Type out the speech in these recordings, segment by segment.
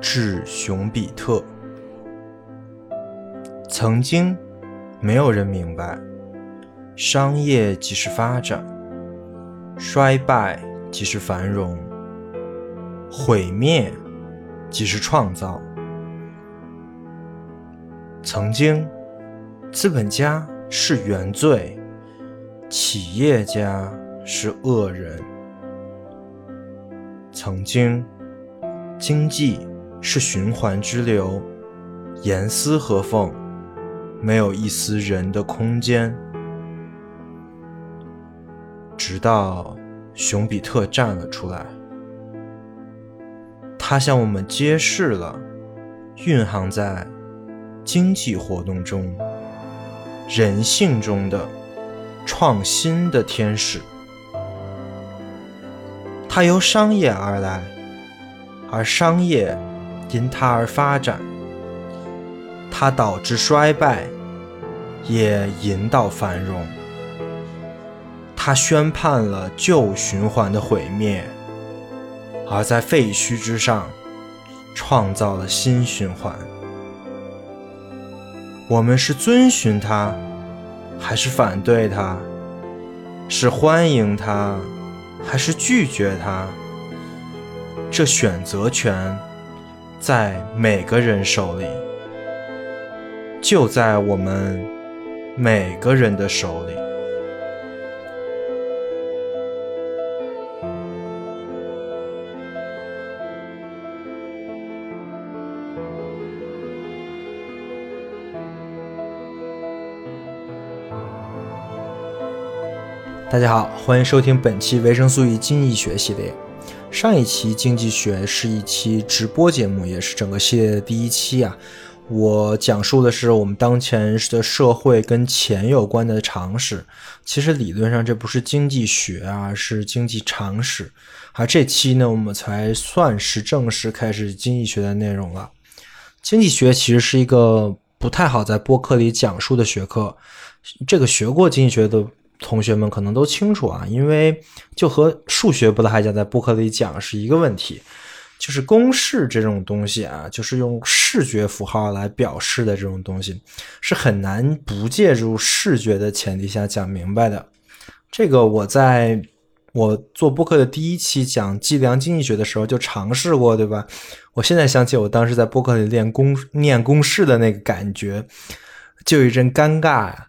致熊彼特。曾经，没有人明白，商业即是发展，衰败即是繁荣，毁灭即是创造。曾经，资本家是原罪，企业家是恶人。曾经，经济是循环之流，严丝合缝，没有一丝人的空间。直到熊彼特站了出来，他向我们揭示了蕴含在经济活动中、人性中的创新的天使。它由商业而来，而商业因它而发展。它导致衰败，也引导繁荣。它宣判了旧循环的毁灭，而在废墟之上创造了新循环。我们是遵循它，还是反对它？是欢迎它？还是拒绝他，这选择权在每个人手里，就在我们每个人的手里。大家好，欢迎收听本期维生素 E 经济学系列。上一期经济学是一期直播节目，也是整个系列的第一期啊。我讲述的是我们当前的社会跟钱有关的常识。其实理论上这不是经济学啊，是经济常识。而这期呢，我们才算是正式开始经济学的内容了。经济学其实是一个不太好在播客里讲述的学科。这个学过经济学的。同学们可能都清楚啊，因为就和数学不太讲，在播客里讲是一个问题，就是公式这种东西啊，就是用视觉符号来表示的这种东西，是很难不借助视觉的前提下讲明白的。这个我在我做播客的第一期讲计量经济学的时候就尝试过，对吧？我现在想起我当时在播客里练公念公式的那个感觉，就有一阵尴尬呀。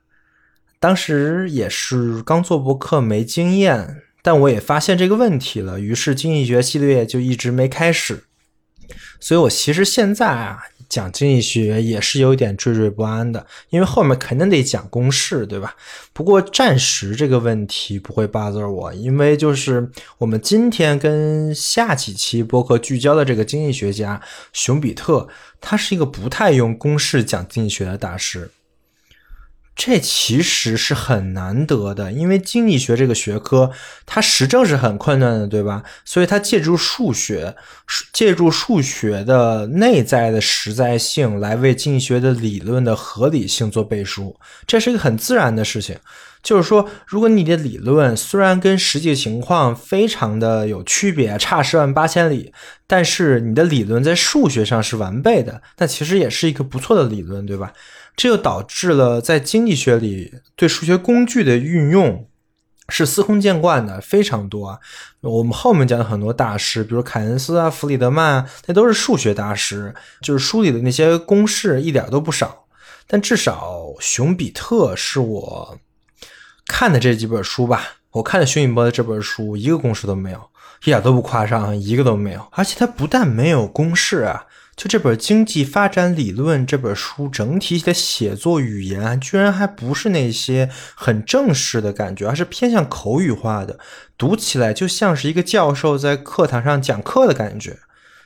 当时也是刚做博客没经验，但我也发现这个问题了，于是经济学系列就一直没开始。所以我其实现在啊讲经济学也是有点惴惴不安的，因为后面肯定得讲公式，对吧？不过暂时这个问题不会 bother 我，因为就是我们今天跟下几期播客聚焦的这个经济学家熊彼特，他是一个不太用公式讲经济学的大师。这其实是很难得的，因为经济学这个学科，它实证是很困难的，对吧？所以它借助数学，借助数学的内在的实在性来为经济学的理论的合理性做背书，这是一个很自然的事情。就是说，如果你的理论虽然跟实际情况非常的有区别，差十万八千里，但是你的理论在数学上是完备的，那其实也是一个不错的理论，对吧？这就导致了在经济学里对数学工具的运用是司空见惯的，非常多。我们后面讲的很多大师，比如凯恩斯啊、弗里德曼啊，那都是数学大师，就是书里的那些公式一点都不少。但至少熊彼特是我看的这几本书吧，我看的熊彼特这本书一个公式都没有，一点都不夸张，一个都没有。而且他不但没有公式啊。就这本《经济发展理论》这本书，整体的写作语言居然还不是那些很正式的感觉，而是偏向口语化的，读起来就像是一个教授在课堂上讲课的感觉。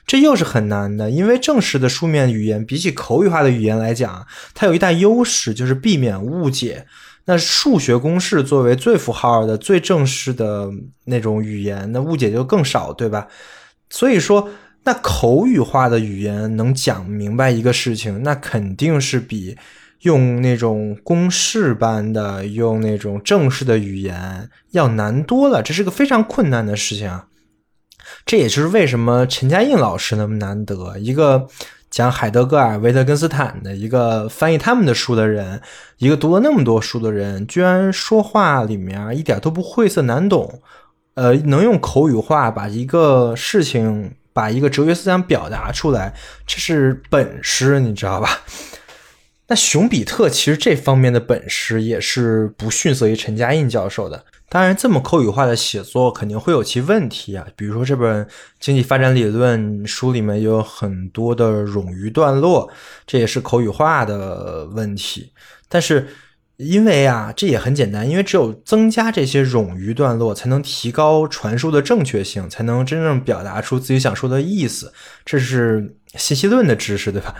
这又是很难的，因为正式的书面语言比起口语化的语言来讲，它有一大优势，就是避免误解。那数学公式作为最符号的、最正式的那种语言，那误解就更少，对吧？所以说。那口语化的语言能讲明白一个事情，那肯定是比用那种公式般的、用那种正式的语言要难多了。这是个非常困难的事情啊。这也就是为什么陈嘉映老师那么难得，一个讲海德格尔、维特根斯坦的一个翻译他们的书的人，一个读了那么多书的人，居然说话里面一点都不晦涩难懂，呃，能用口语化把一个事情、把一个哲学思想表达出来，这是本事，你知道吧？那熊彼特其实这方面的本事也是不逊色于陈嘉映教授的。当然，这么口语化的写作肯定会有其问题啊。比如说这本《经济发展理论》书里面有很多的冗余段落，这也是口语化的问题。但是，因为啊，这也很简单，因为只有增加这些冗余段落，才能提高传输的正确性，才能真正表达出自己想说的意思。这是信息论的知识，对吧？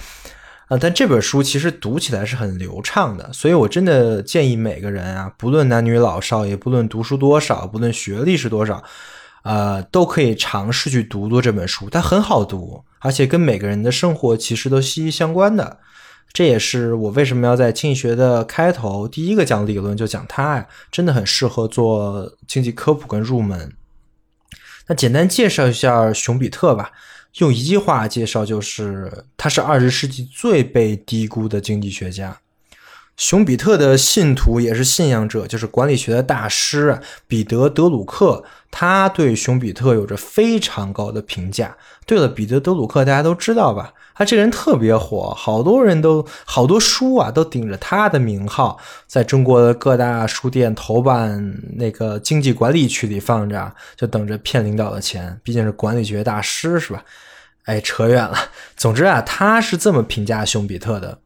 啊，但这本书其实读起来是很流畅的，所以我真的建议每个人啊，不论男女老少，也不论读书多少，不论学历是多少，呃，都可以尝试去读读这本书。它很好读，而且跟每个人的生活其实都息息相关的。这也是我为什么要在经济学的开头第一个讲理论就讲它呀，真的很适合做经济科普跟入门。那简单介绍一下熊彼特吧。用一句话介绍，就是他是二十世纪最被低估的经济学家。熊彼特的信徒也是信仰者，就是管理学的大师彼得·德鲁克，他对熊彼特有着非常高的评价。对了，彼得·德鲁克大家都知道吧？他这个人特别火，好多人都好多书啊都顶着他的名号，在中国的各大书店头版那个经济管理区里放着，就等着骗领导的钱。毕竟是管理学大师，是吧？哎，扯远了。总之啊，他是这么评价熊彼特的：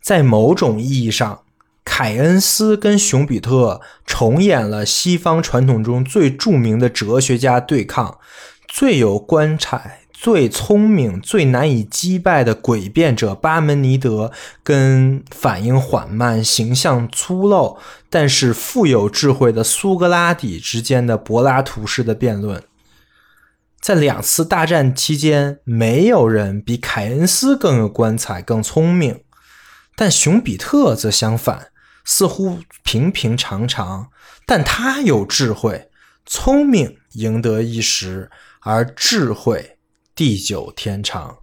在某种意义上，凯恩斯跟熊彼特重演了西方传统中最著名的哲学家对抗，最有观察、最聪明、最难以击败的诡辩者巴门尼德，跟反应缓慢、形象粗陋但是富有智慧的苏格拉底之间的柏拉图式的辩论。在两次大战期间，没有人比凯恩斯更有观察、更聪明，但熊彼特则相反，似乎平平常常，但他有智慧，聪明赢得一时，而智慧地久天长。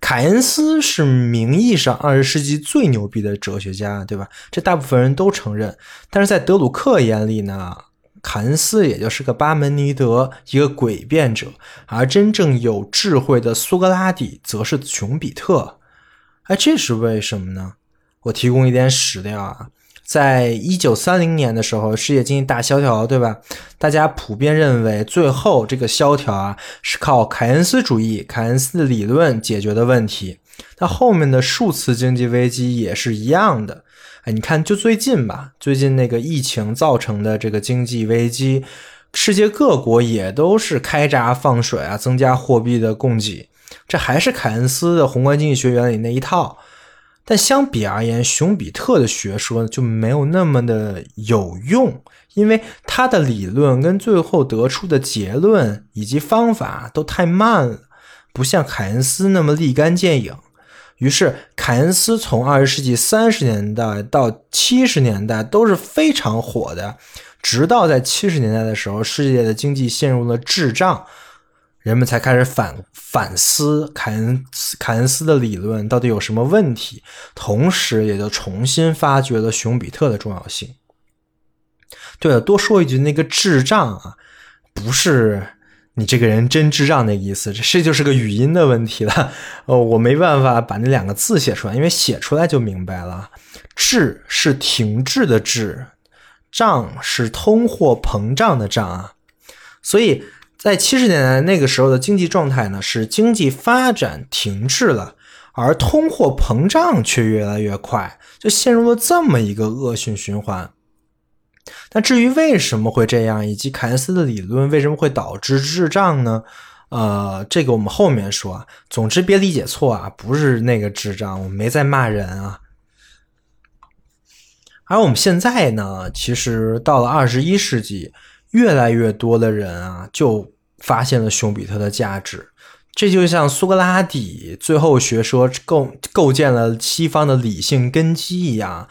凯恩斯是名义上二十世纪最牛逼的哲学家，对吧？这大部分人都承认，但是在德鲁克眼里呢？凯恩斯也就是个巴门尼德，一个诡辩者，而真正有智慧的苏格拉底则是熊彼特。哎，这是为什么呢？我提供一点史料啊，在一九三零年的时候，世界经济大萧条，对吧？大家普遍认为，最后这个萧条啊，是靠凯恩斯主义、凯恩斯的理论解决的问题。那后面的数次经济危机也是一样的。哎，你看，就最近吧，最近那个疫情造成的这个经济危机，世界各国也都是开闸放水啊，增加货币的供给，这还是凯恩斯的宏观经济学原理那一套。但相比而言，熊彼特的学说就没有那么的有用，因为他的理论跟最后得出的结论以及方法都太慢了，不像凯恩斯那么立竿见影。于是，凯恩斯从二十世纪三十年代到七十年代都是非常火的，直到在七十年代的时候，世界的经济陷入了滞胀，人们才开始反反思凯恩斯凯恩斯的理论到底有什么问题，同时也就重新发掘了熊彼特的重要性。对了，多说一句，那个智障啊，不是。你这个人真智障的意思，这这就是个语音的问题了。哦，我没办法把那两个字写出来，因为写出来就明白了。滞是停滞的滞，胀是通货膨胀的胀啊。所以在七十年代那个时候的经济状态呢，是经济发展停滞了，而通货膨胀却越来越快，就陷入了这么一个恶性循环。那至于为什么会这样，以及凯恩斯的理论为什么会导致滞胀呢？呃，这个我们后面说。总之别理解错啊，不是那个智障，我没在骂人啊。而我们现在呢，其实到了二十一世纪，越来越多的人啊，就发现了熊彼特的价值。这就像苏格拉底最后学说构构建了西方的理性根基一样。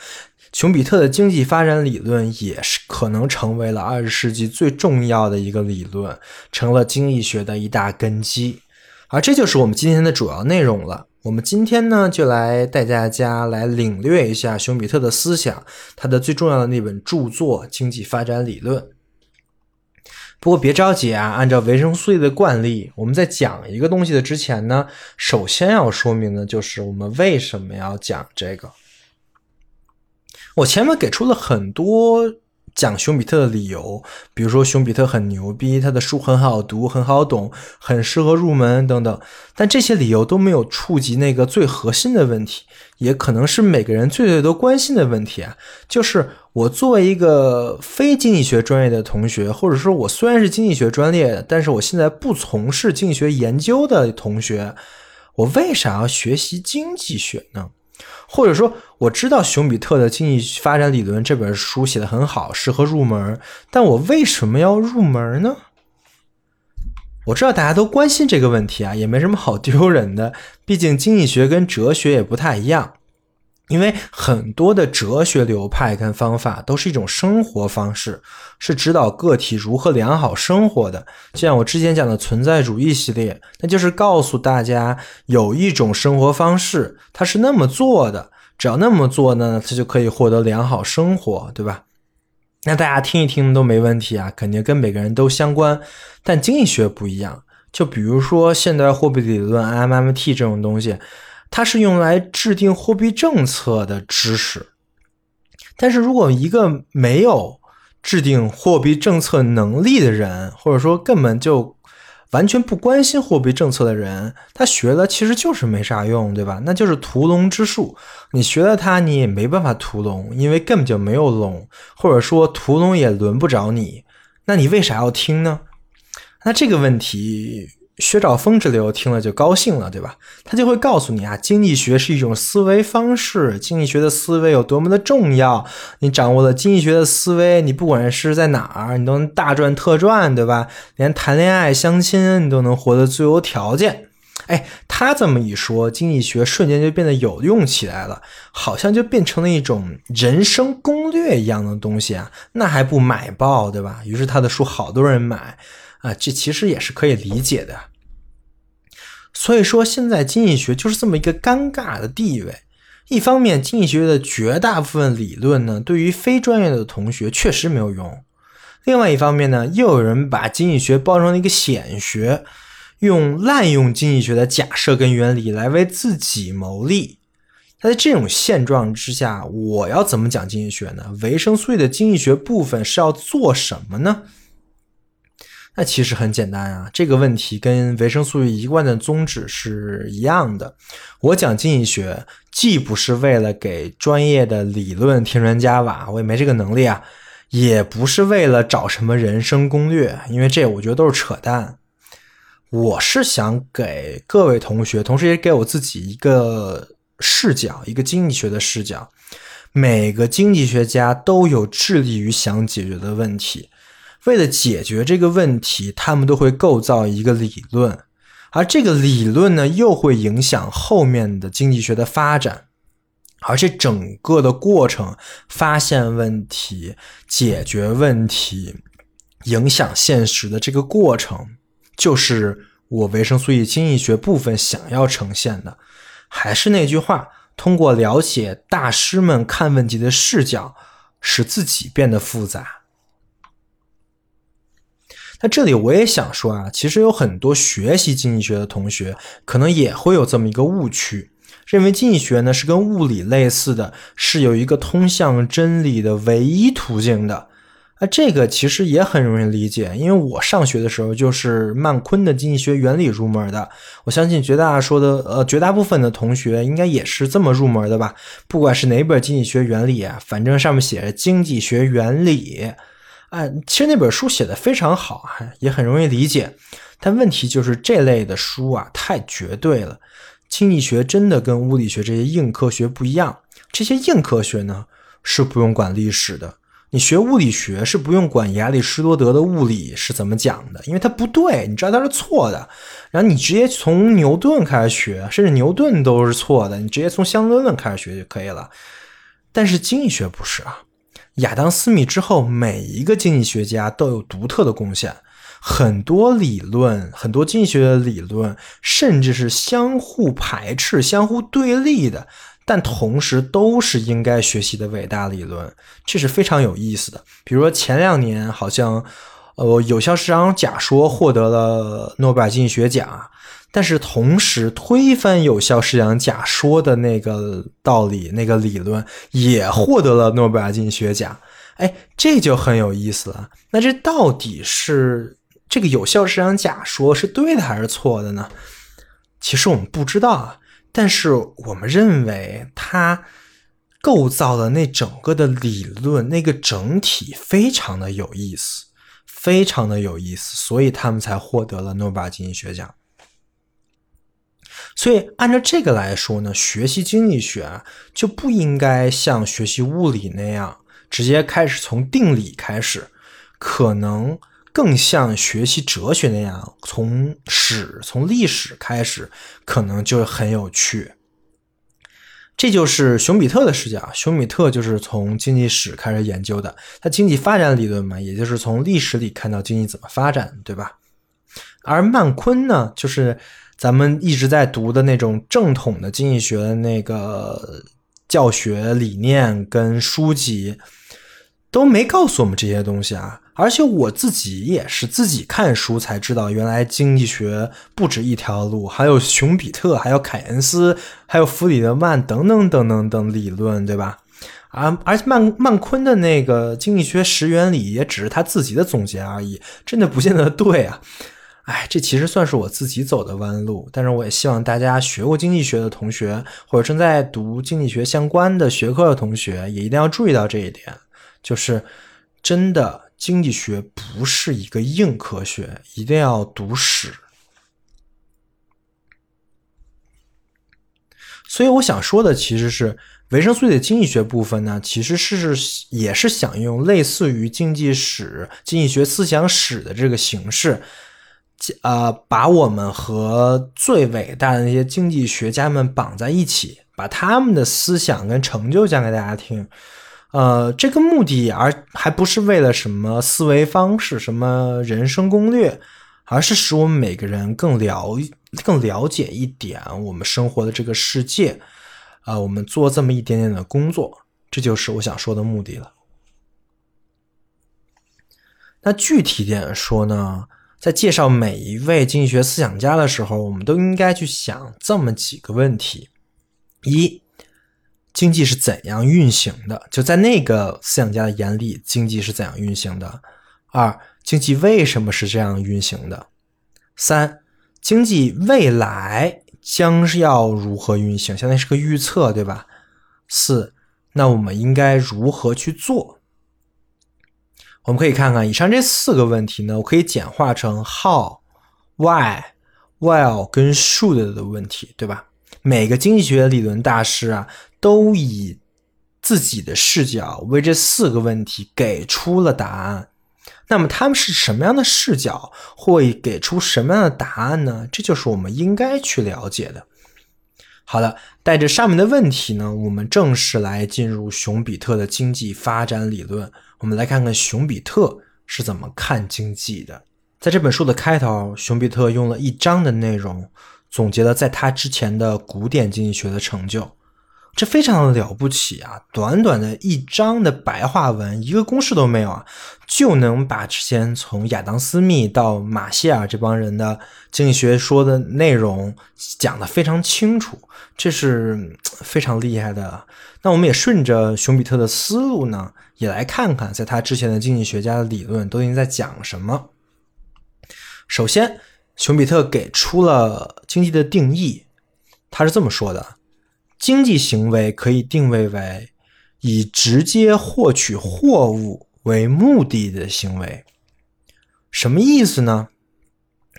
熊彼特的经济发展理论也是可能成为了二十世纪最重要的一个理论，成了经济学的一大根基。而这就是我们今天的主要内容了。我们今天呢，就来带大家来领略一下熊彼特的思想，他的最重要的那本著作《经济发展理论》。不过别着急啊，按照维生素 E 的惯例，我们在讲一个东西的之前呢，首先要说明的就是我们为什么要讲这个。我前面给出了很多讲熊彼特的理由，比如说熊彼特很牛逼，他的书很好读、很好懂、很适合入门等等，但这些理由都没有触及那个最核心的问题，也可能是每个人最最都关心的问题啊，就是我作为一个非经济学专业的同学，或者说我虽然是经济学专业，但是我现在不从事经济学研究的同学，我为啥要学习经济学呢？或者说，我知道熊彼特的《经济发展理论》这本书写的很好，适合入门，但我为什么要入门呢？我知道大家都关心这个问题啊，也没什么好丢人的，毕竟经济学跟哲学也不太一样。因为很多的哲学流派跟方法都是一种生活方式，是指导个体如何良好生活的。就像我之前讲的存在主义系列，那就是告诉大家有一种生活方式，它是那么做的，只要那么做呢，它就可以获得良好生活，对吧？那大家听一听都没问题啊，肯定跟每个人都相关。但经济学不一样，就比如说现代货币理论 （MMT） 这种东西。它是用来制定货币政策的知识，但是如果一个没有制定货币政策能力的人，或者说根本就完全不关心货币政策的人，他学了其实就是没啥用，对吧？那就是屠龙之术，你学了它，你也没办法屠龙，因为根本就没有龙，或者说屠龙也轮不着你，那你为啥要听呢？那这个问题。薛兆丰之流听了就高兴了，对吧？他就会告诉你啊，经济学是一种思维方式，经济学的思维有多么的重要。你掌握了经济学的思维，你不管是在哪儿，你都能大赚特赚，对吧？连谈恋爱、相亲，你都能获得最优条件。哎，他这么一说，经济学瞬间就变得有用起来了，好像就变成了一种人生攻略一样的东西啊。那还不买爆，对吧？于是他的书好多人买。啊，这其实也是可以理解的。所以说，现在经济学就是这么一个尴尬的地位。一方面，经济学的绝大部分理论呢，对于非专业的同学确实没有用；另外一方面呢，又有人把经济学包成了一个显学，用滥用经济学的假设跟原理来为自己谋利。那在这种现状之下，我要怎么讲经济学呢？维生素的经济学部分是要做什么呢？那其实很简单啊，这个问题跟维生素 E 一贯的宗旨是一样的。我讲经济学，既不是为了给专业的理论添砖加瓦，我也没这个能力啊；也不是为了找什么人生攻略，因为这我觉得都是扯淡。我是想给各位同学，同时也给我自己一个视角，一个经济学的视角。每个经济学家都有致力于想解决的问题。为了解决这个问题，他们都会构造一个理论，而这个理论呢，又会影响后面的经济学的发展。而这整个的过程，发现问题、解决问题、影响现实的这个过程，就是我维生素 E 经济学部分想要呈现的。还是那句话，通过了解大师们看问题的视角，使自己变得复杂。那这里我也想说啊，其实有很多学习经济学的同学，可能也会有这么一个误区，认为经济学呢是跟物理类似的，是有一个通向真理的唯一途径的。啊，这个其实也很容易理解，因为我上学的时候就是曼昆的经济学原理入门的。我相信绝大说的呃绝大部分的同学应该也是这么入门的吧？不管是哪本经济学原理啊，反正上面写着经济学原理。哎，其实那本书写的非常好，也很容易理解。但问题就是这类的书啊，太绝对了。经济学真的跟物理学这些硬科学不一样。这些硬科学呢，是不用管历史的。你学物理学是不用管亚里士多德的物理是怎么讲的，因为它不对，你知道它是错的。然后你直接从牛顿开始学，甚至牛顿都是错的，你直接从相对论开始学就可以了。但是经济学不是啊。亚当·斯密之后，每一个经济学家都有独特的贡献，很多理论，很多经济学的理论，甚至是相互排斥、相互对立的，但同时都是应该学习的伟大理论，这是非常有意思的。比如说前两年，好像呃，有效市场假说获得了诺贝尔经济学奖。但是同时，推翻有效市场假说的那个道理、那个理论也获得了诺贝尔经济学奖。哎，这就很有意思了。那这到底是这个有效市场假说是对的还是错的呢？其实我们不知道啊。但是我们认为它构造的那整个的理论、那个整体非常的有意思，非常的有意思，所以他们才获得了诺贝尔经济学奖。所以，按照这个来说呢，学习经济学，就不应该像学习物理那样直接开始从定理开始，可能更像学习哲学那样从史、从历史开始，可能就很有趣。这就是熊彼特的视角。熊彼特就是从经济史开始研究的，他经济发展理论嘛，也就是从历史里看到经济怎么发展，对吧？而曼昆呢，就是。咱们一直在读的那种正统的经济学的那个教学理念跟书籍，都没告诉我们这些东西啊！而且我自己也是自己看书才知道，原来经济学不止一条路，还有熊彼特，还有凯恩斯，还有弗里德曼等等等等等理论，对吧？啊，而且曼曼昆的那个经济学十原理也只是他自己的总结而已，真的不见得对啊！哎，这其实算是我自己走的弯路，但是我也希望大家学过经济学的同学，或者正在读经济学相关的学科的同学，也一定要注意到这一点，就是真的经济学不是一个硬科学，一定要读史。所以我想说的其实是维生素的经济学部分呢，其实是也是想用类似于经济史、经济学思想史的这个形式。呃，把我们和最伟大的那些经济学家们绑在一起，把他们的思想跟成就讲给大家听。呃，这个目的而还不是为了什么思维方式、什么人生攻略，而是使我们每个人更了更了解一点我们生活的这个世界。啊，我们做这么一点点的工作，这就是我想说的目的了。那具体点说呢？在介绍每一位经济学思想家的时候，我们都应该去想这么几个问题：一、经济是怎样运行的？就在那个思想家的眼里，经济是怎样运行的？二、经济为什么是这样运行的？三、经济未来将是要如何运行？相当于是个预测，对吧？四、那我们应该如何去做？我们可以看看以上这四个问题呢，我可以简化成 how、why、why 跟 should 的问题，对吧？每个经济学理论大师啊，都以自己的视角为这四个问题给出了答案。那么他们是什么样的视角，会给出什么样的答案呢？这就是我们应该去了解的。好了，带着上面的问题呢，我们正式来进入熊彼特的经济发展理论。我们来看看熊彼特是怎么看经济的。在这本书的开头，熊彼特用了一章的内容，总结了在他之前的古典经济学的成就。这非常的了不起啊！短短的一章的白话文，一个公式都没有啊，就能把之前从亚当·斯密到马歇尔这帮人的经济学说的内容讲得非常清楚，这是非常厉害的。那我们也顺着熊彼特的思路呢，也来看看在他之前的经济学家的理论都已经在讲什么。首先，熊彼特给出了经济的定义，他是这么说的。经济行为可以定位为以直接获取货物为目的的行为，什么意思呢？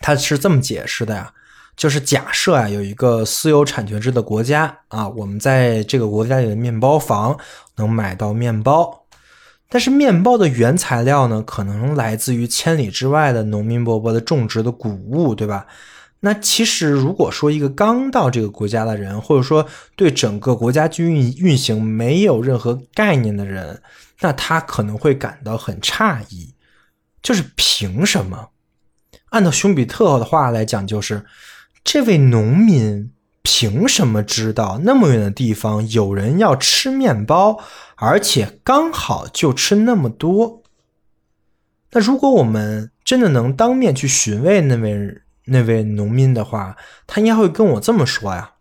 他是这么解释的呀，就是假设啊有一个私有产权制的国家啊，我们在这个国家里的面包房能买到面包，但是面包的原材料呢，可能来自于千里之外的农民伯伯的种植的谷物，对吧？那其实如果说一个刚到这个国家的人，或者说对整个国家军运运行没有任何概念的人，那他可能会感到很诧异，就是凭什么？按照熊彼特的话来讲，就是这位农民凭什么知道那么远的地方有人要吃面包，而且刚好就吃那么多？那如果我们真的能当面去询问那位那位农民的话，他应该会跟我这么说呀，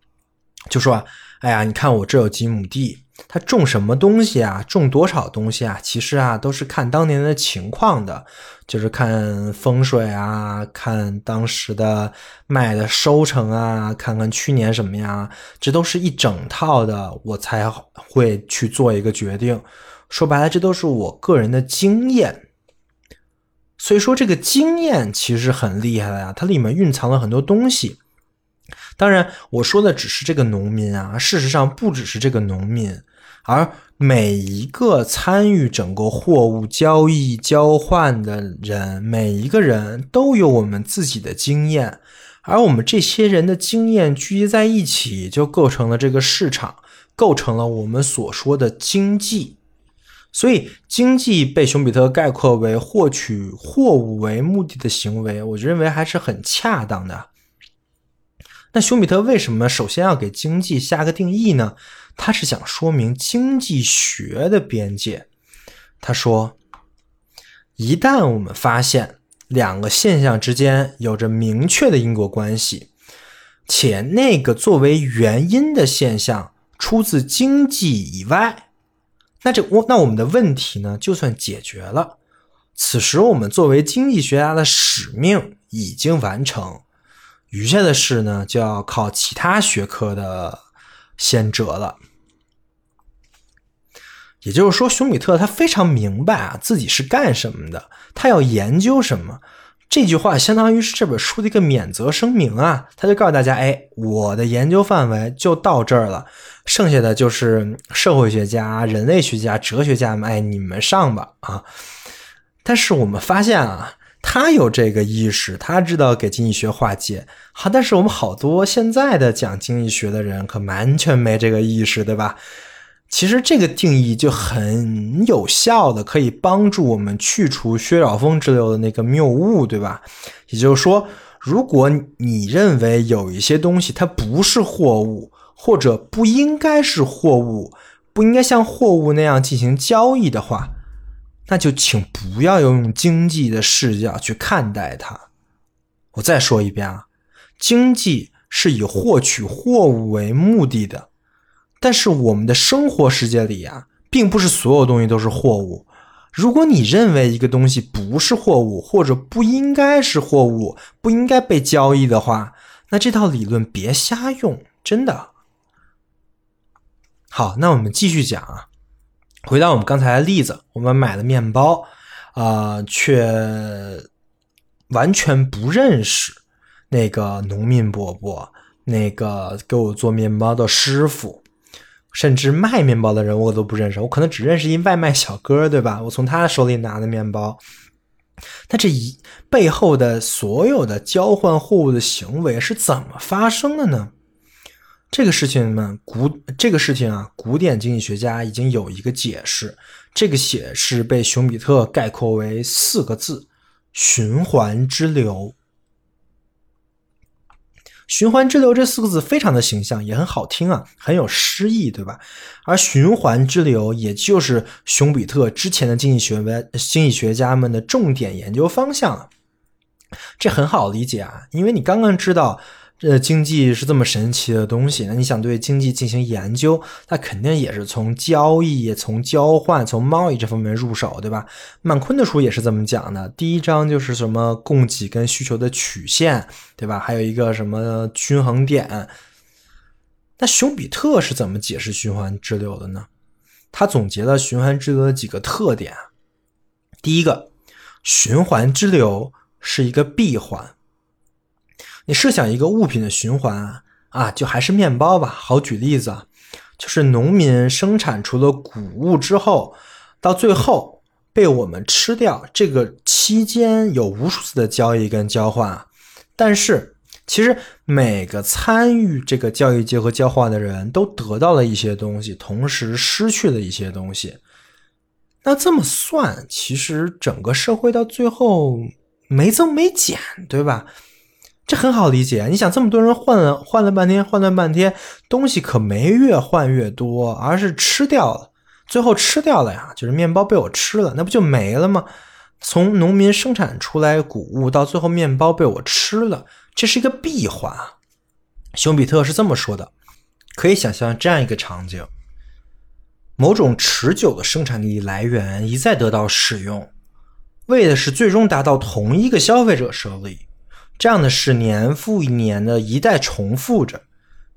就说：“哎呀，你看我这有几亩地。”他种什么东西啊？种多少东西啊？其实啊，都是看当年的情况的，就是看风水啊，看当时的卖的收成啊，看看去年什么呀，这都是一整套的，我才会去做一个决定。说白了，这都是我个人的经验。所以说，这个经验其实很厉害的呀，它里面蕴藏了很多东西。当然，我说的只是这个农民啊，事实上不只是这个农民。而每一个参与整个货物交易交换的人，每一个人都有我们自己的经验，而我们这些人的经验聚集在一起，就构成了这个市场，构成了我们所说的经济。所以，经济被熊彼特概括为获取货物为目的的行为，我认为还是很恰当的。那熊彼特为什么首先要给经济下个定义呢？他是想说明经济学的边界。他说，一旦我们发现两个现象之间有着明确的因果关系，且那个作为原因的现象出自经济以外，那这我那我们的问题呢就算解决了。此时我们作为经济学家的使命已经完成，余下的事呢就要靠其他学科的先哲了。也就是说，熊彼特他非常明白啊自己是干什么的，他要研究什么。这句话相当于是这本书的一个免责声明啊，他就告诉大家：哎，我的研究范围就到这儿了，剩下的就是社会学家、人类学家、哲学家们，哎，你们上吧啊。但是我们发现啊，他有这个意识，他知道给经济学划界。好，但是我们好多现在的讲经济学的人可完全没这个意识，对吧？其实这个定义就很有效的，可以帮助我们去除薛兆丰之流的那个谬误，对吧？也就是说，如果你认为有一些东西它不是货物，或者不应该是货物，不应该像货物那样进行交易的话，那就请不要用经济的视角去看待它。我再说一遍啊，经济是以获取货物为目的的。但是我们的生活世界里呀，并不是所有东西都是货物。如果你认为一个东西不是货物，或者不应该是货物，不应该被交易的话，那这套理论别瞎用，真的。好，那我们继续讲啊。回到我们刚才的例子，我们买了面包，啊，却完全不认识那个农民伯伯，那个给我做面包的师傅。甚至卖面包的人我都不认识，我可能只认识一外卖小哥，对吧？我从他手里拿的面包，那这一背后的所有的交换货物的行为是怎么发生的呢？这个事情呢，古这个事情啊，古典经济学家已经有一个解释，这个解释被熊彼特概括为四个字：循环之流。循环之流这四个字非常的形象，也很好听啊，很有诗意，对吧？而循环之流，也就是熊彼特之前的经济学家经济学家们的重点研究方向了。这很好理解啊，因为你刚刚知道。这经济是这么神奇的东西，那你想对经济进行研究，那肯定也是从交易、从交换、从贸易这方面入手，对吧？曼昆的书也是这么讲的。第一章就是什么供给跟需求的曲线，对吧？还有一个什么均衡点。那熊彼特是怎么解释循环之流的呢？他总结了循环之流的几个特点。第一个，循环之流是一个闭环。你设想一个物品的循环啊，就还是面包吧。好举例子啊，就是农民生产出了谷物之后，到最后被我们吃掉，这个期间有无数次的交易跟交换。但是其实每个参与这个交易结合交换的人都得到了一些东西，同时失去了一些东西。那这么算，其实整个社会到最后没增没减，对吧？这很好理解。你想，这么多人换了换了半天，换了半天，东西可没越换越多，而是吃掉了。最后吃掉了呀，就是面包被我吃了，那不就没了吗？从农民生产出来谷物到最后面包被我吃了，这是一个闭环啊。熊彼特是这么说的，可以想象这样一个场景：某种持久的生产力来源一再得到使用，为的是最终达到同一个消费者手里。这样的事年复一年的一代重复着，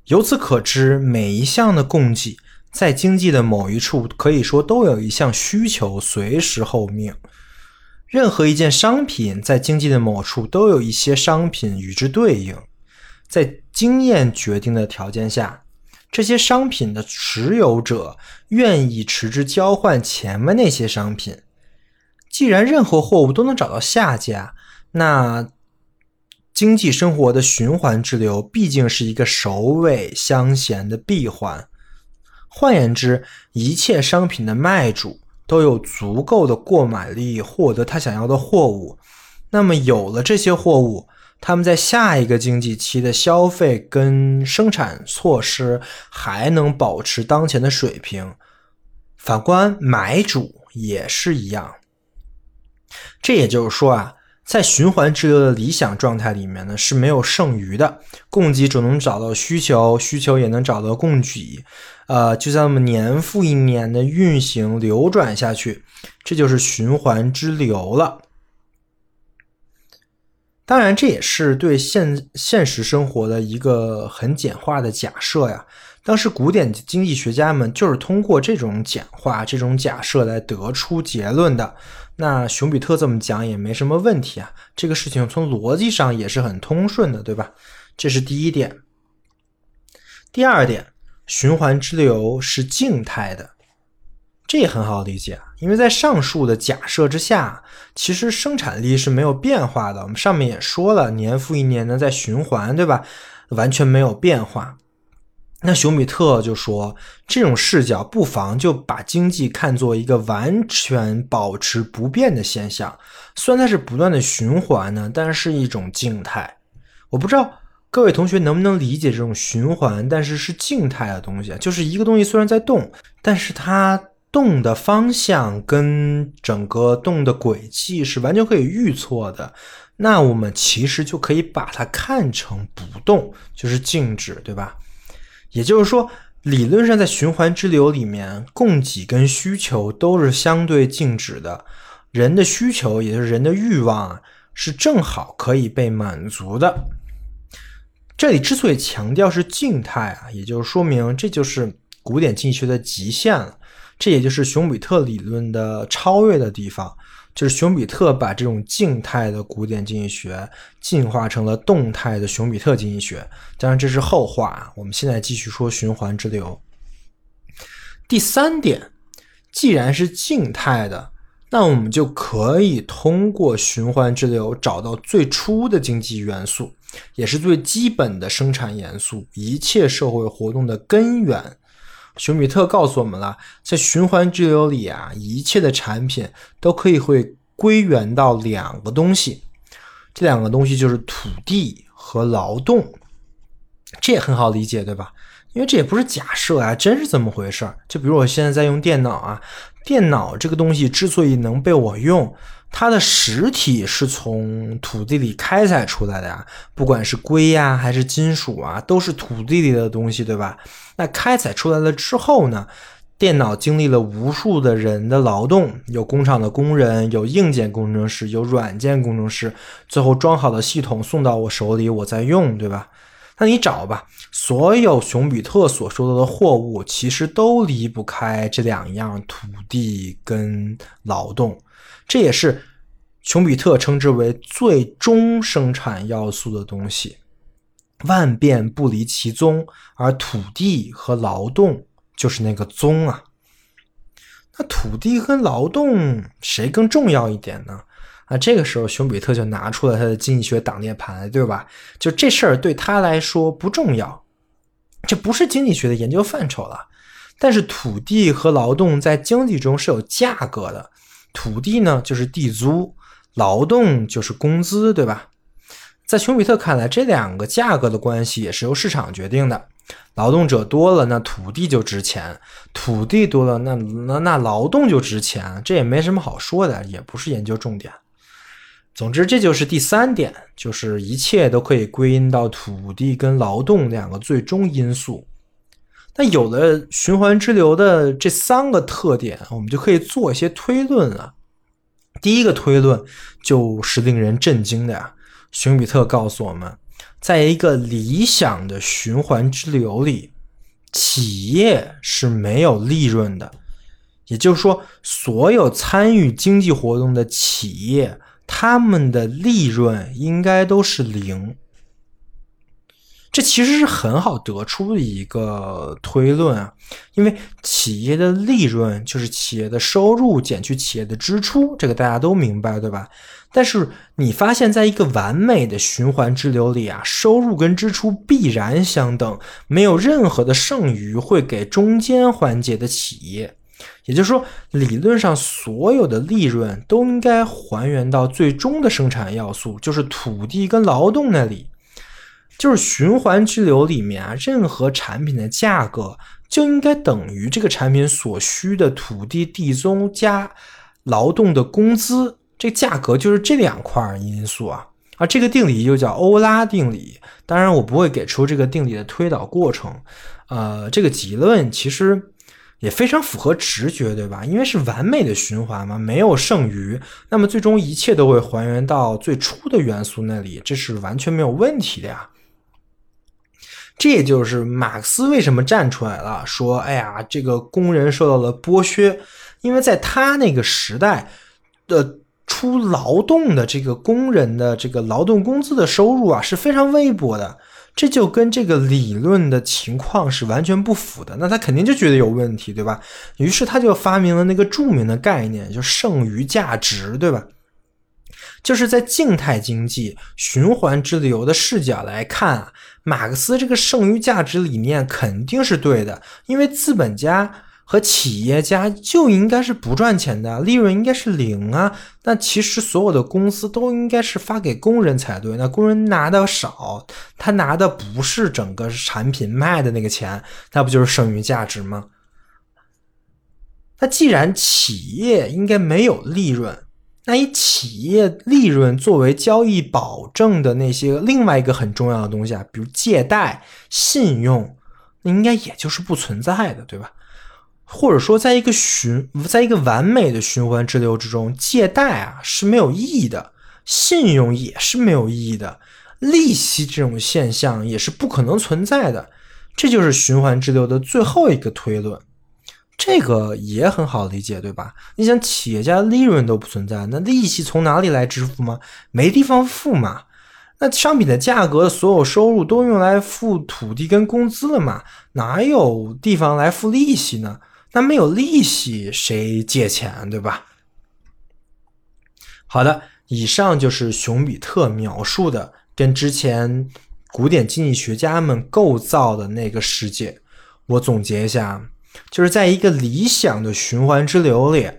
由此可知，每一项的供给在经济的某一处，可以说都有一项需求随时候命。任何一件商品在经济的某处都有一些商品与之对应，在经验决定的条件下，这些商品的持有者愿意持之交换前面那些商品。既然任何货物都能找到下家，那经济生活的循环之流毕竟是一个首尾相衔的闭环。换言之，一切商品的卖主。都有足够的购买力获得他想要的货物，那么有了这些货物，他们在下一个经济期的消费跟生产措施还能保持当前的水平。反观买主也是一样。这也就是说啊，在循环之流的理想状态里面呢是没有剩余的，供给只能找到需求，需求也能找到供给。呃，就这么年复一年的运行流转下去，这就是循环之流了。当然，这也是对现现实生活的一个很简化的假设呀。当时古典经济学家们就是通过这种简化、这种假设来得出结论的。那熊彼特这么讲也没什么问题啊，这个事情从逻辑上也是很通顺的，对吧？这是第一点。第二点。循环之流是静态的，这也很好理解啊，因为在上述的假设之下，其实生产力是没有变化的。我们上面也说了，年复一年的在循环，对吧？完全没有变化。那熊彼特就说，这种视角不妨就把经济看作一个完全保持不变的现象，虽然它是不断的循环呢，但是一种静态。我不知道。各位同学能不能理解这种循环，但是是静态的东西？就是一个东西虽然在动，但是它动的方向跟整个动的轨迹是完全可以预测的。那我们其实就可以把它看成不动，就是静止，对吧？也就是说，理论上在循环之流里面，供给跟需求都是相对静止的。人的需求，也就是人的欲望，是正好可以被满足的。这里之所以强调是静态啊，也就是说明这就是古典经济学的极限了。这也就是熊彼特理论的超越的地方，就是熊彼特把这种静态的古典经济学进化成了动态的熊彼特经济学。当然这是后话，我们现在继续说循环之流。第三点，既然是静态的。那我们就可以通过循环之流找到最初的经济元素，也是最基本的生产元素，一切社会活动的根源。熊彼特告诉我们了，在循环之流里啊，一切的产品都可以会归源到两个东西，这两个东西就是土地和劳动。这也很好理解，对吧？因为这也不是假设啊，真是这么回事儿。就比如我现在在用电脑啊。电脑这个东西之所以能被我用，它的实体是从土地里开采出来的呀，不管是硅呀还是金属啊，都是土地里的东西，对吧？那开采出来了之后呢，电脑经历了无数的人的劳动，有工厂的工人，有硬件工程师，有软件工程师，最后装好的系统送到我手里，我在用，对吧？那你找吧，所有熊彼特所说到的货物，其实都离不开这两样土地跟劳动，这也是熊彼特称之为最终生产要素的东西，万变不离其宗，而土地和劳动就是那个宗啊。那土地跟劳动谁更重要一点呢？啊，这个时候熊彼特就拿出了他的经济学挡箭牌，对吧？就这事儿对他来说不重要，这不是经济学的研究范畴了。但是土地和劳动在经济中是有价格的，土地呢就是地租，劳动就是工资，对吧？在熊彼特看来，这两个价格的关系也是由市场决定的。劳动者多了，那土地就值钱；土地多了，那那那劳动就值钱。这也没什么好说的，也不是研究重点。总之，这就是第三点，就是一切都可以归因到土地跟劳动两个最终因素。那有了循环之流的这三个特点，我们就可以做一些推论了。第一个推论就是令人震惊的呀，熊彼特告诉我们，在一个理想的循环之流里，企业是没有利润的，也就是说，所有参与经济活动的企业，他们的利润应该都是零。这其实是很好得出的一个推论啊，因为企业的利润就是企业的收入减去企业的支出，这个大家都明白，对吧？但是你发现在一个完美的循环之流里啊，收入跟支出必然相等，没有任何的剩余会给中间环节的企业。也就是说，理论上所有的利润都应该还原到最终的生产要素，就是土地跟劳动那里。就是循环之流里面啊，任何产品的价格就应该等于这个产品所需的土地地租加劳动的工资，这价格就是这两块因素啊。啊，这个定理又叫欧拉定理。当然，我不会给出这个定理的推导过程。呃，这个结论其实也非常符合直觉，对吧？因为是完美的循环嘛，没有剩余，那么最终一切都会还原到最初的元素那里，这是完全没有问题的呀。这就是马克思为什么站出来了，说：“哎呀，这个工人受到了剥削，因为在他那个时代的出劳动的这个工人的这个劳动工资的收入啊是非常微薄的，这就跟这个理论的情况是完全不符的。那他肯定就觉得有问题，对吧？于是他就发明了那个著名的概念，就剩余价值，对吧？就是在静态经济循环之流的视角来看啊。”马克思这个剩余价值理念肯定是对的，因为资本家和企业家就应该是不赚钱的，利润应该是零啊。那其实所有的公司都应该是发给工人才对，那工人拿的少，他拿的不是整个产品卖的那个钱，那不就是剩余价值吗？那既然企业应该没有利润。那以企业利润作为交易保证的那些另外一个很重要的东西啊，比如借贷、信用，那应该也就是不存在的，对吧？或者说，在一个循，在一个完美的循环之流之中，借贷啊是没有意义的，信用也是没有意义的，利息这种现象也是不可能存在的，这就是循环之流的最后一个推论。这个也很好理解，对吧？你想，企业家利润都不存在，那利息从哪里来支付吗？没地方付嘛。那商品的价格，所有收入都用来付土地跟工资了嘛？哪有地方来付利息呢？那没有利息，谁借钱，对吧？好的，以上就是熊彼特描述的，跟之前古典经济学家们构造的那个世界。我总结一下。就是在一个理想的循环之流里，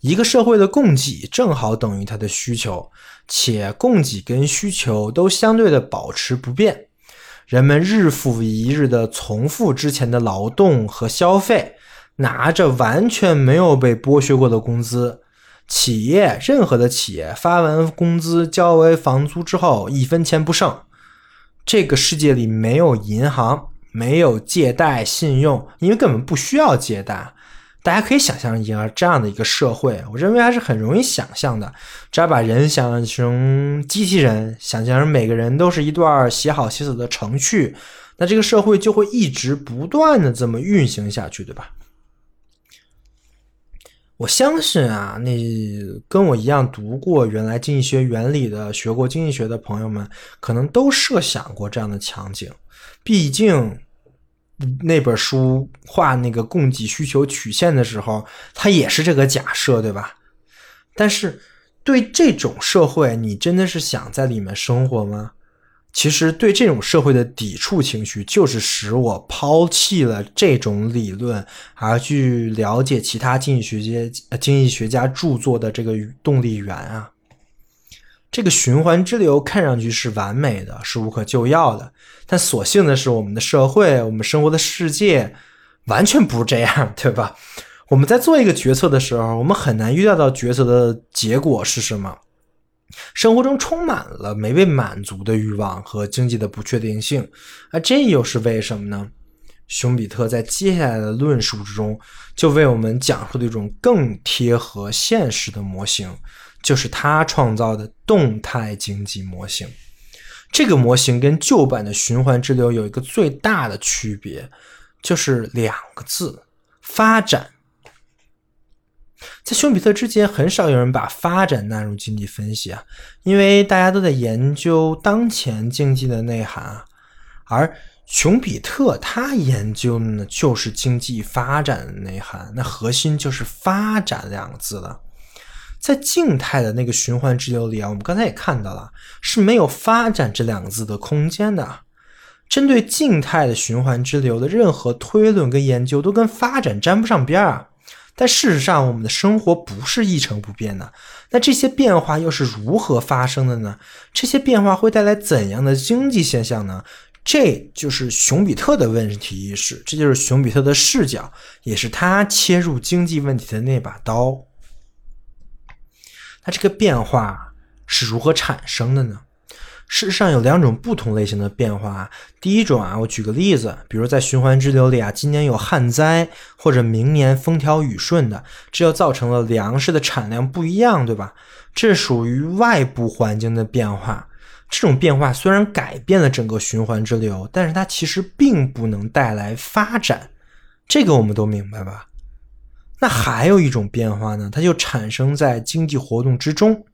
一个社会的供给正好等于它的需求，且供给跟需求都相对的保持不变。人们日复一日的重复之前的劳动和消费，拿着完全没有被剥削过的工资。企业任何的企业发完工资、交完房租之后，一分钱不剩。这个世界里没有银行。没有借贷信用，因为根本不需要借贷。大家可以想象一下这样的一个社会，我认为还是很容易想象的。只要把人想象成机器人，想象成每个人都是一段写好写死的程序，那这个社会就会一直不断的这么运行下去，对吧？我相信啊，那跟我一样读过原来经济学原理的、学过经济学的朋友们，可能都设想过这样的场景。毕竟。那本书画那个供给需求曲线的时候，它也是这个假设，对吧？但是对这种社会，你真的是想在里面生活吗？其实对这种社会的抵触情绪，就是使我抛弃了这种理论，而去了解其他经济学家、经济学家著作的这个动力源啊。这个循环之流看上去是完美的，是无可救药的，但所幸的是，我们的社会，我们生活的世界，完全不是这样，对吧？我们在做一个决策的时候，我们很难预料到决策的结果是什么。生活中充满了没被满足的欲望和经济的不确定性，而这又是为什么呢？熊彼特在接下来的论述之中，就为我们讲述了一种更贴合现实的模型，就是他创造的动态经济模型。这个模型跟旧版的循环之流有一个最大的区别，就是两个字：发展。在熊彼特之前，很少有人把发展纳入经济分析啊，因为大家都在研究当前经济的内涵啊。而熊彼特他研究的呢，就是经济发展的内涵，那核心就是“发展”两个字了。在静态的那个循环之流里啊，我们刚才也看到了，是没有“发展”这两个字的空间的。针对静态的循环之流的任何推论跟研究，都跟发展沾不上边儿啊。但事实上，我们的生活不是一成不变的。那这些变化又是如何发生的呢？这些变化会带来怎样的经济现象呢？这就是熊彼特的问题意识，这就是熊彼特的视角，也是他切入经济问题的那把刀。那这个变化是如何产生的呢？事实上有两种不同类型的变化。第一种啊，我举个例子，比如在循环之流里啊，今年有旱灾，或者明年风调雨顺的，这就造成了粮食的产量不一样，对吧？这属于外部环境的变化。这种变化虽然改变了整个循环之流，但是它其实并不能带来发展。这个我们都明白吧？那还有一种变化呢，它就产生在经济活动之中。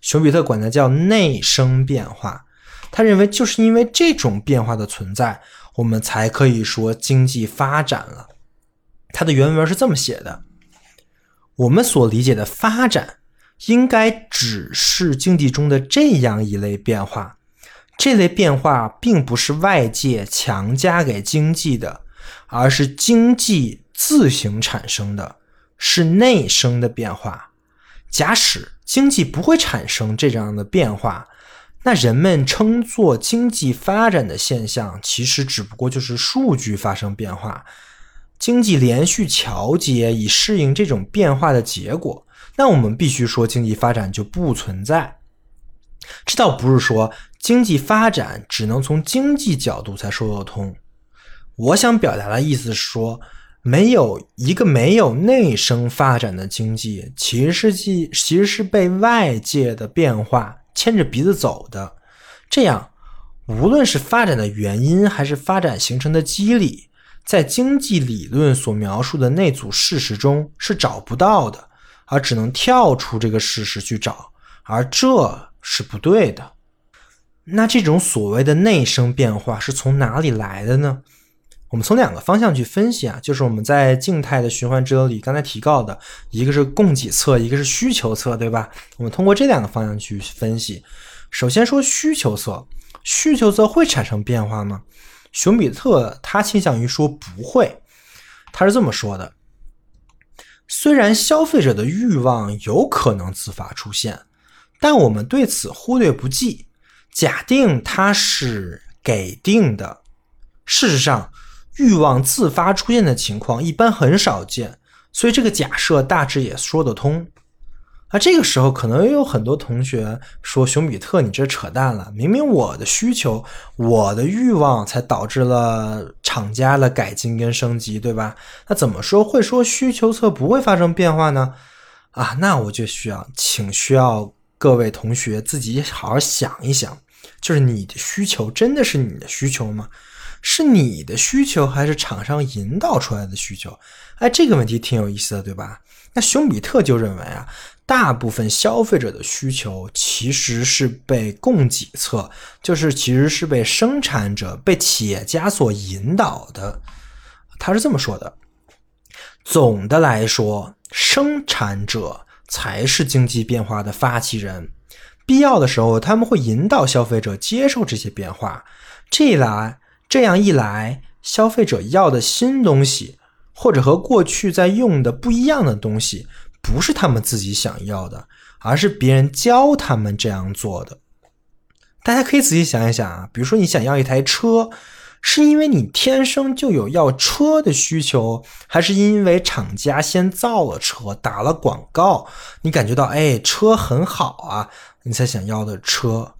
熊彼特管它叫内生变化，他认为就是因为这种变化的存在，我们才可以说经济发展了。他的原文是这么写的：我们所理解的发展，应该只是经济中的这样一类变化。这类变化并不是外界强加给经济的，而是经济自行产生的，是内生的变化。假使经济不会产生这样的变化，那人们称作经济发展的现象，其实只不过就是数据发生变化，经济连续调节以适应这种变化的结果。那我们必须说，经济发展就不存在。这倒不是说经济发展只能从经济角度才说得通。我想表达的意思是说。没有一个没有内生发展的经济，其实是其实是被外界的变化牵着鼻子走的。这样，无论是发展的原因，还是发展形成的机理，在经济理论所描述的那组事实中是找不到的，而只能跳出这个事实去找，而这是不对的。那这种所谓的内生变化是从哪里来的呢？我们从两个方向去分析啊，就是我们在静态的循环之流里刚才提到的，一个是供给侧，一个是需求侧，对吧？我们通过这两个方向去分析。首先说需求侧，需求侧会产生变化吗？熊彼特他倾向于说不会，他是这么说的：虽然消费者的欲望有可能自发出现，但我们对此忽略不计，假定它是给定的。事实上。欲望自发出现的情况一般很少见，所以这个假设大致也说得通。那这个时候可能也有很多同学说：“熊彼特，你这扯淡了！明明我的需求、我的欲望才导致了厂家的改进跟升级，对吧？那怎么说会说需求侧不会发生变化呢？”啊，那我就需要请需要各位同学自己好好想一想，就是你的需求真的是你的需求吗？是你的需求还是厂商引导出来的需求？哎，这个问题挺有意思的，对吧？那熊彼特就认为啊，大部分消费者的需求其实是被供给侧，就是其实是被生产者、被企业家所引导的。他是这么说的：总的来说，生产者才是经济变化的发起人。必要的时候，他们会引导消费者接受这些变化。这一来，这样一来，消费者要的新东西，或者和过去在用的不一样的东西，不是他们自己想要的，而是别人教他们这样做的。大家可以仔细想一想啊，比如说你想要一台车。是因为你天生就有要车的需求，还是因为厂家先造了车，打了广告，你感觉到哎车很好啊，你才想要的车？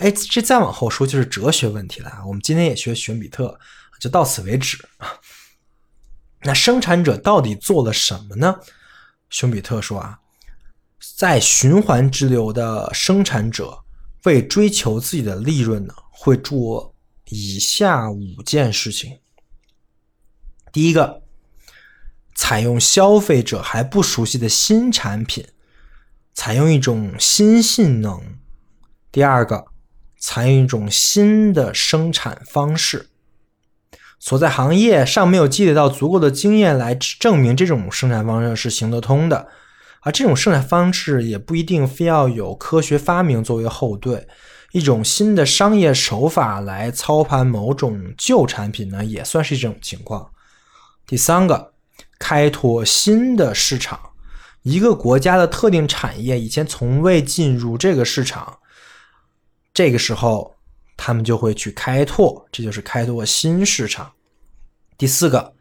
哎，这再往后说就是哲学问题了啊。我们今天也学熊彼特，就到此为止啊。那生产者到底做了什么呢？熊彼特说啊，在循环之流的生产者为追求自己的利润呢，会做。以下五件事情：第一个，采用消费者还不熟悉的新产品，采用一种新性能；第二个，采用一种新的生产方式。所在行业尚没有积累到足够的经验来证明这种生产方式是行得通的，而这种生产方式也不一定非要有科学发明作为后盾。一种新的商业手法来操盘某种旧产品呢，也算是一种情况。第三个，开拓新的市场。一个国家的特定产业以前从未进入这个市场，这个时候他们就会去开拓，这就是开拓新市场。第四个，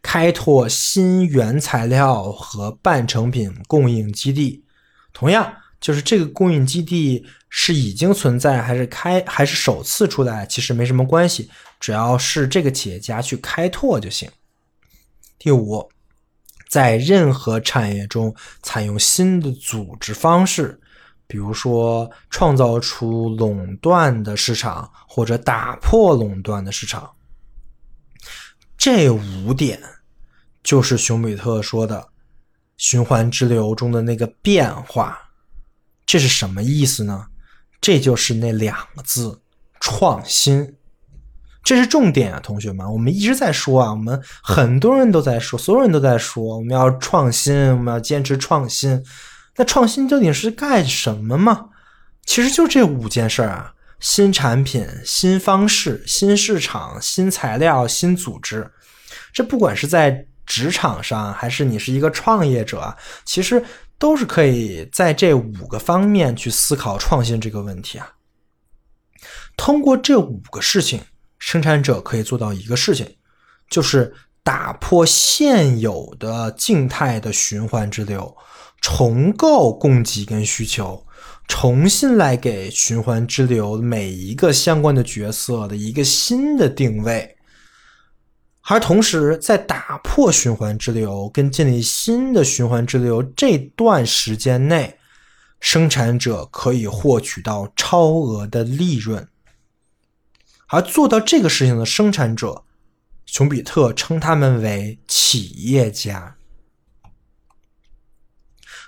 开拓新原材料和半成品供应基地。同样。就是这个供应基地是已经存在还是开还是首次出来，其实没什么关系，只要是这个企业家去开拓就行。第五，在任何产业中采用新的组织方式，比如说创造出垄断的市场或者打破垄断的市场。这五点就是熊彼特说的循环之流中的那个变化。这是什么意思呢？这就是那两个字“创新”，这是重点啊，同学们。我们一直在说啊，我们很多人都在说，所有人都在说，我们要创新，我们要坚持创新。那创新究竟是干什么嘛？其实就这五件事儿啊：新产品、新方式、新市场、新材料、新组织。这不管是在职场上，还是你是一个创业者，其实。都是可以在这五个方面去思考创新这个问题啊。通过这五个事情，生产者可以做到一个事情，就是打破现有的静态的循环之流，重构供给跟需求，重新来给循环之流每一个相关的角色的一个新的定位。而同时，在打破循环之流跟建立新的循环之流这段时间内，生产者可以获取到超额的利润。而做到这个事情的生产者，熊彼特称他们为企业家。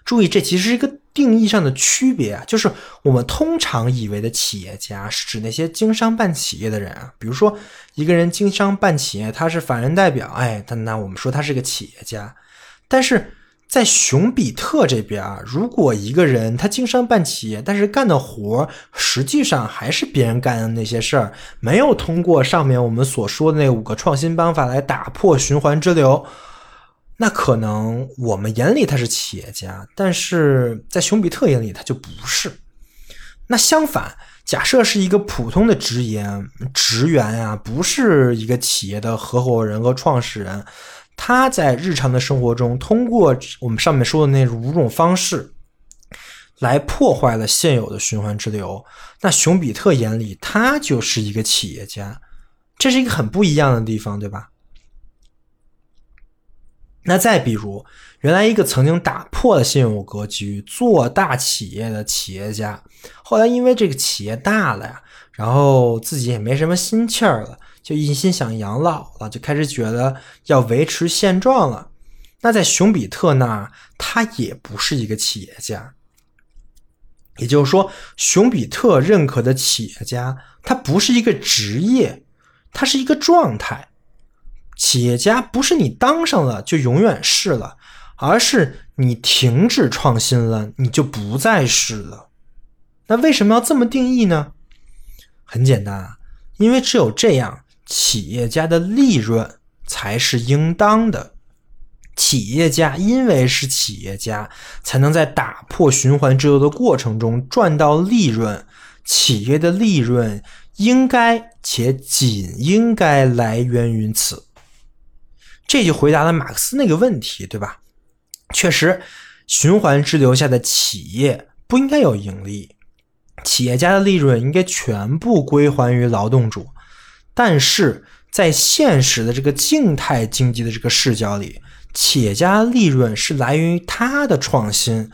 注意，这其实是一个。定义上的区别啊，就是我们通常以为的企业家是指那些经商办企业的人啊。比如说，一个人经商办企业，他是法人代表，哎，他那我们说他是个企业家。但是在熊彼特这边啊，如果一个人他经商办企业，但是干的活实际上还是别人干的那些事儿，没有通过上面我们所说的那五个创新方法来打破循环之流。那可能我们眼里他是企业家，但是在熊彼特眼里他就不是。那相反，假设是一个普通的职员，职员啊，不是一个企业的合伙人和创始人，他在日常的生活中通过我们上面说的那五种方式，来破坏了现有的循环之流。那熊彼特眼里他就是一个企业家，这是一个很不一样的地方，对吧？那再比如，原来一个曾经打破了现有格局、做大企业的企业家，后来因为这个企业大了呀，然后自己也没什么心气儿了，就一心想养老了，就开始觉得要维持现状了。那在熊彼特那，他也不是一个企业家，也就是说，熊彼特认可的企业家，他不是一个职业，他是一个状态。企业家不是你当上了就永远是了，而是你停止创新了，你就不再是了。那为什么要这么定义呢？很简单啊，因为只有这样，企业家的利润才是应当的。企业家因为是企业家，才能在打破循环制度的过程中赚到利润。企业的利润应该且仅应该来源于此。这就回答了马克思那个问题，对吧？确实，循环滞留下的企业不应该有盈利，企业家的利润应该全部归还于劳动主。但是在现实的这个静态经济的这个视角里，企业家利润是来源于他的创新，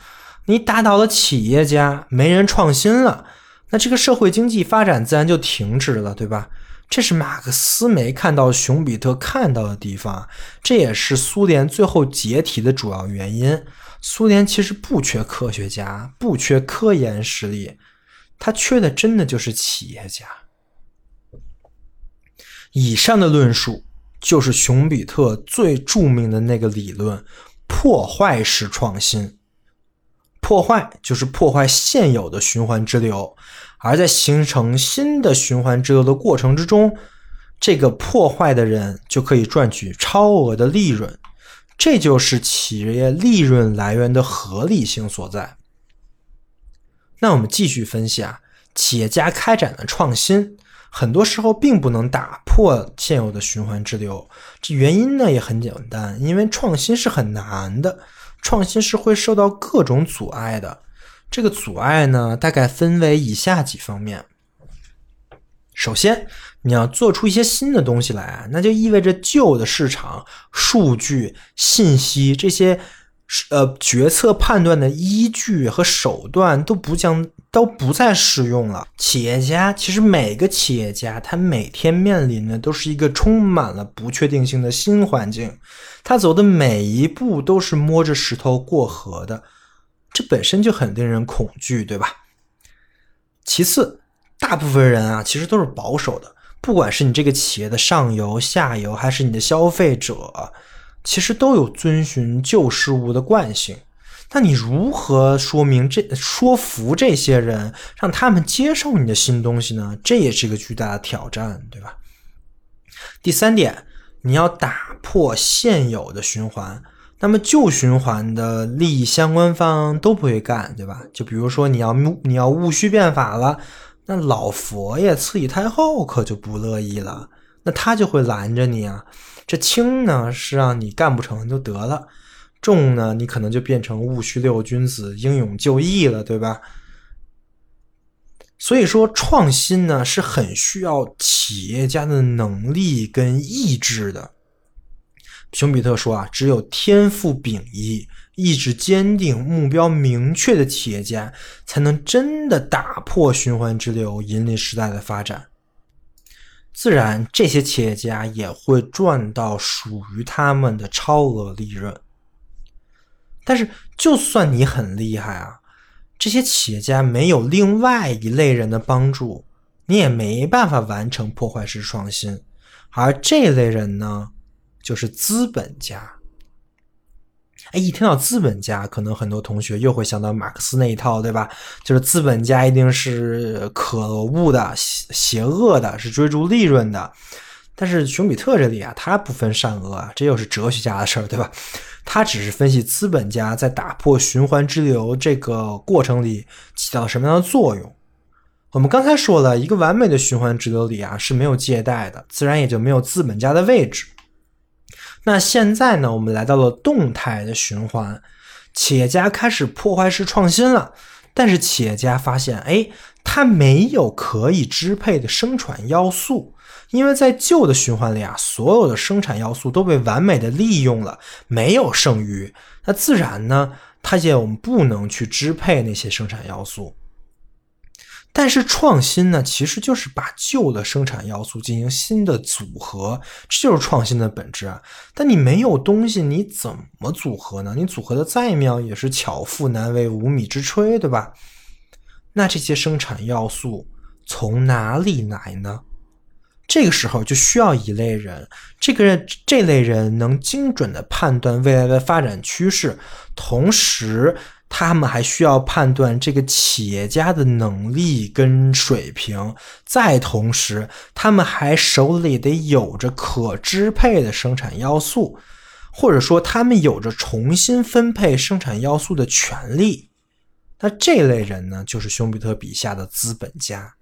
你打倒了企业家，没人创新了，那这个社会经济发展自然就停止了，对吧？这是马克思没看到熊彼特看到的地方，这也是苏联最后解体的主要原因。苏联其实不缺科学家，不缺科研实力，他缺的真的就是企业家。以上的论述。就是熊彼特最著名的那个理论——破坏式创新。破坏就是破坏现有的循环之流，而在形成新的循环支流的过程之中，这个破坏的人就可以赚取超额的利润。这就是企业利润来源的合理性所在。那我们继续分析啊，企业家开展的创新。很多时候并不能打破现有的循环支流，这原因呢也很简单，因为创新是很难的，创新是会受到各种阻碍的。这个阻碍呢，大概分为以下几方面。首先，你要做出一些新的东西来，那就意味着旧的市场、数据、信息这些。呃，决策判断的依据和手段都不将都不再适用了。企业家其实每个企业家他每天面临的都是一个充满了不确定性的新环境，他走的每一步都是摸着石头过河的，这本身就很令人恐惧，对吧？其次，大部分人啊其实都是保守的，不管是你这个企业的上游、下游，还是你的消费者。其实都有遵循旧事物的惯性，那你如何说明这说服这些人，让他们接受你的新东西呢？这也是一个巨大的挑战，对吧？第三点，你要打破现有的循环，那么旧循环的利益相关方都不会干，对吧？就比如说你要你要戊戌变法了，那老佛爷、慈禧太后可就不乐意了，那他就会拦着你啊。这轻呢是让你干不成就得了，重呢你可能就变成戊戌六君子英勇就义了，对吧？所以说创新呢是很需要企业家的能力跟意志的。熊彼特说啊，只有天赋秉异、意志坚定、目标明确的企业家，才能真的打破循环之流，引领时代的发展。自然，这些企业家也会赚到属于他们的超额利润。但是，就算你很厉害啊，这些企业家没有另外一类人的帮助，你也没办法完成破坏式创新。而这类人呢，就是资本家。哎，一听到资本家，可能很多同学又会想到马克思那一套，对吧？就是资本家一定是可恶的、邪邪恶的，是追逐利润的。但是熊彼特这里啊，他不分善恶啊，这又是哲学家的事儿，对吧？他只是分析资本家在打破循环之流这个过程里起到什么样的作用。我们刚才说了一个完美的循环之流里啊是没有借贷的，自然也就没有资本家的位置。那现在呢？我们来到了动态的循环，企业家开始破坏式创新了。但是企业家发现，哎，他没有可以支配的生产要素，因为在旧的循环里啊，所有的生产要素都被完美的利用了，没有剩余。那自然呢，他也我们不能去支配那些生产要素。但是创新呢，其实就是把旧的生产要素进行新的组合，这就是创新的本质啊。但你没有东西，你怎么组合呢？你组合的再妙，也是巧妇难为无米之炊，对吧？那这些生产要素从哪里来呢？这个时候就需要一类人，这个这类人能精准的判断未来的发展趋势，同时他们还需要判断这个企业家的能力跟水平，再同时他们还手里得有着可支配的生产要素，或者说他们有着重新分配生产要素的权利。那这类人呢，就是熊彼特笔下的资本家。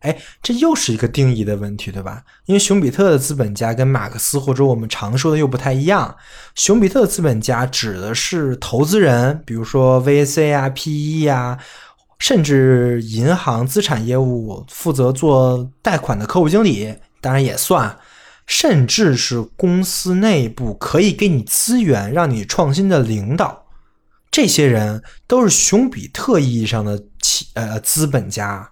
哎，这又是一个定义的问题，对吧？因为熊彼特的资本家跟马克思或者我们常说的又不太一样。熊彼特的资本家指的是投资人，比如说 VC 啊、PE 啊，甚至银行资产业务负责做贷款的客户经理，当然也算，甚至是公司内部可以给你资源让你创新的领导，这些人都是熊彼特意义上的企呃资本家。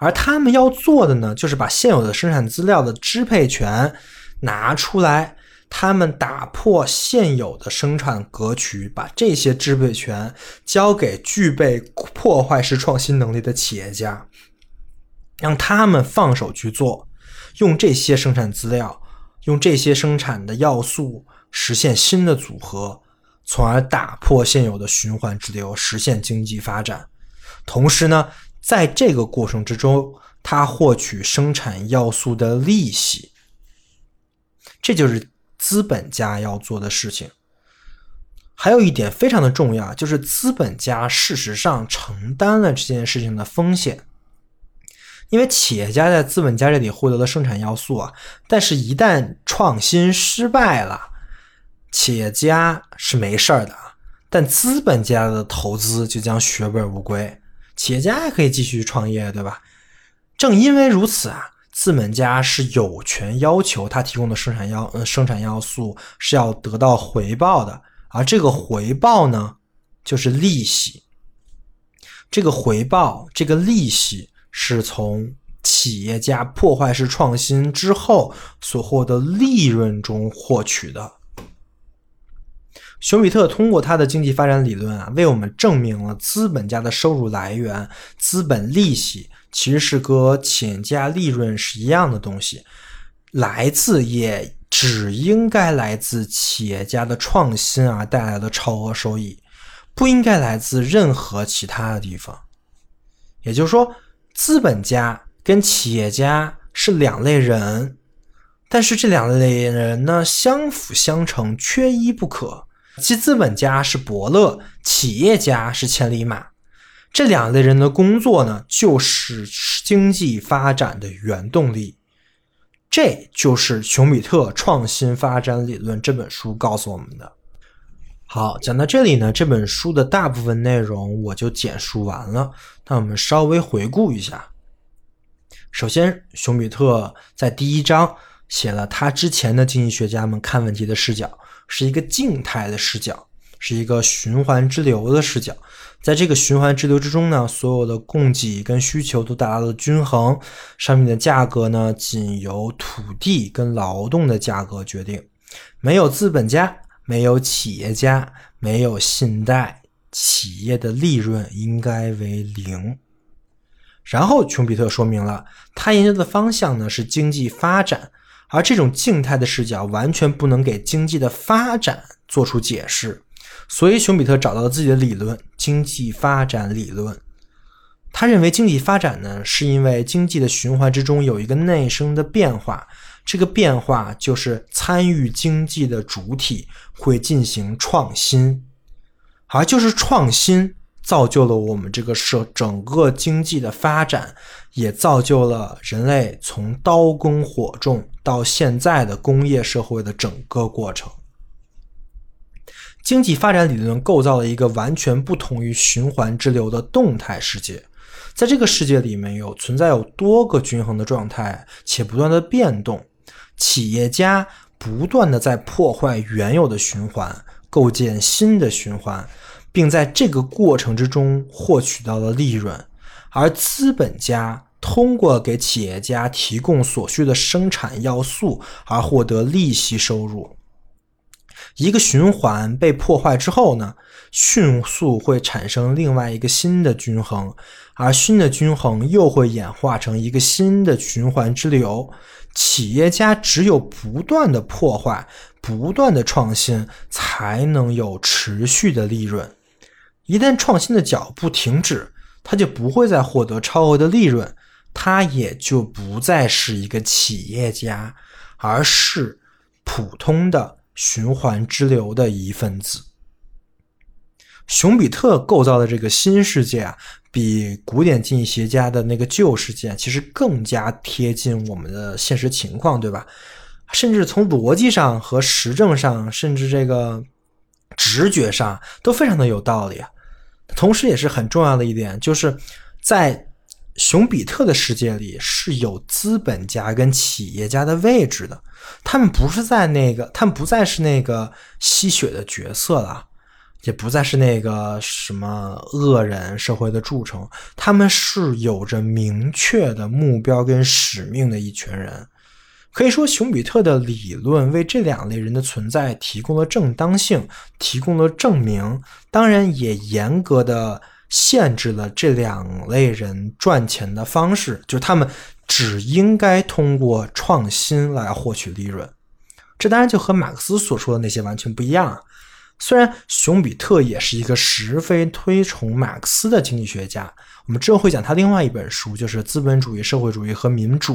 而他们要做的呢，就是把现有的生产资料的支配权拿出来，他们打破现有的生产格局，把这些支配权交给具备破坏式创新能力的企业家，让他们放手去做，用这些生产资料，用这些生产的要素实现新的组合，从而打破现有的循环之流，实现经济发展。同时呢。在这个过程之中，他获取生产要素的利息，这就是资本家要做的事情。还有一点非常的重要，就是资本家事实上承担了这件事情的风险，因为企业家在资本家这里获得了生产要素啊，但是一旦创新失败了，企业家是没事儿的，但资本家的投资就将血本无归。企业家还可以继续创业，对吧？正因为如此啊，资本家是有权要求他提供的生产要呃生产要素是要得到回报的，而这个回报呢，就是利息。这个回报，这个利息是从企业家破坏式创新之后所获得利润中获取的。熊彼特通过他的经济发展理论啊，为我们证明了资本家的收入来源——资本利息，其实是和企业家利润是一样的东西，来自也只应该来自企业家的创新而带来的超额收益，不应该来自任何其他的地方。也就是说，资本家跟企业家是两类人，但是这两类人呢，相辅相成，缺一不可。其资本家是伯乐，企业家是千里马，这两类人的工作呢，就是经济发展的原动力。这就是熊彼特创新发展理论这本书告诉我们的。好，讲到这里呢，这本书的大部分内容我就简述完了。那我们稍微回顾一下。首先，熊彼特在第一章写了他之前的经济学家们看问题的视角。是一个静态的视角，是一个循环之流的视角。在这个循环之流之中呢，所有的供给跟需求都达到了均衡，商品的价格呢，仅由土地跟劳动的价格决定。没有资本家，没有企业家，没有信贷，企业的利润应该为零。然后，琼比特说明了他研究的方向呢是经济发展。而这种静态的视角完全不能给经济的发展做出解释，所以熊彼特找到了自己的理论——经济发展理论。他认为经济发展呢，是因为经济的循环之中有一个内生的变化，这个变化就是参与经济的主体会进行创新，而就是创新。造就了我们这个社整个经济的发展，也造就了人类从刀耕火种到现在的工业社会的整个过程。经济发展理论构造了一个完全不同于循环之流的动态世界，在这个世界里面有存在有多个均衡的状态，且不断的变动。企业家不断的在破坏原有的循环，构建新的循环。并在这个过程之中获取到了利润，而资本家通过给企业家提供所需的生产要素而获得利息收入。一个循环被破坏之后呢，迅速会产生另外一个新的均衡，而新的均衡又会演化成一个新的循环之流。企业家只有不断的破坏、不断的创新，才能有持续的利润。一旦创新的脚步停止，他就不会再获得超额的利润，他也就不再是一个企业家，而是普通的循环之流的一份子。熊彼特构造的这个新世界啊，比古典经济学家的那个旧世界其实更加贴近我们的现实情况，对吧？甚至从逻辑上和实证上，甚至这个直觉上都非常的有道理啊。同时，也是很重要的一点，就是在熊彼特的世界里是有资本家跟企业家的位置的，他们不是在那个，他们不再是那个吸血的角色了。也不再是那个什么恶人社会的蛀虫，他们是有着明确的目标跟使命的一群人。可以说，熊彼特的理论为这两类人的存在提供了正当性，提供了证明。当然，也严格的限制了这两类人赚钱的方式，就是他们只应该通过创新来获取利润。这当然就和马克思所说的那些完全不一样。虽然熊彼特也是一个十分推崇马克思的经济学家，我们之后会讲他另外一本书，就是《资本主义、社会主义和民主》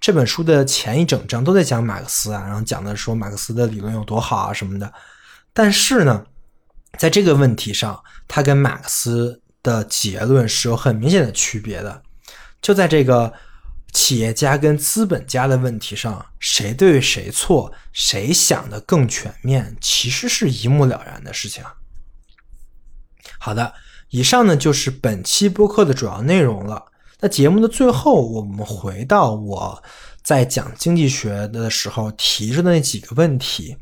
这本书的前一整章都在讲马克思啊，然后讲的说马克思的理论有多好啊什么的。但是呢，在这个问题上，他跟马克思的结论是有很明显的区别的，就在这个。企业家跟资本家的问题上，谁对谁错，谁想的更全面，其实是一目了然的事情。好的，以上呢就是本期播客的主要内容了。那节目的最后，我们回到我在讲经济学的时候提出的那几个问题：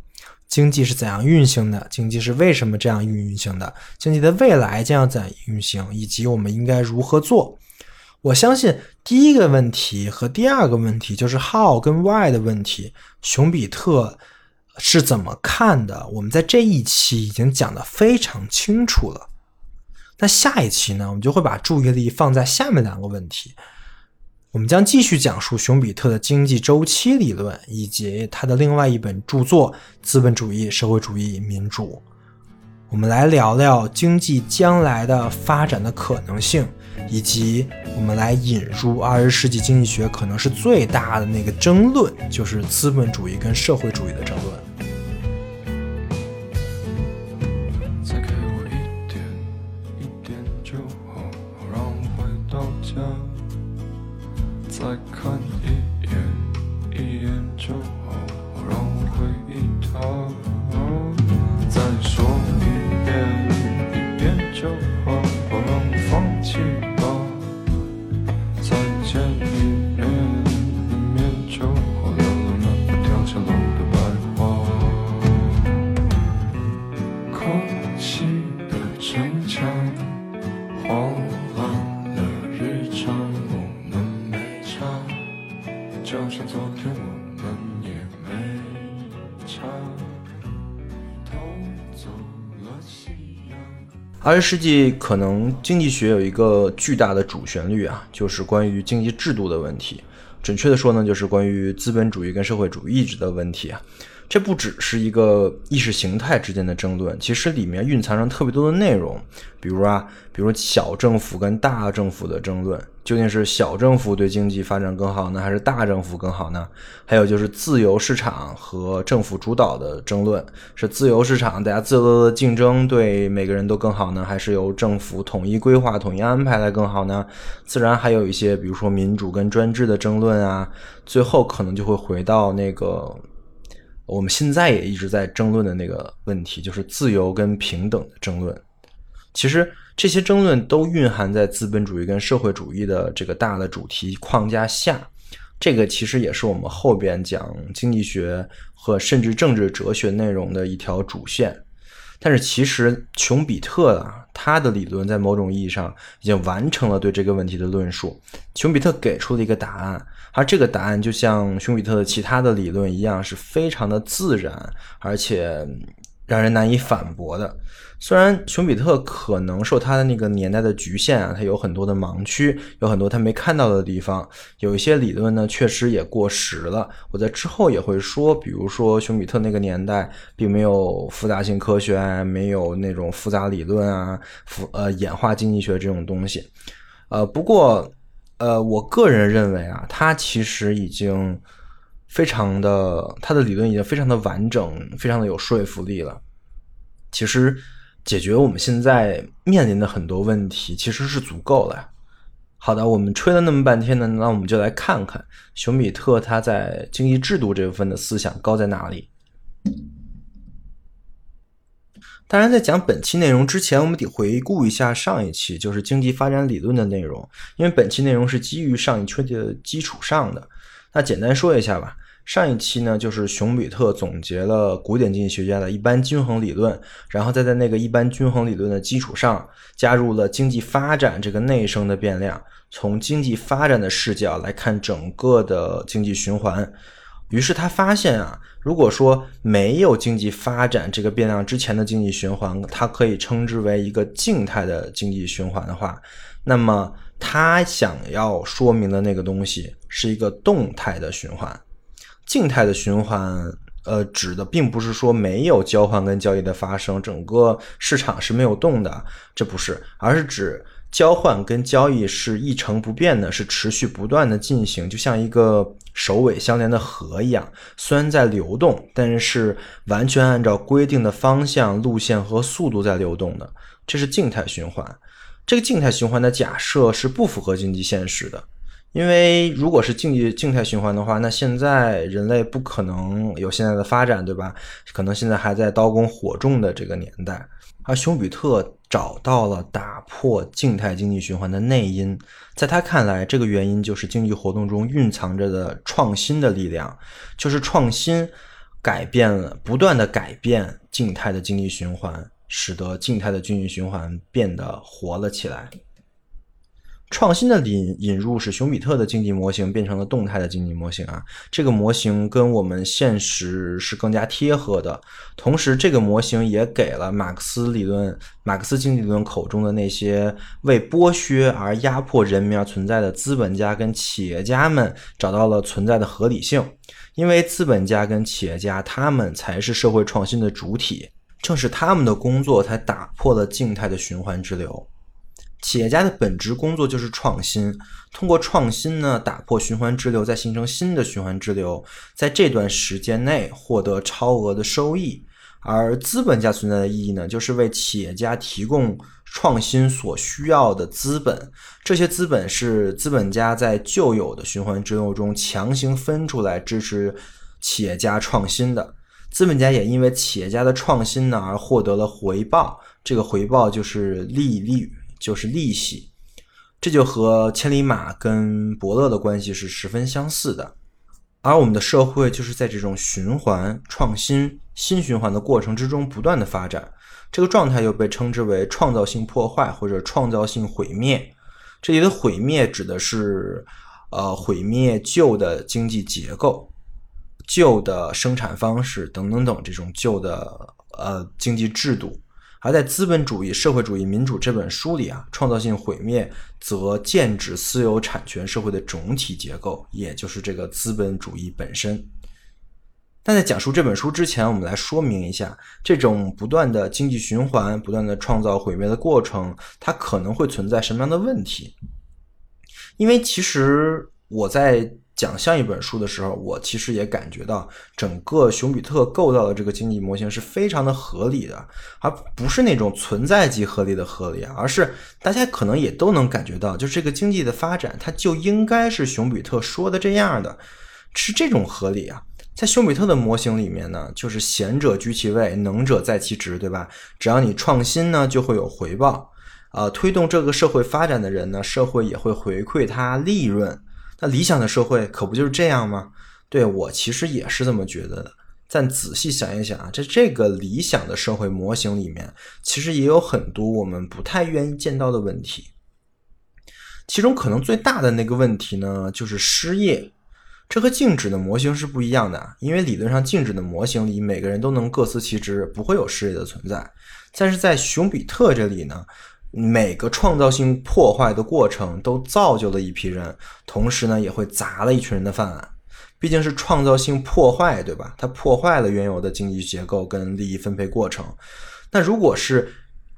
经济是怎样运行的？经济是为什么这样运运行的？经济的未来将要怎样运行？以及我们应该如何做？我相信第一个问题和第二个问题就是 how 跟 why 的问题，熊彼特是怎么看的？我们在这一期已经讲的非常清楚了。那下一期呢，我们就会把注意力放在下面两个问题。我们将继续讲述熊彼特的经济周期理论，以及他的另外一本著作《资本主义、社会主义、民主》。我们来聊聊经济将来的发展的可能性。以及我们来引入二十世纪经济学可能是最大的那个争论，就是资本主义跟社会主义的争论。再二十世纪可能经济学有一个巨大的主旋律啊，就是关于经济制度的问题。准确的说呢，就是关于资本主义跟社会主义意志的问题啊。这不只是一个意识形态之间的争论，其实里面蕴藏着特别多的内容。比如啊，比如小政府跟大政府的争论，究竟是小政府对经济发展更好呢，还是大政府更好呢？还有就是自由市场和政府主导的争论，是自由市场大家自由的竞争对每个人都更好呢，还是由政府统一规划、统一安排来更好呢？自然还有一些，比如说民主跟专制的争论啊，最后可能就会回到那个。我们现在也一直在争论的那个问题，就是自由跟平等的争论。其实这些争论都蕴含在资本主义跟社会主义的这个大的主题框架下。这个其实也是我们后边讲经济学和甚至政治哲学内容的一条主线。但是其实琼比特啊，他的理论在某种意义上已经完成了对这个问题的论述。琼比特给出了一个答案。而这个答案就像熊彼特的其他的理论一样，是非常的自然，而且让人难以反驳的。虽然熊彼特可能受他的那个年代的局限啊，他有很多的盲区，有很多他没看到的地方，有一些理论呢确实也过时了。我在之后也会说，比如说熊彼特那个年代并没有复杂性科学，没有那种复杂理论啊，复呃演化经济学这种东西。呃，不过呃，我个人认为啊，他其实已经非常的，他的理论已经非常的完整，非常的有说服力了。其实。解决我们现在面临的很多问题，其实是足够了。好的，我们吹了那么半天呢，那我们就来看看熊彼特他在经济制度这部分的思想高在哪里。当然，在讲本期内容之前，我们得回顾一下上一期，就是经济发展理论的内容，因为本期内容是基于上一期的基础上的。那简单说一下吧。上一期呢，就是熊彼特总结了古典经济学家的一般均衡理论，然后再在那个一般均衡理论的基础上，加入了经济发展这个内生的变量，从经济发展的视角来看整个的经济循环。于是他发现啊，如果说没有经济发展这个变量之前的经济循环，它可以称之为一个静态的经济循环的话，那么它想要说明的那个东西是一个动态的循环。静态的循环，呃，指的并不是说没有交换跟交易的发生，整个市场是没有动的，这不是，而是指交换跟交易是一成不变的，是持续不断的进行，就像一个首尾相连的河一样，虽然在流动，但是完全按照规定的方向、路线和速度在流动的，这是静态循环。这个静态循环的假设是不符合经济现实的。因为如果是静济静态循环的话，那现在人类不可能有现在的发展，对吧？可能现在还在刀工火种的这个年代。而熊彼特找到了打破静态经济循环的内因，在他看来，这个原因就是经济活动中蕴藏着的创新的力量，就是创新改变了，不断的改变静态的经济循环，使得静态的经济循环变得活了起来。创新的引引入使熊彼特的经济模型变成了动态的经济模型啊，这个模型跟我们现实是更加贴合的。同时，这个模型也给了马克思理论、马克思经济理论口中的那些为剥削而压迫人民而存在的资本家跟企业家们找到了存在的合理性，因为资本家跟企业家他们才是社会创新的主体，正是他们的工作才打破了静态的循环之流。企业家的本职工作就是创新，通过创新呢，打破循环支流，再形成新的循环支流，在这段时间内获得超额的收益。而资本家存在的意义呢，就是为企业家提供创新所需要的资本。这些资本是资本家在旧有的循环支流中强行分出来支持企业家创新的。资本家也因为企业家的创新呢而获得了回报，这个回报就是利率。就是利息，这就和千里马跟伯乐的关系是十分相似的。而我们的社会就是在这种循环、创新、新循环的过程之中不断的发展，这个状态又被称之为创造性破坏或者创造性毁灭。这里的毁灭指的是，呃，毁灭旧的经济结构、旧的生产方式等等等这种旧的呃经济制度。而在《资本主义、社会主义、民主》这本书里啊，创造性毁灭则剑指私有产权社会的总体结构，也就是这个资本主义本身。但在讲述这本书之前，我们来说明一下，这种不断的经济循环、不断的创造毁灭的过程，它可能会存在什么样的问题？因为其实我在。讲上一本书的时候，我其实也感觉到整个熊彼特构造的这个经济模型是非常的合理的，而不是那种存在即合理的合理，而是大家可能也都能感觉到，就是这个经济的发展，它就应该是熊彼特说的这样的，是这种合理啊。在熊彼特的模型里面呢，就是贤者居其位，能者在其职，对吧？只要你创新呢，就会有回报，啊，推动这个社会发展的人呢，社会也会回馈他利润。那理想的社会可不就是这样吗？对我其实也是这么觉得的。但仔细想一想啊，在这个理想的社会模型里面，其实也有很多我们不太愿意见到的问题。其中可能最大的那个问题呢，就是失业。这和静止的模型是不一样的，因为理论上静止的模型里每个人都能各司其职，不会有失业的存在。但是在熊彼特这里呢，每个创造性破坏的过程都造就了一批人，同时呢也会砸了一群人的饭碗。毕竟是创造性破坏，对吧？它破坏了原有的经济结构跟利益分配过程。那如果是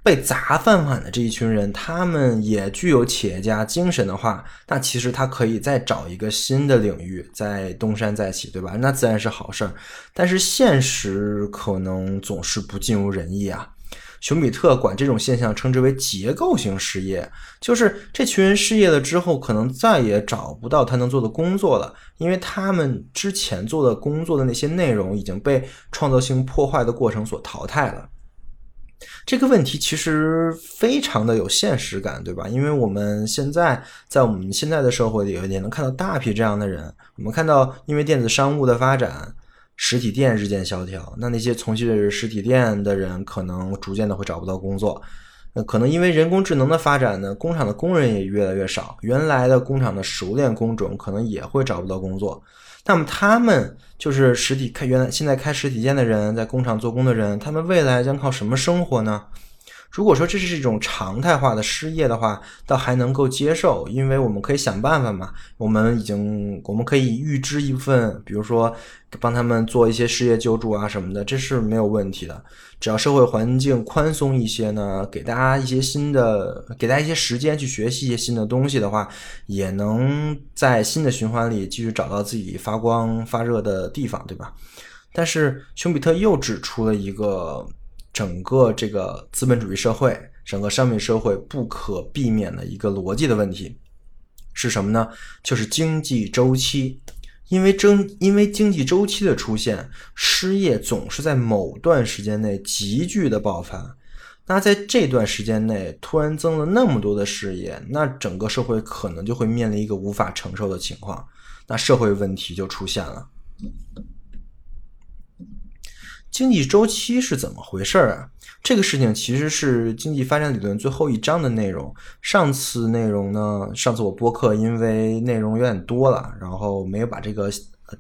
被砸饭碗的这一群人，他们也具有企业家精神的话，那其实他可以再找一个新的领域，再东山再起，对吧？那自然是好事儿。但是现实可能总是不尽如人意啊。熊彼特管这种现象称之为结构性失业，就是这群人失业了之后，可能再也找不到他能做的工作了，因为他们之前做的工作的那些内容已经被创造性破坏的过程所淘汰了。这个问题其实非常的有现实感，对吧？因为我们现在在我们现在的社会里，也能看到大批这样的人。我们看到，因为电子商务的发展，实体店日渐萧条，那那些从事实体店的人，可能逐渐的会找不到工作。那可能因为人工智能的发展呢，工厂的工人也越来越少，原来的工厂的熟练工种可能也会找不到工作。那么他们就是实体开原来现在开实体店的人，在工厂做工的人，他们未来将靠什么生活呢？如果说这是一种常态化的失业的话，倒还能够接受，因为我们可以想办法嘛。我们已经我们可以预支一部分，比如说帮他们做一些失业救助啊什么的，这是没有问题的。只要社会环境宽松一些呢，给大家一些新的，给大家一些时间去学习一些新的东西的话，也能在新的循环里继续找到自己发光发热的地方，对吧？但是熊彼特又指出了一个。整个这个资本主义社会，整个商品社会不可避免的一个逻辑的问题是什么呢？就是经济周期。因为经因为经济周期的出现，失业总是在某段时间内急剧的爆发。那在这段时间内突然增了那么多的失业，那整个社会可能就会面临一个无法承受的情况，那社会问题就出现了。经济周期是怎么回事儿啊？这个事情其实是经济发展理论最后一章的内容。上次内容呢，上次我播客因为内容有点多了，然后没有把这个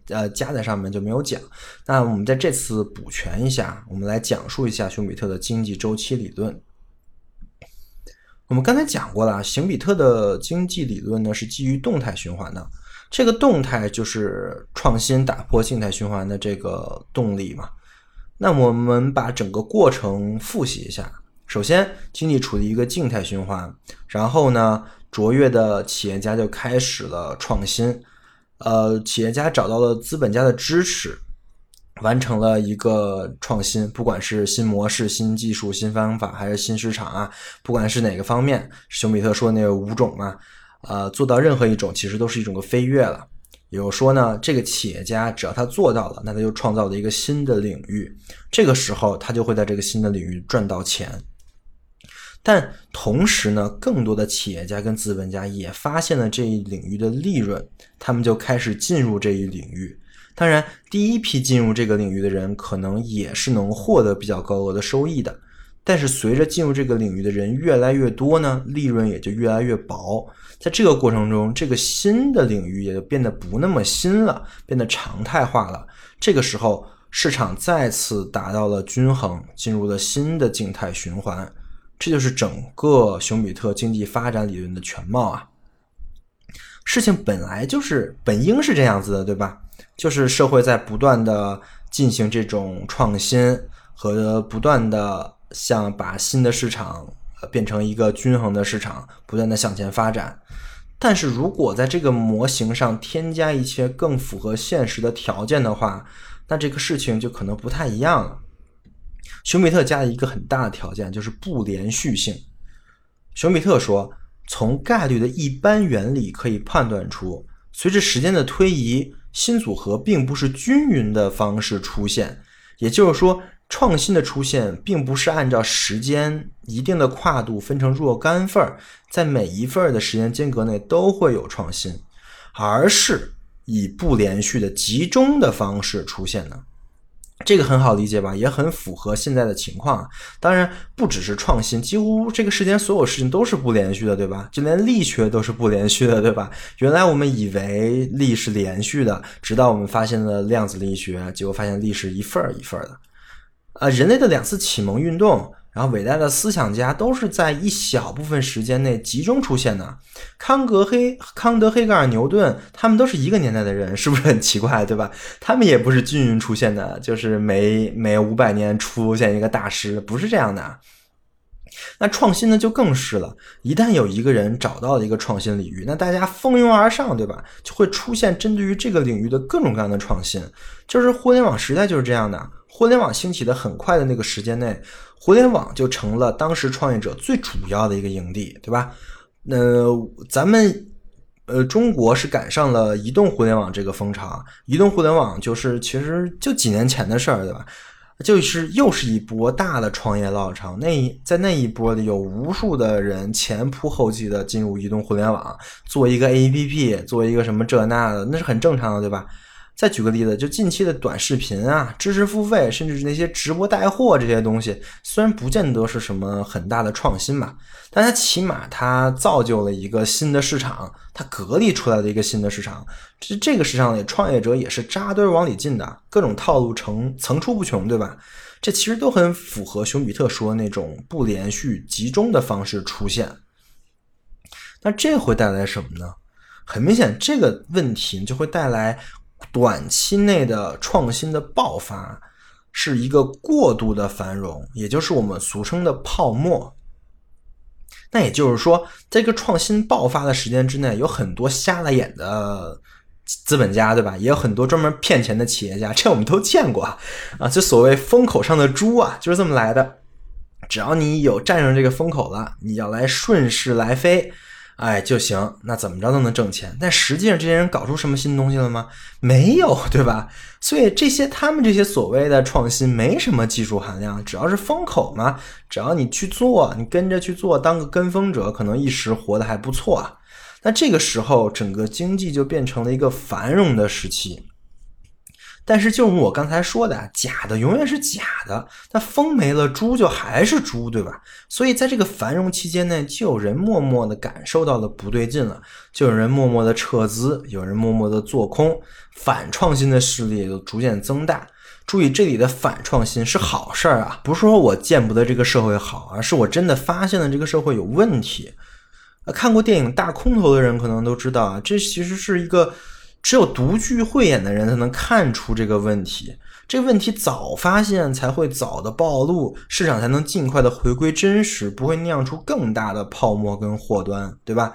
呃加在上面，就没有讲。那我们在这次补全一下，我们来讲述一下熊彼特的经济周期理论。我们刚才讲过了，熊彼特的经济理论呢是基于动态循环的，这个动态就是创新打破静态循环的这个动力嘛。那我们把整个过程复习一下。首先，经济处于一个静态循环，然后呢，卓越的企业家就开始了创新。呃，企业家找到了资本家的支持，完成了一个创新，不管是新模式、新技术、新方法，还是新市场啊，不管是哪个方面，熊彼特说那五种嘛，呃，做到任何一种，其实都是一种个飞跃了。也就是说呢，这个企业家只要他做到了，那他就创造了一个新的领域，这个时候他就会在这个新的领域赚到钱。但同时呢，更多的企业家跟资本家也发现了这一领域的利润，他们就开始进入这一领域。当然，第一批进入这个领域的人可能也是能获得比较高额的收益的。但是随着进入这个领域的人越来越多呢，利润也就越来越薄。在这个过程中，这个新的领域也就变得不那么新了，变得常态化了。这个时候，市场再次达到了均衡，进入了新的静态循环。这就是整个熊彼特经济发展理论的全貌啊！事情本来就是本应是这样子的，对吧？就是社会在不断的进行这种创新和不断的像把新的市场。变成一个均衡的市场，不断的向前发展。但是如果在这个模型上添加一些更符合现实的条件的话，那这个事情就可能不太一样了。熊彼特加了一个很大的条件，就是不连续性。熊彼特说，从概率的一般原理可以判断出，随着时间的推移，新组合并不是均匀的方式出现。也就是说。创新的出现并不是按照时间一定的跨度分成若干份儿，在每一份儿的时间间隔内都会有创新，而是以不连续的集中的方式出现的。这个很好理解吧，也很符合现在的情况。当然，不只是创新，几乎这个世间所有事情都是不连续的，对吧？就连力学都是不连续的，对吧？原来我们以为力是连续的，直到我们发现了量子力学，结果发现力是一份儿一份儿的。啊，人类的两次启蒙运动。然后，伟大的思想家都是在一小部分时间内集中出现的。康格黑、康德、黑格尔、牛顿，他们都是一个年代的人，是不是很奇怪，对吧？他们也不是均匀出现的，就是每每五百年出现一个大师，不是这样的。那创新呢，就更是了。一旦有一个人找到了一个创新领域，那大家蜂拥而上，对吧？就会出现针对于这个领域的各种各样的创新。就是互联网时代就是这样的。互联网兴起的很快的那个时间内。互联网就成了当时创业者最主要的一个营地，对吧？那咱们呃，中国是赶上了移动互联网这个风潮。移动互联网就是其实就几年前的事儿，对吧？就是又是一波大的创业浪潮。那在那一波里，有无数的人前仆后继的进入移动互联网，做一个 APP，做一个什么这那的，那是很正常的，对吧？再举个例子，就近期的短视频啊，知识付费，甚至是那些直播带货这些东西，虽然不见得是什么很大的创新吧，但它起码它造就了一个新的市场，它隔离出来的一个新的市场。这这个市场里，创业者也是扎堆往里进的，各种套路层层出不穷，对吧？这其实都很符合熊彼特说的那种不连续、集中的方式出现。那这会带来什么呢？很明显，这个问题就会带来。短期内的创新的爆发是一个过度的繁荣，也就是我们俗称的泡沫。那也就是说，在这个创新爆发的时间之内，有很多瞎了眼的资本家，对吧？也有很多专门骗钱的企业家，这我们都见过啊。就所谓风口上的猪啊，就是这么来的。只要你有站上这个风口了，你要来顺势来飞。哎，就行，那怎么着都能挣钱。但实际上，这些人搞出什么新东西了吗？没有，对吧？所以这些他们这些所谓的创新，没什么技术含量，只要是风口嘛，只要你去做，你跟着去做，当个跟风者，可能一时活得还不错啊。那这个时候，整个经济就变成了一个繁荣的时期。但是，就如我刚才说的，假的永远是假的。那风没了，猪就还是猪，对吧？所以，在这个繁荣期间呢，就有人默默的感受到了不对劲了，就有人默默的撤资，有人默默的做空，反创新的势力也就逐渐增大。注意，这里的反创新是好事儿啊，不是说我见不得这个社会好，而是我真的发现了这个社会有问题。看过电影《大空头》的人可能都知道啊，这其实是一个。只有独具慧眼的人才能看出这个问题，这个问题早发现才会早的暴露，市场才能尽快的回归真实，不会酿出更大的泡沫跟祸端，对吧？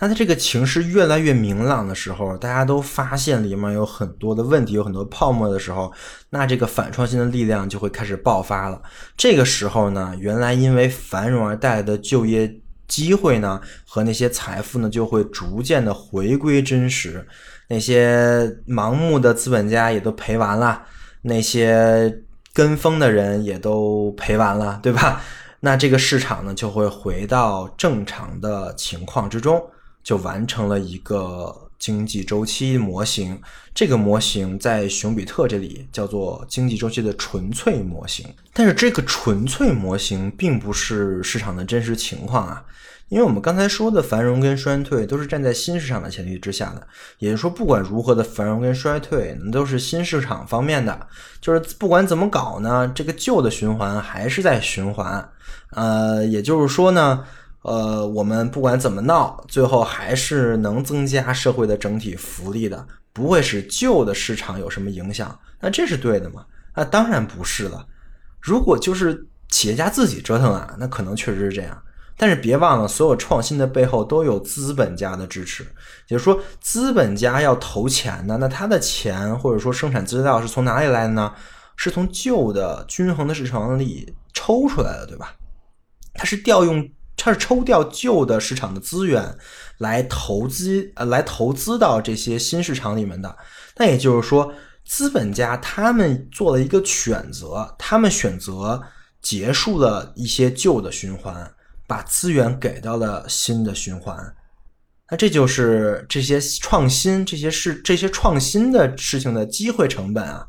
那在这个情势越来越明朗的时候，大家都发现里面有很多的问题，有很多泡沫的时候，那这个反创新的力量就会开始爆发了。这个时候呢，原来因为繁荣而带来的就业机会呢，和那些财富呢，就会逐渐的回归真实。那些盲目的资本家也都赔完了，那些跟风的人也都赔完了，对吧？那这个市场呢，就会回到正常的情况之中，就完成了一个经济周期模型。这个模型在熊彼特这里叫做经济周期的纯粹模型。但是这个纯粹模型并不是市场的真实情况啊。因为我们刚才说的繁荣跟衰退都是站在新市场的前提之下的，也就是说，不管如何的繁荣跟衰退，那都是新市场方面的。就是不管怎么搞呢，这个旧的循环还是在循环。呃，也就是说呢，呃，我们不管怎么闹，最后还是能增加社会的整体福利的，不会使旧的市场有什么影响。那这是对的吗？那当然不是了。如果就是企业家自己折腾啊，那可能确实是这样。但是别忘了，所有创新的背后都有资本家的支持，也就是说，资本家要投钱呢，那他的钱或者说生产资料是从哪里来的呢？是从旧的均衡的市场里抽出来的，对吧？他是调用，他是抽调旧的市场的资源来投资，呃，来投资到这些新市场里面的。那也就是说，资本家他们做了一个选择，他们选择结束了一些旧的循环。把资源给到了新的循环，那这就是这些创新、这些事、这些创新的事情的机会成本啊。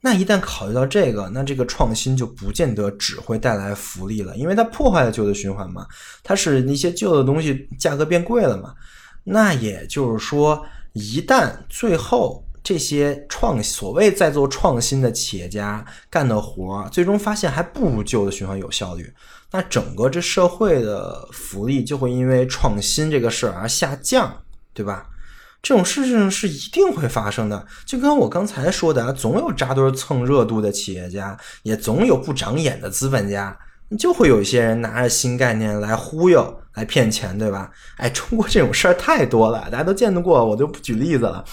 那一旦考虑到这个，那这个创新就不见得只会带来福利了，因为它破坏了旧的循环嘛，它使那些旧的东西价格变贵了嘛。那也就是说，一旦最后这些创所谓在做创新的企业家干的活，最终发现还不如旧的循环有效率，那整个这社会的福利就会因为创新这个事儿而下降，对吧？这种事情是一定会发生的，就跟我刚才说的，总有扎堆蹭热度的企业家，也总有不长眼的资本家，就会有一些人拿着新概念来忽悠、来骗钱，对吧？哎，中国这种事儿太多了，大家都见得过，我就不举例子了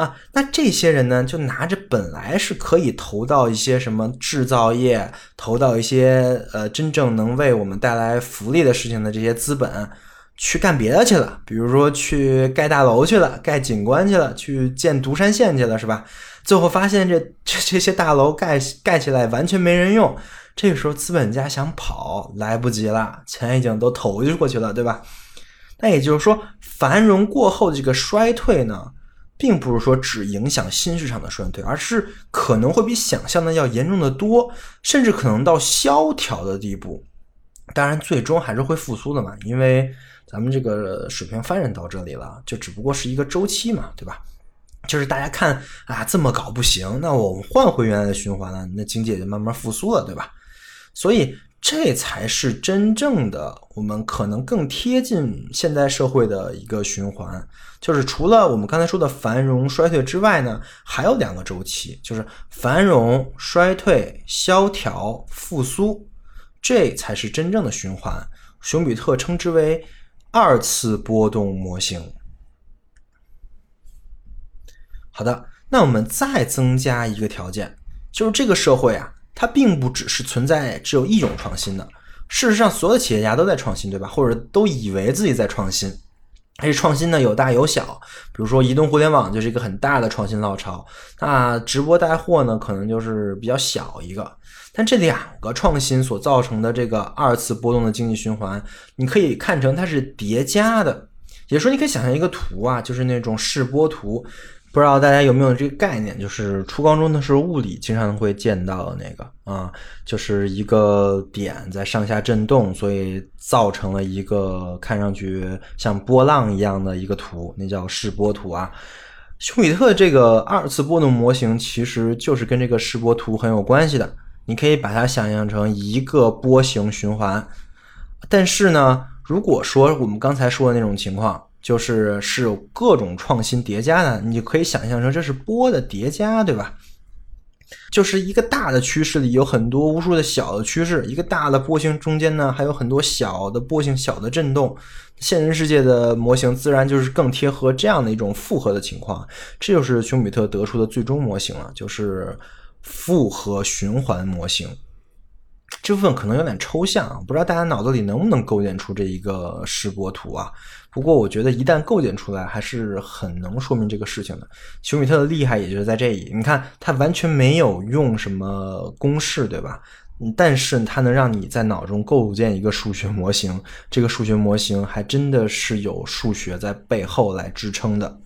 啊。那这些人呢，就拿着本来是可以投到一些什么制造业、投到一些呃真正能为我们带来福利的事情的这些资本。去干别的去了，比如说去盖大楼去了，盖景观去了，去建独山县去了，是吧？最后发现这这这些大楼盖盖起来完全没人用，这个时候资本家想跑来不及了，钱已经都投就过去了，对吧？那也就是说，繁荣过后的这个衰退呢，并不是说只影响新市场的衰退，而是可能会比想象的要严重的多，甚至可能到萧条的地步。当然，最终还是会复苏的嘛，因为。咱们这个水平翻人到这里了，就只不过是一个周期嘛，对吧？就是大家看啊，这么搞不行，那我们换回原来的循环了，那经济也就慢慢复苏了，对吧？所以这才是真正的我们可能更贴近现代社会的一个循环。就是除了我们刚才说的繁荣衰退之外呢，还有两个周期，就是繁荣衰退、萧条复苏，这才是真正的循环。熊彼特称之为。二次波动模型。好的，那我们再增加一个条件，就是这个社会啊，它并不只是存在只有一种创新的。事实上，所有的企业家都在创新，对吧？或者都以为自己在创新。而且创新呢有大有小，比如说移动互联网就是一个很大的创新浪潮，那直播带货呢可能就是比较小一个。但这两个创新所造成的这个二次波动的经济循环，你可以看成它是叠加的。也就是说，你可以想象一个图啊，就是那种示波图。不知道大家有没有这个概念？就是初高中的时候物理经常会见到的那个啊，就是一个点在上下震动，所以造成了一个看上去像波浪一样的一个图，那叫示波图啊。休米特这个二次波动模型其实就是跟这个示波图很有关系的。你可以把它想象成一个波形循环，但是呢，如果说我们刚才说的那种情况，就是是有各种创新叠加的，你可以想象成这是波的叠加，对吧？就是一个大的趋势里有很多无数的小的趋势，一个大的波形中间呢还有很多小的波形、小的震动。现实世界的模型自然就是更贴合这样的一种复合的情况，这就是熊彼特得出的最终模型了，就是。复合循环模型这部分可能有点抽象，不知道大家脑子里能不能构建出这一个示波图啊？不过我觉得一旦构建出来，还是很能说明这个事情的。熊彼特的厉害也就是在这里，你看他完全没有用什么公式，对吧？但是它能让你在脑中构建一个数学模型，这个数学模型还真的是有数学在背后来支撑的。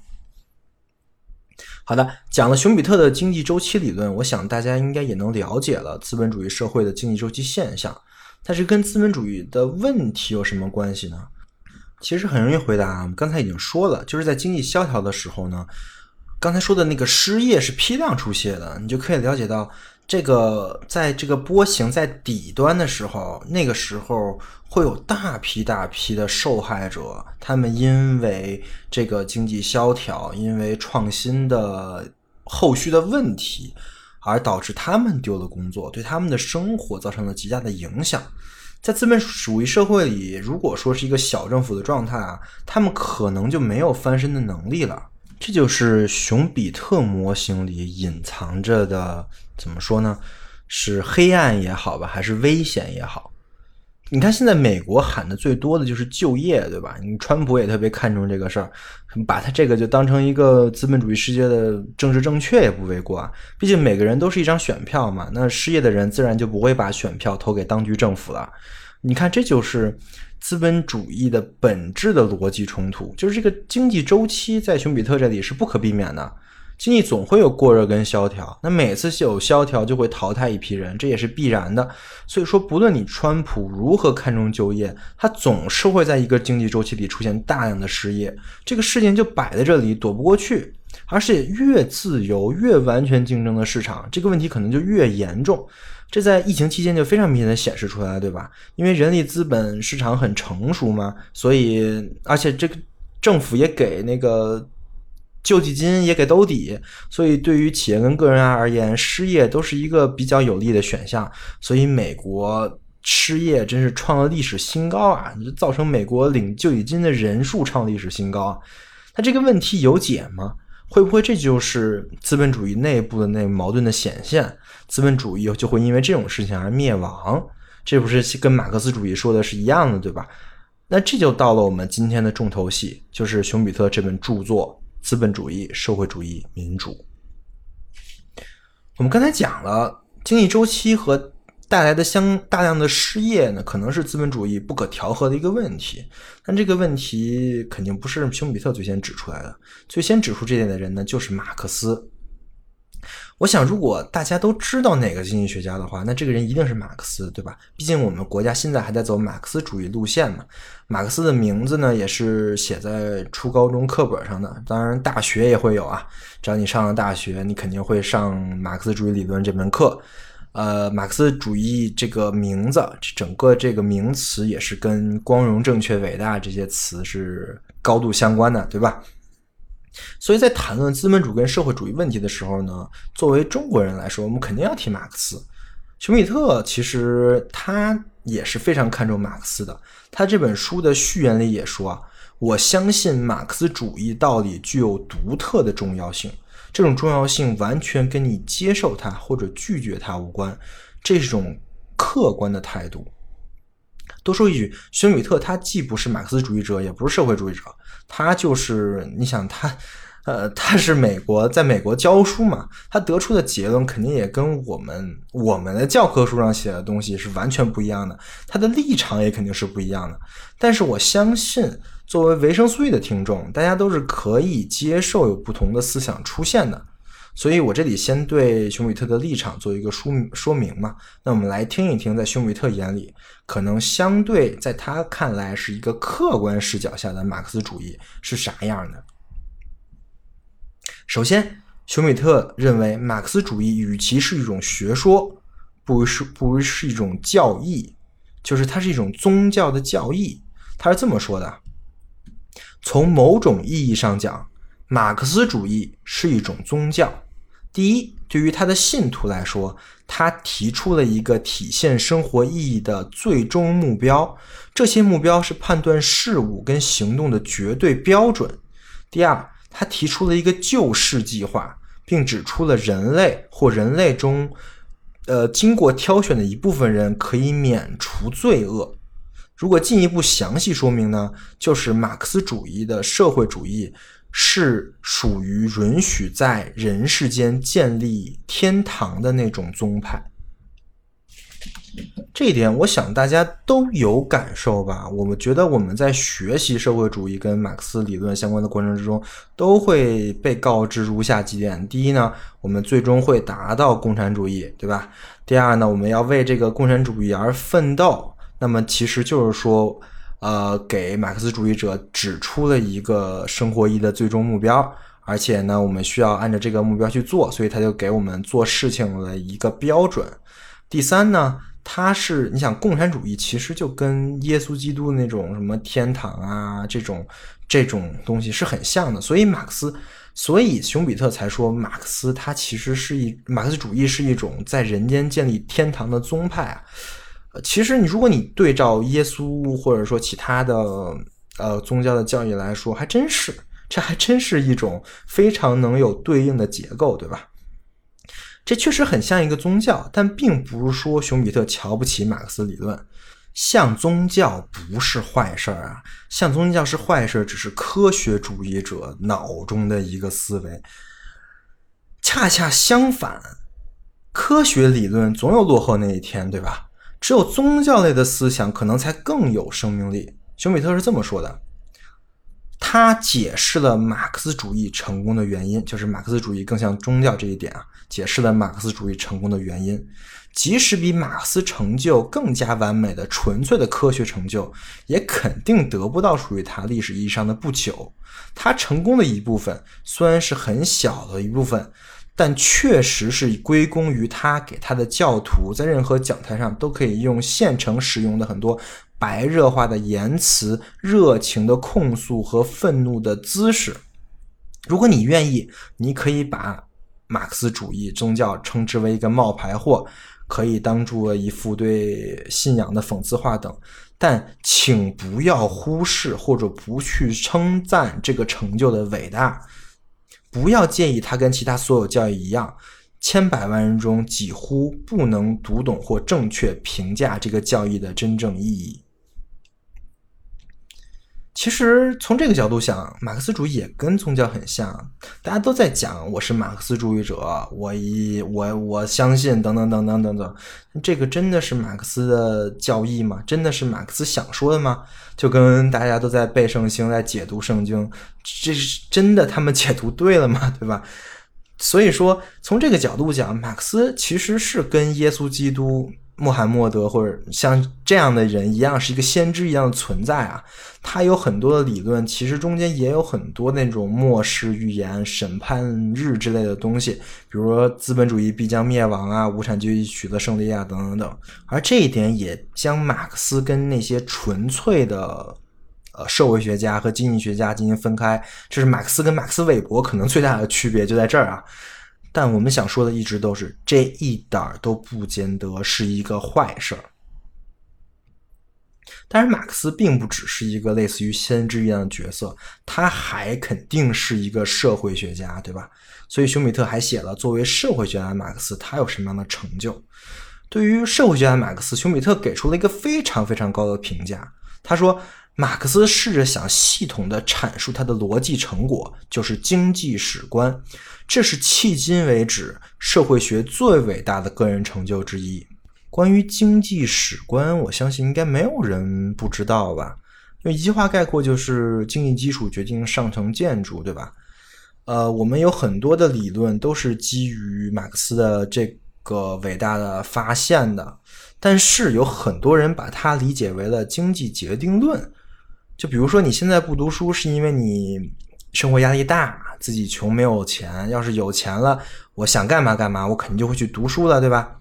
好的，讲了熊彼特的经济周期理论，我想大家应该也能了解了资本主义社会的经济周期现象。但是跟资本主义的问题有什么关系呢？其实很容易回答啊，我们刚才已经说了，就是在经济萧条的时候呢，刚才说的那个失业是批量出现的，你就可以了解到。这个在这个波形在底端的时候，那个时候会有大批大批的受害者，他们因为这个经济萧条，因为创新的后续的问题，而导致他们丢了工作，对他们的生活造成了极大的影响。在资本主义社会里，如果说是一个小政府的状态啊，他们可能就没有翻身的能力了。这就是熊彼特模型里隐藏着的。怎么说呢？是黑暗也好吧，还是危险也好？你看现在美国喊的最多的就是就业，对吧？你川普也特别看重这个事儿，把他这个就当成一个资本主义世界的政治正确也不为过啊。毕竟每个人都是一张选票嘛，那失业的人自然就不会把选票投给当局政府了。你看，这就是资本主义的本质的逻辑冲突，就是这个经济周期在熊彼特这里是不可避免的。经济总会有过热跟萧条，那每次有萧条就会淘汰一批人，这也是必然的。所以说，不论你川普如何看重就业，他总是会在一个经济周期里出现大量的失业，这个事情就摆在这里，躲不过去。而且越自由、越完全竞争的市场，这个问题可能就越严重。这在疫情期间就非常明显的显示出来了，对吧？因为人力资本市场很成熟嘛，所以而且这个政府也给那个救济金也给兜底，所以对于企业跟个人而言，失业都是一个比较有利的选项。所以美国失业真是创了历史新高啊！造成美国领救济金的人数创历史新高。那这个问题有解吗？会不会这就是资本主义内部的那矛盾的显现？资本主义就会因为这种事情而灭亡？这不是跟马克思主义说的是一样的，对吧？那这就到了我们今天的重头戏，就是熊彼特这本著作《资本主义、社会主义、民主》。我们刚才讲了经济周期和。带来的相大量的失业呢，可能是资本主义不可调和的一个问题。但这个问题肯定不是丘比特最先指出来的，最先指出这点的人呢，就是马克思。我想，如果大家都知道哪个经济学家的话，那这个人一定是马克思，对吧？毕竟我们国家现在还在走马克思主义路线嘛。马克思的名字呢，也是写在初高中课本上的，当然大学也会有啊。只要你上了大学，你肯定会上马克思主义理论这门课。呃，马克思主义这个名字，整个这个名词也是跟光荣、正确、伟大这些词是高度相关的，对吧？所以在谈论资本主义跟社会主义问题的时候呢，作为中国人来说，我们肯定要提马克思。熊彼特其实他也是非常看重马克思的，他这本书的序言里也说啊，我相信马克思主义道理具有独特的重要性。这种重要性完全跟你接受它或者拒绝它无关，这是种客观的态度。多说一句，休米特他既不是马克思主义者，也不是社会主义者，他就是你想他，呃，他是美国在美国教书嘛，他得出的结论肯定也跟我们我们的教科书上写的东西是完全不一样的，他的立场也肯定是不一样的。但是我相信。作为维生素 E 的听众，大家都是可以接受有不同的思想出现的，所以我这里先对熊彼特的立场做一个说说明嘛。那我们来听一听，在熊彼特眼里，可能相对在他看来是一个客观视角下的马克思主义是啥样的。首先，熊彼特认为马克思主义与其是一种学说，不如是不如是一种教义，就是它是一种宗教的教义。他是这么说的。从某种意义上讲，马克思主义是一种宗教。第一，对于他的信徒来说，他提出了一个体现生活意义的最终目标，这些目标是判断事物跟行动的绝对标准。第二，他提出了一个救世计划，并指出了人类或人类中，呃，经过挑选的一部分人可以免除罪恶。如果进一步详细说明呢，就是马克思主义的社会主义是属于允许在人世间建立天堂的那种宗派。这一点，我想大家都有感受吧？我们觉得我们在学习社会主义跟马克思理论相关的过程之中，都会被告知如下几点：第一呢，我们最终会达到共产主义，对吧？第二呢，我们要为这个共产主义而奋斗。那么其实就是说，呃，给马克思主义者指出了一个生活意义的最终目标，而且呢，我们需要按照这个目标去做，所以他就给我们做事情的一个标准。第三呢，他是你想，共产主义其实就跟耶稣基督那种什么天堂啊这种这种东西是很像的，所以马克思，所以熊彼特才说马克思他其实是一马克思主义是一种在人间建立天堂的宗派啊。其实，你如果你对照耶稣或者说其他的呃宗教的教义来说，还真是，这还真是一种非常能有对应的结构，对吧？这确实很像一个宗教，但并不是说熊彼特瞧不起马克思理论。像宗教不是坏事儿啊，像宗教是坏事儿，只是科学主义者脑中的一个思维。恰恰相反，科学理论总有落后那一天，对吧？只有宗教类的思想可能才更有生命力。熊彼特是这么说的，他解释了马克思主义成功的原因，就是马克思主义更像宗教这一点啊，解释了马克思主义成功的原因。即使比马克思成就更加完美的纯粹的科学成就，也肯定得不到属于他历史意义上的不朽。他成功的一部分虽然是很小的一部分，但确实是归功于他给他的教徒在任何讲台上都可以用现成使用的很多白热化的言辞、热情的控诉和愤怒的姿势。如果你愿意，你可以把马克思主义宗教称之为一个冒牌货。可以当做一幅对信仰的讽刺画等，但请不要忽视或者不去称赞这个成就的伟大。不要介意它跟其他所有教育一样，千百万人中几乎不能读懂或正确评价这个教育的真正意义。其实从这个角度想，马克思主义也跟宗教很像。大家都在讲我是马克思主义者，我一我我相信等等等等等等。这个真的是马克思的教义吗？真的是马克思想说的吗？就跟大家都在背圣经，在解读圣经，这是真的他们 解读对了吗？对吧？所以说，从这个角度讲，马克思其实是跟耶稣基督。穆罕默德或者像这样的人一样，是一个先知一样的存在啊。他有很多的理论，其实中间也有很多那种末世预言、审判日之类的东西，比如说资本主义必将灭亡啊，无产阶级取得胜利啊，等等等。而这一点也将马克思跟那些纯粹的呃社会学家和经济学家进行分开。这是马克思跟马克思韦伯可能最大的区别就在这儿啊。但我们想说的一直都是，这一点儿都不见得是一个坏事儿。当然，马克思并不只是一个类似于先知一样的角色，他还肯定是一个社会学家，对吧？所以，熊彼特还写了作为社会学家的马克思他有什么样的成就。对于社会学家马克思，熊彼特给出了一个非常非常高的评价。他说。马克思试着想系统的阐述他的逻辑成果，就是经济史观，这是迄今为止社会学最伟大的个人成就之一。关于经济史观，我相信应该没有人不知道吧？用一句话概括，就是经济基础决定上层建筑，对吧？呃，我们有很多的理论都是基于马克思的这个伟大的发现的，但是有很多人把它理解为了经济决定论。就比如说，你现在不读书，是因为你生活压力大，自己穷没有钱。要是有钱了，我想干嘛干嘛，我肯定就会去读书了，对吧？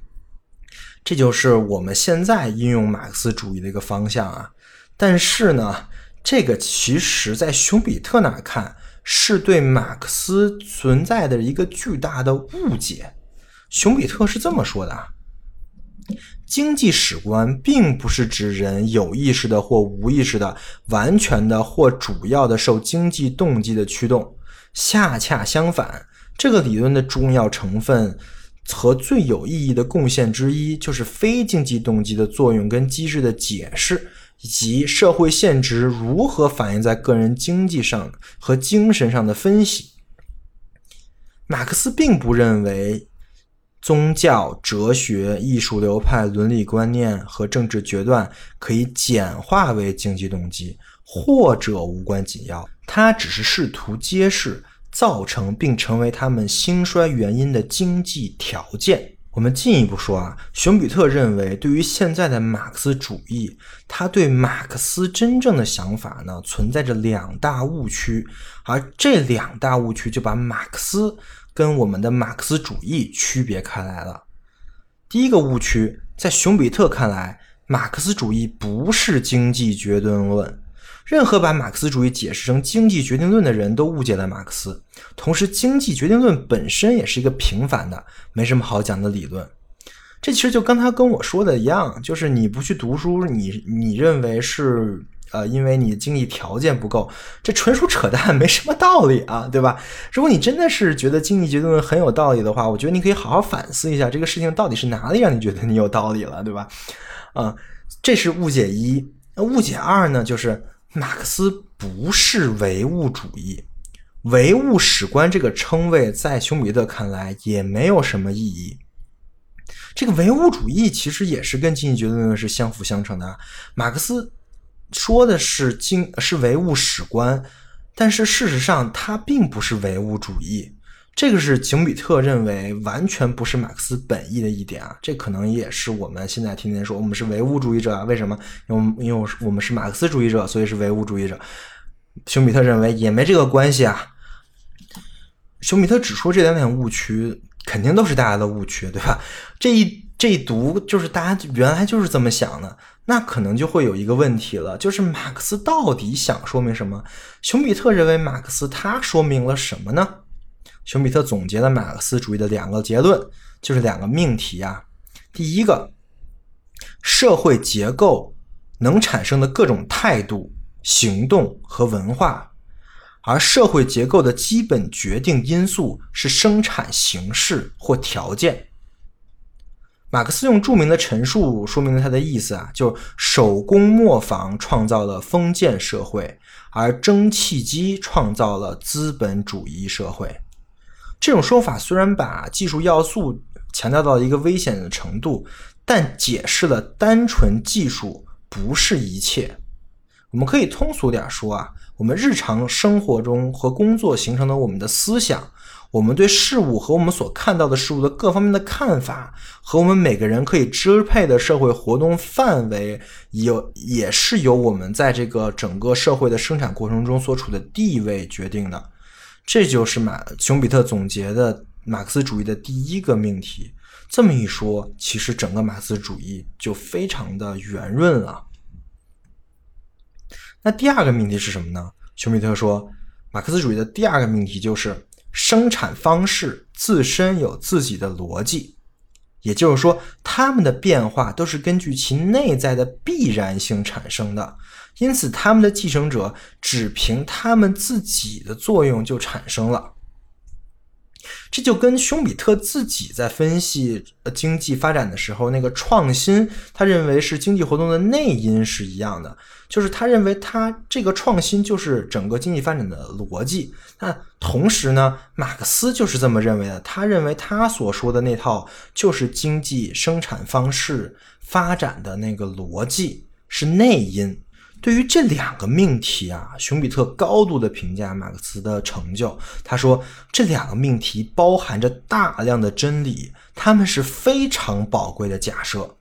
这就是我们现在应用马克思主义的一个方向啊。但是呢，这个其实在熊彼特那看，是对马克思存在的一个巨大的误解。熊彼特是这么说的啊。经济史观并不是指人有意识的或无意识的、完全的或主要的受经济动机的驱动，恰恰相反，这个理论的重要成分和最有意义的贡献之一，就是非经济动机的作用跟机制的解释，以及社会现值如何反映在个人经济上和精神上的分析。马克思并不认为。宗教、哲学、艺术流派、伦理观念和政治决断可以简化为经济动机，或者无关紧要。他只是试图揭示造成并成为他们兴衰原因的经济条件。我们进一步说啊，熊彼特认为，对于现在的马克思主义，他对马克思真正的想法呢，存在着两大误区，而这两大误区就把马克思。跟我们的马克思主义区别开来了。第一个误区，在熊彼特看来，马克思主义不是经济决定论。任何把马克思主义解释成经济决定论的人都误解了马克思。同时，经济决定论本身也是一个平凡的、没什么好讲的理论。这其实就跟他跟我说的一样，就是你不去读书，你你认为是。呃，因为你经济条件不够，这纯属扯淡，没什么道理啊，对吧？如果你真的是觉得经济决定论很有道理的话，我觉得你可以好好反思一下这个事情到底是哪里让你觉得你有道理了，对吧？啊，这是误解一。那误解二呢？就是马克思不是唯物主义，唯物史观这个称谓在熊彼特看来也没有什么意义。这个唯物主义其实也是跟经济决定论是相辅相成的。马克思。说的是经是唯物史观，但是事实上它并不是唯物主义。这个是熊彼特认为完全不是马克思本意的一点啊，这可能也是我们现在天天说我们是唯物主义者啊，为什么？因为因为我们是马克思主义者，所以是唯物主义者。熊彼特认为也没这个关系啊。熊彼特指出这两点误区，肯定都是大家的误区，对吧？这一这一读就是大家原来就是这么想的，那可能就会有一个问题了，就是马克思到底想说明什么？熊彼特认为马克思他说明了什么呢？熊彼特总结了马克思主义的两个结论，就是两个命题啊。第一个，社会结构能产生的各种态度、行动和文化，而社会结构的基本决定因素是生产形式或条件。马克思用著名的陈述说明了他的意思啊，就手工磨坊创造了封建社会，而蒸汽机创造了资本主义社会。这种说法虽然把技术要素强调到一个危险的程度，但解释了单纯技术不是一切。我们可以通俗点说啊，我们日常生活中和工作形成的我们的思想，我们对事物和我们所看到的事物的各方面的看法，和我们每个人可以支配的社会活动范围，有也是由我们在这个整个社会的生产过程中所处的地位决定的。这就是马熊彼特总结的马克思主义的第一个命题。这么一说，其实整个马克思主义就非常的圆润了。那第二个命题是什么呢？熊彼特说，马克思主义的第二个命题就是生产方式自身有自己的逻辑，也就是说，它们的变化都是根据其内在的必然性产生的。因此，他们的继承者只凭他们自己的作用就产生了。这就跟熊彼特自己在分析经济发展的时候，那个创新，他认为是经济活动的内因是一样的。就是他认为，他这个创新就是整个经济发展的逻辑。那同时呢，马克思就是这么认为的。他认为他所说的那套就是经济生产方式发展的那个逻辑是内因。对于这两个命题啊，熊彼特高度的评价马克思的成就。他说，这两个命题包含着大量的真理，他们是非常宝贵的假设。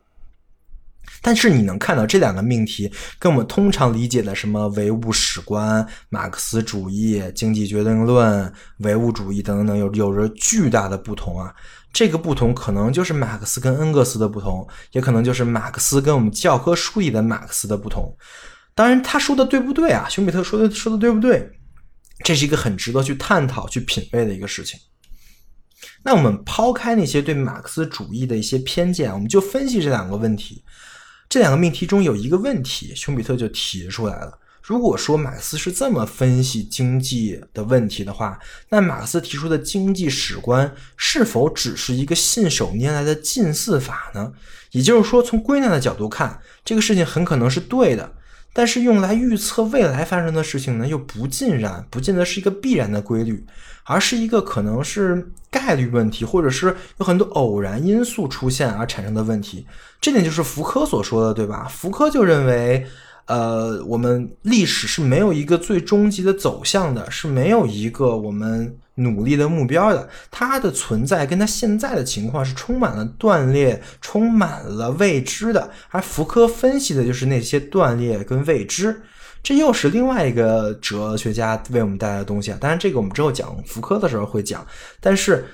但是你能看到这两个命题跟我们通常理解的什么唯物史观、马克思主义、经济决定论、唯物主义等等有有着巨大的不同啊。这个不同可能就是马克思跟恩格斯的不同，也可能就是马克思跟我们教科书里的马克思的不同。当然，他说的对不对啊？熊彼特说的说的对不对？这是一个很值得去探讨、去品味的一个事情。那我们抛开那些对马克思主义的一些偏见，我们就分析这两个问题。这两个命题中有一个问题，熊彼特就提出来了：如果说马克思是这么分析经济的问题的话，那马克思提出的经济史观是否只是一个信手拈来的近似法呢？也就是说，从归纳的角度看，这个事情很可能是对的。但是用来预测未来发生的事情呢，又不尽然，不见得是一个必然的规律，而是一个可能是概率问题，或者是有很多偶然因素出现而产生的问题。这点就是福柯所说的，对吧？福柯就认为。呃，我们历史是没有一个最终极的走向的，是没有一个我们努力的目标的。它的存在跟它现在的情况是充满了断裂，充满了未知的。而福柯分析的就是那些断裂跟未知，这又是另外一个哲学家为我们带来的东西啊。当然，这个我们之后讲福柯的时候会讲。但是，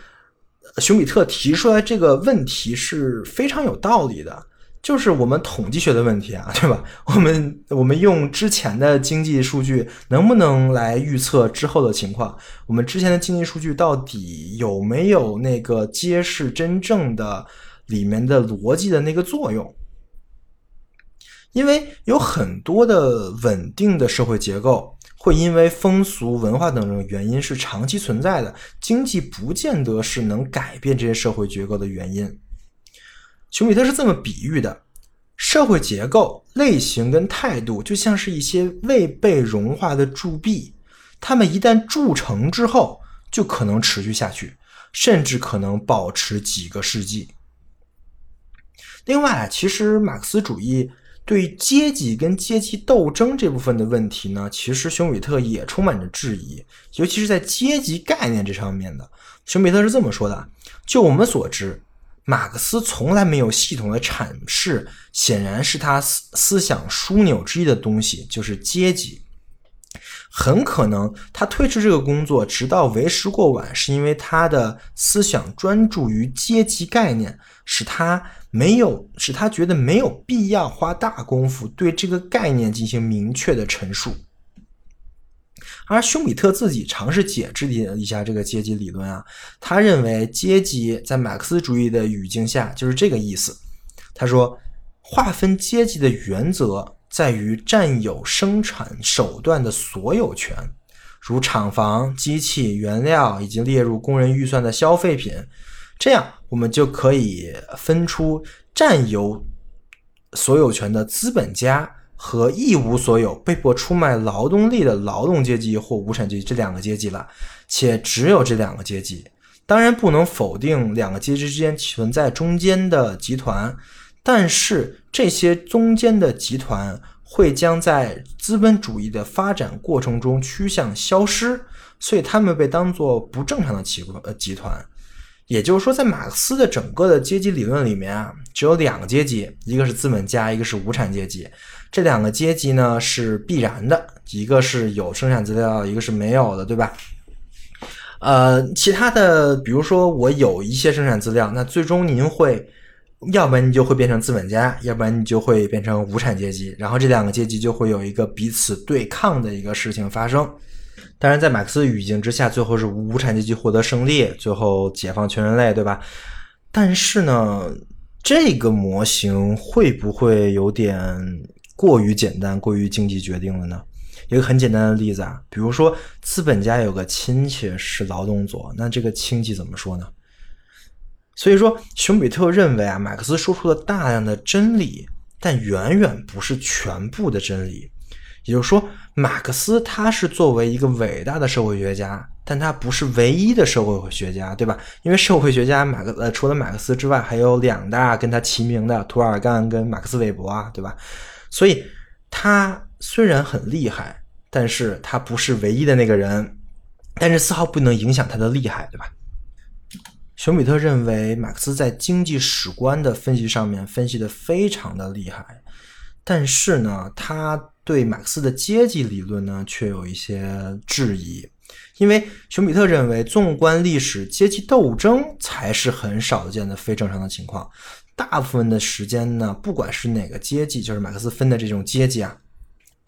熊彼特提出来这个问题是非常有道理的。就是我们统计学的问题啊，对吧？我们我们用之前的经济数据能不能来预测之后的情况？我们之前的经济数据到底有没有那个揭示真正的里面的逻辑的那个作用？因为有很多的稳定的社会结构会因为风俗文化等等原因是长期存在的，经济不见得是能改变这些社会结构的原因。熊彼特是这么比喻的：社会结构、类型跟态度，就像是一些未被融化的铸币，它们一旦铸成之后，就可能持续下去，甚至可能保持几个世纪。另外，其实马克思主义对阶级跟阶级斗争这部分的问题呢，其实熊彼特也充满着质疑，尤其是在阶级概念这上面的。熊彼特是这么说的：就我们所知，马克思从来没有系统的阐释，显然是他思思想枢纽之一的东西，就是阶级。很可能他推迟这个工作，直到为时过晚，是因为他的思想专注于阶级概念，使他没有使他觉得没有必要花大功夫对这个概念进行明确的陈述。而休米特自己尝试解释了一下这个阶级理论啊，他认为阶级在马克思主义的语境下就是这个意思。他说，划分阶级的原则。在于占有生产手段的所有权，如厂房、机器、原料以及列入工人预算的消费品。这样，我们就可以分出占有所有权的资本家和一无所有、被迫出卖劳动力的劳动阶级或无产阶级这两个阶级了。且只有这两个阶级。当然，不能否定两个阶级之间存在中间的集团。但是这些中间的集团会将在资本主义的发展过程中趋向消失，所以他们被当作不正常的集呃集团。也就是说，在马克思的整个的阶级理论里面啊，只有两个阶级，一个是资本家，一个是无产阶级。这两个阶级呢是必然的，一个是有生产资料，一个是没有的，对吧？呃，其他的，比如说我有一些生产资料，那最终您会。要不然你就会变成资本家，要不然你就会变成无产阶级，然后这两个阶级就会有一个彼此对抗的一个事情发生。当然，在马克思语境之下，最后是无产阶级获得胜利，最后解放全人类，对吧？但是呢，这个模型会不会有点过于简单、过于经济决定了呢？一个很简单的例子啊，比如说资本家有个亲戚是劳动者，那这个亲戚怎么说呢？所以说，熊彼特认为啊，马克思说出了大量的真理，但远远不是全部的真理。也就是说，马克思他是作为一个伟大的社会学家，但他不是唯一的社会学家，对吧？因为社会学家马克呃，除了马克思之外，还有两大跟他齐名的图尔干跟马克思韦伯啊，对吧？所以，他虽然很厉害，但是他不是唯一的那个人，但是丝毫不能影响他的厉害，对吧？熊彼特认为，马克思在经济史观的分析上面分析的非常的厉害，但是呢，他对马克思的阶级理论呢却有一些质疑，因为熊彼特认为，纵观历史，阶级斗争才是很少见的非正常的情况，大部分的时间呢，不管是哪个阶级，就是马克思分的这种阶级啊。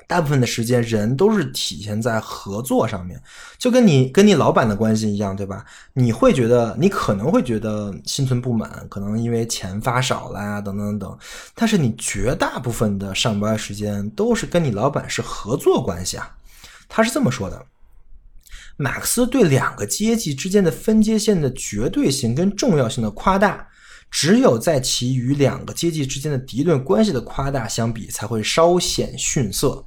大部分的时间，人都是体现在合作上面，就跟你跟你老板的关系一样，对吧？你会觉得，你可能会觉得心存不满，可能因为钱发少了呀，等等等。但是你绝大部分的上班时间都是跟你老板是合作关系啊。他是这么说的：马克思对两个阶级之间的分界线的绝对性跟重要性的夸大，只有在其与两个阶级之间的敌对关系的夸大相比，才会稍显逊色。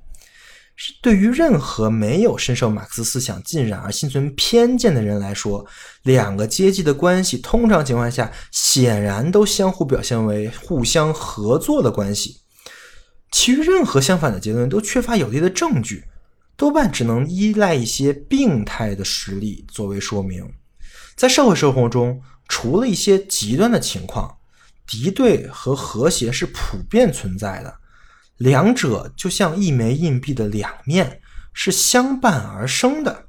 是对于任何没有深受马克思思想浸染而心存偏见的人来说，两个阶级的关系通常情况下显然都相互表现为互相合作的关系。其余任何相反的结论都缺乏有力的证据，多半只能依赖一些病态的实例作为说明。在社会生活中，除了一些极端的情况，敌对和和谐是普遍存在的。两者就像一枚硬币的两面，是相伴而生的。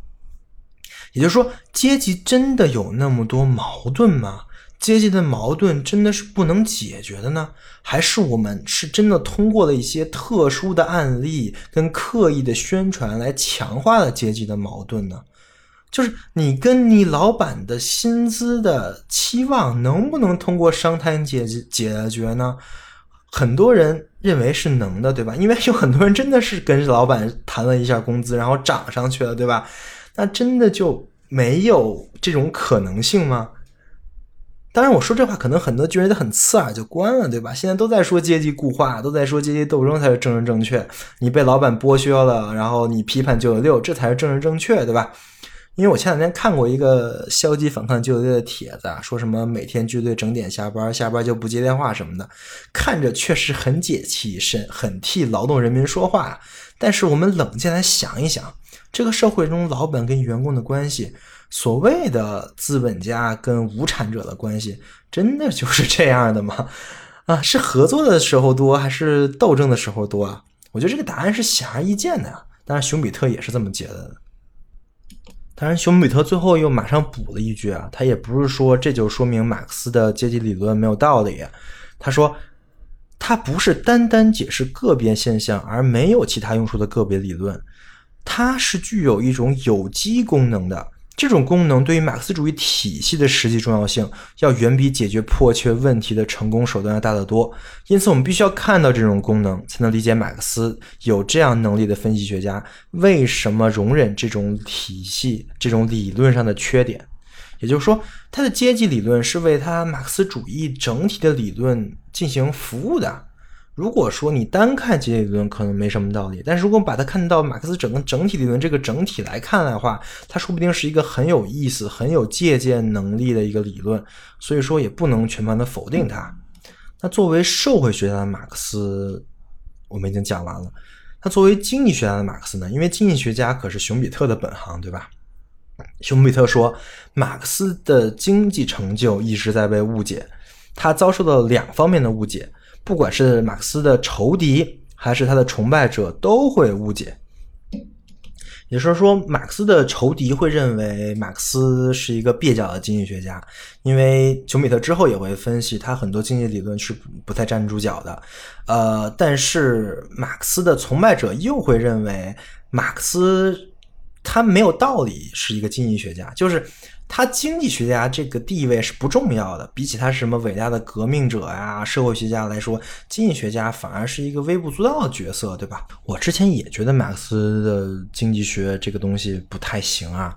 也就是说，阶级真的有那么多矛盾吗？阶级的矛盾真的是不能解决的呢？还是我们是真的通过了一些特殊的案例跟刻意的宣传来强化了阶级的矛盾呢？就是你跟你老板的薪资的期望能不能通过商谈解解决呢？很多人认为是能的，对吧？因为有很多人真的是跟老板谈了一下工资，然后涨上去了，对吧？那真的就没有这种可能性吗？当然，我说这话可能很多就觉得很刺耳，就关了，对吧？现在都在说阶级固化，都在说阶级斗争才是政治正确。你被老板剥削了，然后你批判九九六，这才是政治正确，对吧？因为我前两天看过一个消极反抗救队的帖子啊，说什么每天军队整点下班，下班就不接电话什么的，看着确实很解气，是很替劳动人民说话。但是我们冷静来想一想，这个社会中老板跟员工的关系，所谓的资本家跟无产者的关系，真的就是这样的吗？啊，是合作的时候多，还是斗争的时候多啊？我觉得这个答案是显而易见的呀。当然，熊彼特也是这么觉得的。当然，熊彼特最后又马上补了一句啊，他也不是说这就说明马克思的阶级理论没有道理。他说，他不是单单解释个别现象而没有其他用处的个别理论，它是具有一种有机功能的。这种功能对于马克思主义体系的实际重要性，要远比解决迫切问题的成功手段要大得多。因此，我们必须要看到这种功能，才能理解马克思有这样能力的分析学家为什么容忍这种体系、这种理论上的缺点。也就是说，他的阶级理论是为他马克思主义整体的理论进行服务的。如果说你单看阶级理论可能没什么道理，但是如果把它看到马克思整个整体理论这个整体来看的话，它说不定是一个很有意思、很有借鉴能力的一个理论。所以说也不能全盘的否定它。那作为社会学家的马克思，我们已经讲完了。那作为经济学家的马克思呢？因为经济学家可是熊彼特的本行，对吧？熊彼特说，马克思的经济成就一直在被误解，他遭受到两方面的误解。不管是马克思的仇敌还是他的崇拜者，都会误解。也就是说，马克思的仇敌会认为马克思是一个蹩脚的经济学家，因为琼比特之后也会分析他很多经济理论是不太站得住脚的。呃，但是马克思的崇拜者又会认为马克思他没有道理是一个经济学家，就是。他经济学家这个地位是不重要的，比起他是什么伟大的革命者呀、社会学家来说，经济学家反而是一个微不足道的角色，对吧？我之前也觉得马克思的经济学这个东西不太行啊，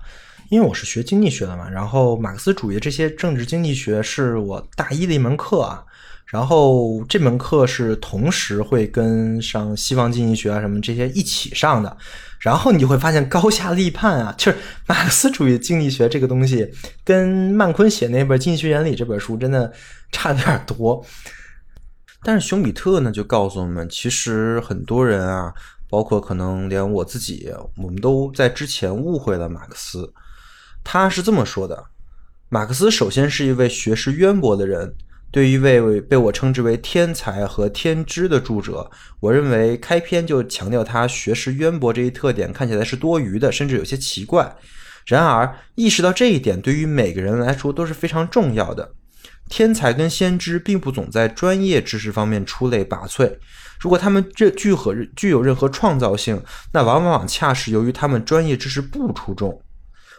因为我是学经济学的嘛，然后马克思主义这些政治经济学是我大一的一门课啊。然后这门课是同时会跟上西方经济学啊什么这些一起上的，然后你就会发现高下立判啊，就是马克思主义经济学这个东西跟曼昆写那本《经济学原理》这本书真的差点儿多。但是熊彼特呢就告诉我们，其实很多人啊，包括可能连我自己，我们都在之前误会了马克思。他是这么说的：马克思首先是一位学识渊博的人。对于一位被我称之为天才和天知的著者，我认为开篇就强调他学识渊博这一特点看起来是多余的，甚至有些奇怪。然而，意识到这一点对于每个人来说都是非常重要的。天才跟先知并不总在专业知识方面出类拔萃，如果他们这具和具有任何创造性，那往往恰是由于他们专业知识不出众。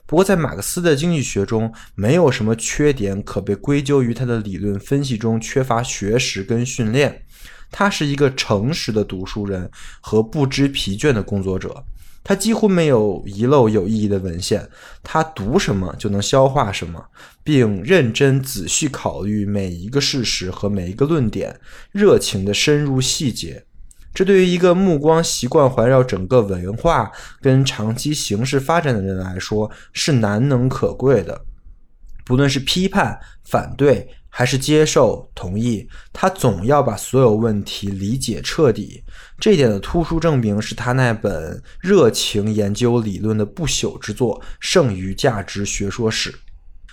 不过，在马克思的经济学中，没有什么缺点可被归咎于他的理论分析中缺乏学识跟训练。他是一个诚实的读书人和不知疲倦的工作者。他几乎没有遗漏有意义的文献。他读什么就能消化什么，并认真仔细考虑每一个事实和每一个论点，热情地深入细节。这对于一个目光习惯环绕整个文化跟长期形势发展的人来说是难能可贵的。不论是批判、反对还是接受、同意，他总要把所有问题理解彻底。这一点的突出证明是他那本热情研究理论的不朽之作《剩余价值学说史》。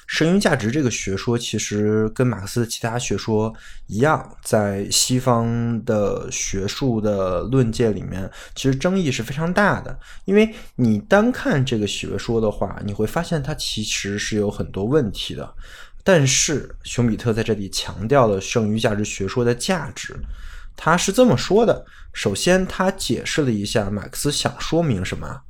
剩余价值这个学说，其实跟马克思的其他学说一样，在西方的学术的论界里面，其实争议是非常大的。因为你单看这个学说的话，你会发现它其实是有很多问题的。但是熊彼特在这里强调了剩余价值学说的价值，他是这么说的：首先，他解释了一下马克思想说明什么。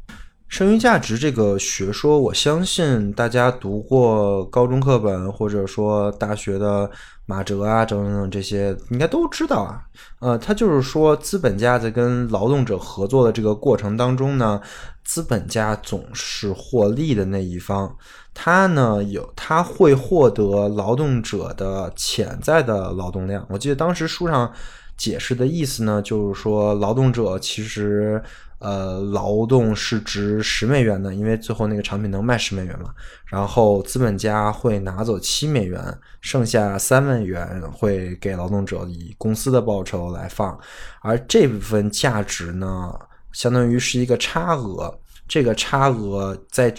剩余价值这个学说，我相信大家读过高中课本，或者说大学的马哲啊等等这些，应该都知道啊。呃，他就是说，资本家在跟劳动者合作的这个过程当中呢，资本家总是获利的那一方，他呢有他会获得劳动者的潜在的劳动量。我记得当时书上解释的意思呢，就是说劳动者其实。呃，劳动是值十美元的，因为最后那个产品能卖十美元嘛。然后资本家会拿走七美元，剩下三美元会给劳动者以公司的报酬来放，而这部分价值呢，相当于是一个差额。这个差额在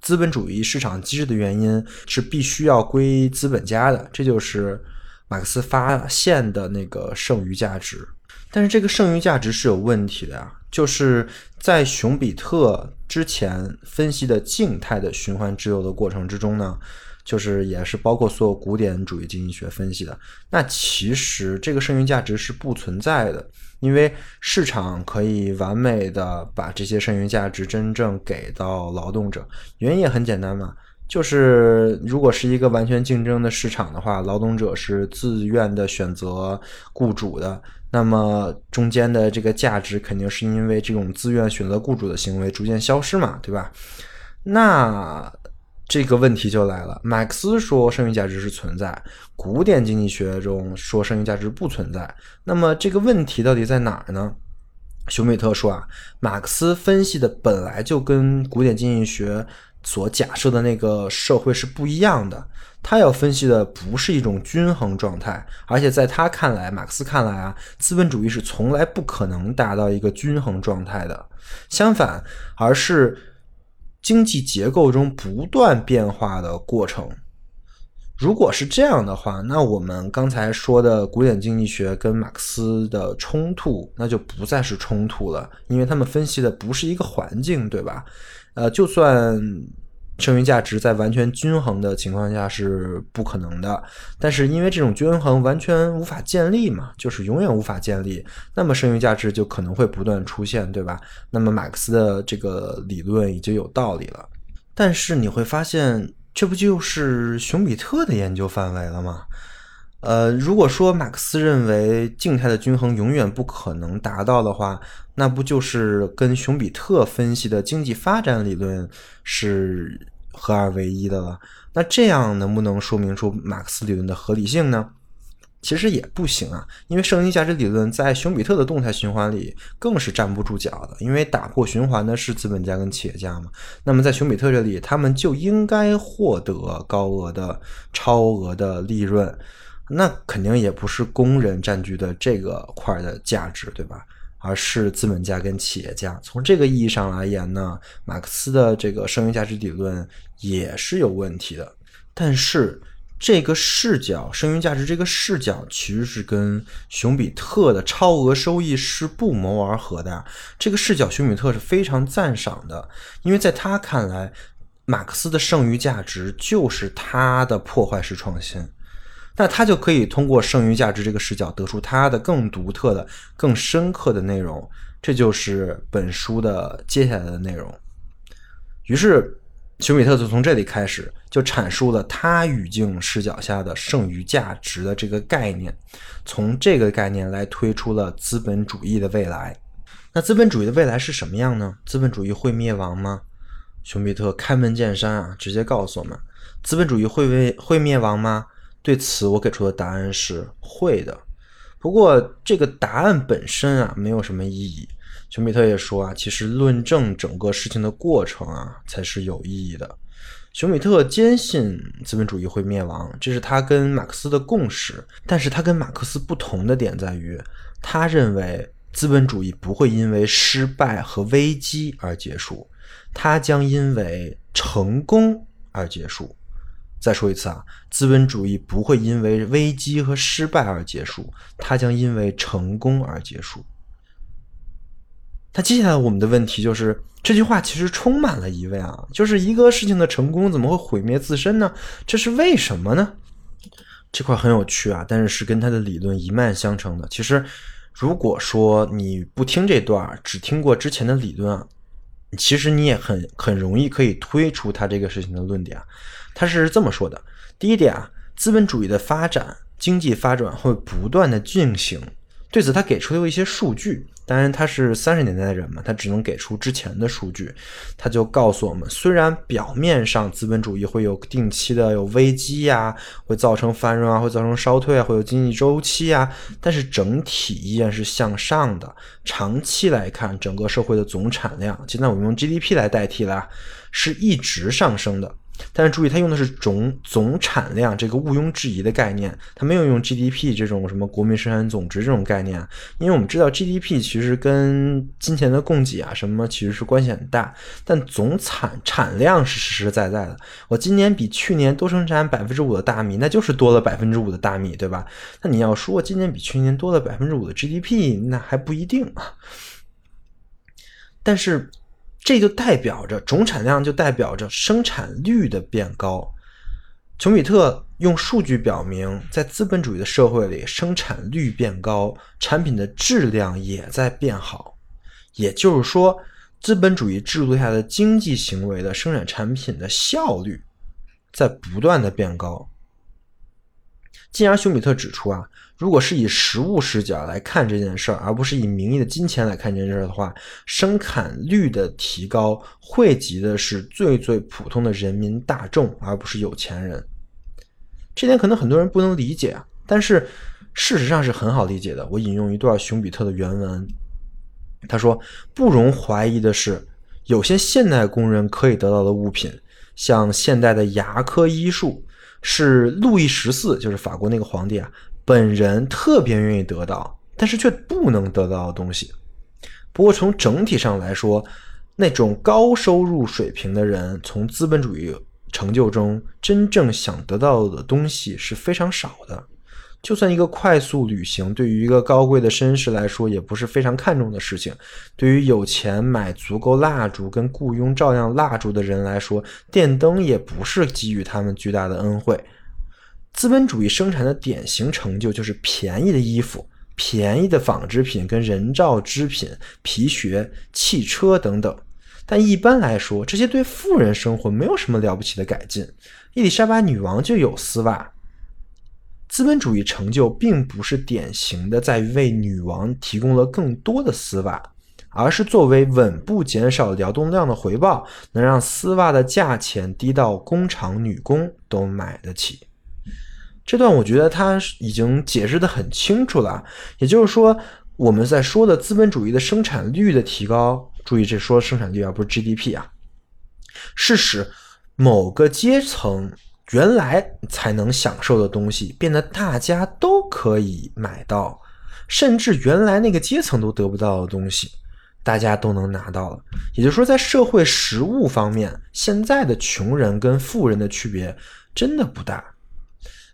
资本主义市场机制的原因是必须要归资本家的，这就是马克思发现的那个剩余价值。但是这个剩余价值是有问题的呀。就是在熊彼特之前分析的静态的循环自由的过程之中呢，就是也是包括所有古典主义经济学分析的。那其实这个剩余价值是不存在的，因为市场可以完美的把这些剩余价值真正给到劳动者。原因也很简单嘛，就是如果是一个完全竞争的市场的话，劳动者是自愿的选择雇主的。那么中间的这个价值肯定是因为这种自愿选择雇主的行为逐渐消失嘛，对吧？那这个问题就来了，马克思说剩余价值是存在，古典经济学中说剩余价值不存在。那么这个问题到底在哪儿呢？熊彼特说啊，马克思分析的本来就跟古典经济学所假设的那个社会是不一样的。他要分析的不是一种均衡状态，而且在他看来，马克思看来啊，资本主义是从来不可能达到一个均衡状态的。相反，而是经济结构中不断变化的过程。如果是这样的话，那我们刚才说的古典经济学跟马克思的冲突，那就不再是冲突了，因为他们分析的不是一个环境，对吧？呃，就算。剩余价值在完全均衡的情况下是不可能的，但是因为这种均衡完全无法建立嘛，就是永远无法建立，那么剩余价值就可能会不断出现，对吧？那么马克思的这个理论已经有道理了，但是你会发现，这不就是熊彼特的研究范围了吗？呃，如果说马克思认为静态的均衡永远不可能达到的话，那不就是跟熊彼特分析的经济发展理论是合二为一的了？那这样能不能说明出马克思理论的合理性呢？其实也不行啊，因为剩余价值理论在熊彼特的动态循环里更是站不住脚的，因为打破循环的是资本家跟企业家嘛。那么在熊彼特这里，他们就应该获得高额的、超额的利润。那肯定也不是工人占据的这个块的价值，对吧？而是资本家跟企业家。从这个意义上来言呢，马克思的这个剩余价值理论也是有问题的。但是这个视角，剩余价值这个视角其实是跟熊彼特的超额收益是不谋而合的。这个视角，熊彼特是非常赞赏的，因为在他看来，马克思的剩余价值就是他的破坏式创新。那他就可以通过剩余价值这个视角得出他的更独特的、更深刻的内容，这就是本书的接下来的内容。于是，熊彼特就从这里开始，就阐述了他语境视角下的剩余价值的这个概念，从这个概念来推出了资本主义的未来。那资本主义的未来是什么样呢？资本主义会灭亡吗？熊彼特开门见山啊，直接告诉我们：资本主义会为会灭亡吗？对此，我给出的答案是会的。不过，这个答案本身啊，没有什么意义。熊彼特也说啊，其实论证整个事情的过程啊，才是有意义的。熊彼特坚信资本主义会灭亡，这是他跟马克思的共识。但是他跟马克思不同的点在于，他认为资本主义不会因为失败和危机而结束，它将因为成功而结束。再说一次啊，资本主义不会因为危机和失败而结束，它将因为成功而结束。那接下来我们的问题就是，这句话其实充满了疑问啊，就是一个事情的成功怎么会毁灭自身呢？这是为什么呢？这块很有趣啊，但是是跟他的理论一脉相承的。其实，如果说你不听这段，只听过之前的理论啊，其实你也很很容易可以推出他这个事情的论点。他是这么说的：第一点啊，资本主义的发展，经济发展会不断的进行。对此，他给出了一些数据。当然，他是三十年代的人嘛，他只能给出之前的数据。他就告诉我们，虽然表面上资本主义会有定期的有危机呀，会造成繁荣啊，会造成衰退啊，会有经济周期啊，但是整体依然是向上的。长期来看，整个社会的总产量，现在我们用 GDP 来代替了，是一直上升的。但是注意，它用的是总总产量这个毋庸置疑的概念，它没有用 GDP 这种什么国民生产总值这种概念。因为我们知道 GDP 其实跟金钱的供给啊什么其实是关系很大，但总产产量是实实在在的。我今年比去年多生产百分之五的大米，那就是多了百分之五的大米，对吧？那你要说今年比去年多了百分之五的 GDP，那还不一定啊。但是。这就代表着总产量，就代表着生产率的变高。琼比特用数据表明，在资本主义的社会里，生产率变高，产品的质量也在变好。也就是说，资本主义制度下的经济行为的生产产品的效率在不断的变高。进而，熊彼特指出啊。如果是以实物视角来看这件事儿，而不是以名义的金钱来看这件事儿的话，生产率的提高惠及的是最最普通的人民大众，而不是有钱人。这点可能很多人不能理解啊，但是事实上是很好理解的。我引用一段熊彼特的原文，他说：“不容怀疑的是，有些现代工人可以得到的物品，像现代的牙科医术，是路易十四，就是法国那个皇帝啊。”本人特别愿意得到，但是却不能得到的东西。不过从整体上来说，那种高收入水平的人从资本主义成就中真正想得到的东西是非常少的。就算一个快速旅行，对于一个高贵的绅士来说，也不是非常看重的事情。对于有钱买足够蜡烛跟雇佣照亮蜡烛的人来说，电灯也不是给予他们巨大的恩惠。资本主义生产的典型成就就是便宜的衣服、便宜的纺织品跟人造织品、皮靴、汽车等等。但一般来说，这些对富人生活没有什么了不起的改进。伊丽莎白女王就有丝袜。资本主义成就并不是典型的在于为女王提供了更多的丝袜，而是作为稳步减少劳动量的回报，能让丝袜的价钱低到工厂女工都买得起。这段我觉得他已经解释的很清楚了，也就是说，我们在说的资本主义的生产率的提高，注意这说生产率而不是 GDP 啊，是使某个阶层原来才能享受的东西变得大家都可以买到，甚至原来那个阶层都得不到的东西，大家都能拿到了。也就是说，在社会实物方面，现在的穷人跟富人的区别真的不大。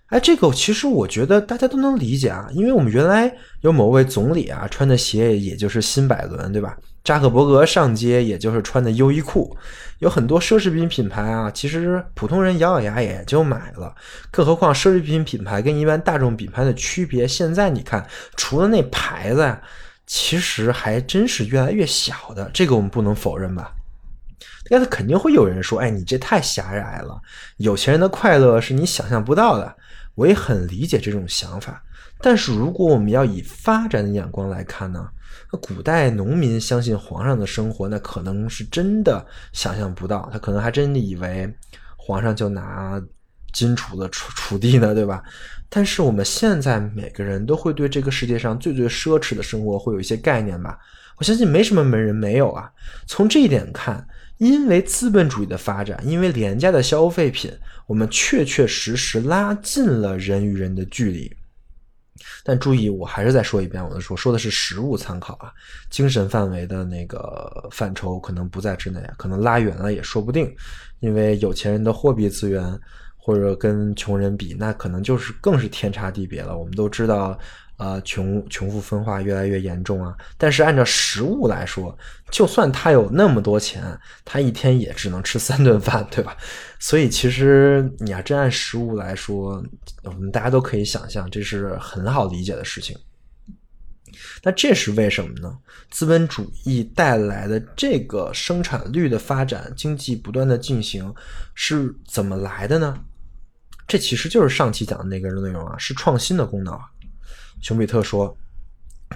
哎，这个其实我觉得大家都能理解啊，因为我们原来有某位总理啊，穿的鞋也就是新百伦，对吧？扎克伯格上街也就是穿的优衣库，有很多奢侈品品牌啊，其实普通人咬咬牙也就买了。更何况奢侈品品牌跟一般大众品牌的区别，现在你看，除了那牌子呀，其实还真是越来越小的，这个我们不能否认吧？但是肯定会有人说，哎，你这太狭隘了，有钱人的快乐是你想象不到的。我也很理解这种想法，但是如果我们要以发展的眼光来看呢？那古代农民相信皇上的生活，那可能是真的想象不到，他可能还真的以为皇上就拿金锄子锄锄地呢，对吧？但是我们现在每个人都会对这个世界上最最奢侈的生活会有一些概念吧？我相信没什么门人没有啊。从这一点看。因为资本主义的发展，因为廉价的消费品，我们确确实实拉近了人与人的距离。但注意，我还是再说一遍，我的说说的是实物参考啊，精神范围的那个范畴可能不在之内，可能拉远了也说不定。因为有钱人的货币资源，或者跟穷人比，那可能就是更是天差地别了。我们都知道。呃，穷穷富分化越来越严重啊！但是按照实物来说，就算他有那么多钱，他一天也只能吃三顿饭，对吧？所以其实你要真按实物来说，我们大家都可以想象，这是很好理解的事情。那这是为什么呢？资本主义带来的这个生产率的发展，经济不断的进行，是怎么来的呢？这其实就是上期讲的那个内容啊，是创新的功劳啊。熊彼特说：“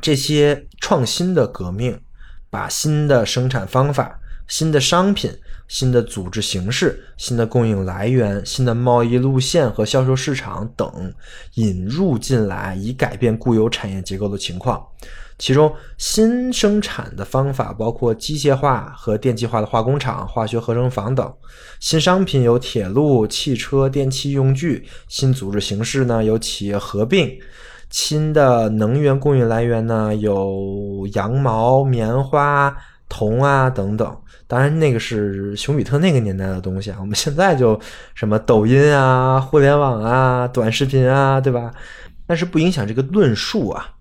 这些创新的革命，把新的生产方法、新的商品、新的组织形式、新的供应来源、新的贸易路线和销售市场等引入进来，以改变固有产业结构的情况。其中，新生产的方法包括机械化和电气化的化工厂、化学合成房等；新商品有铁路、汽车、电器用具；新组织形式呢有企业合并；新的能源供应来源呢有羊毛、棉花、铜啊等等。当然，那个是熊彼特那个年代的东西啊。我们现在就什么抖音啊、互联网啊、短视频啊，对吧？但是不影响这个论述啊。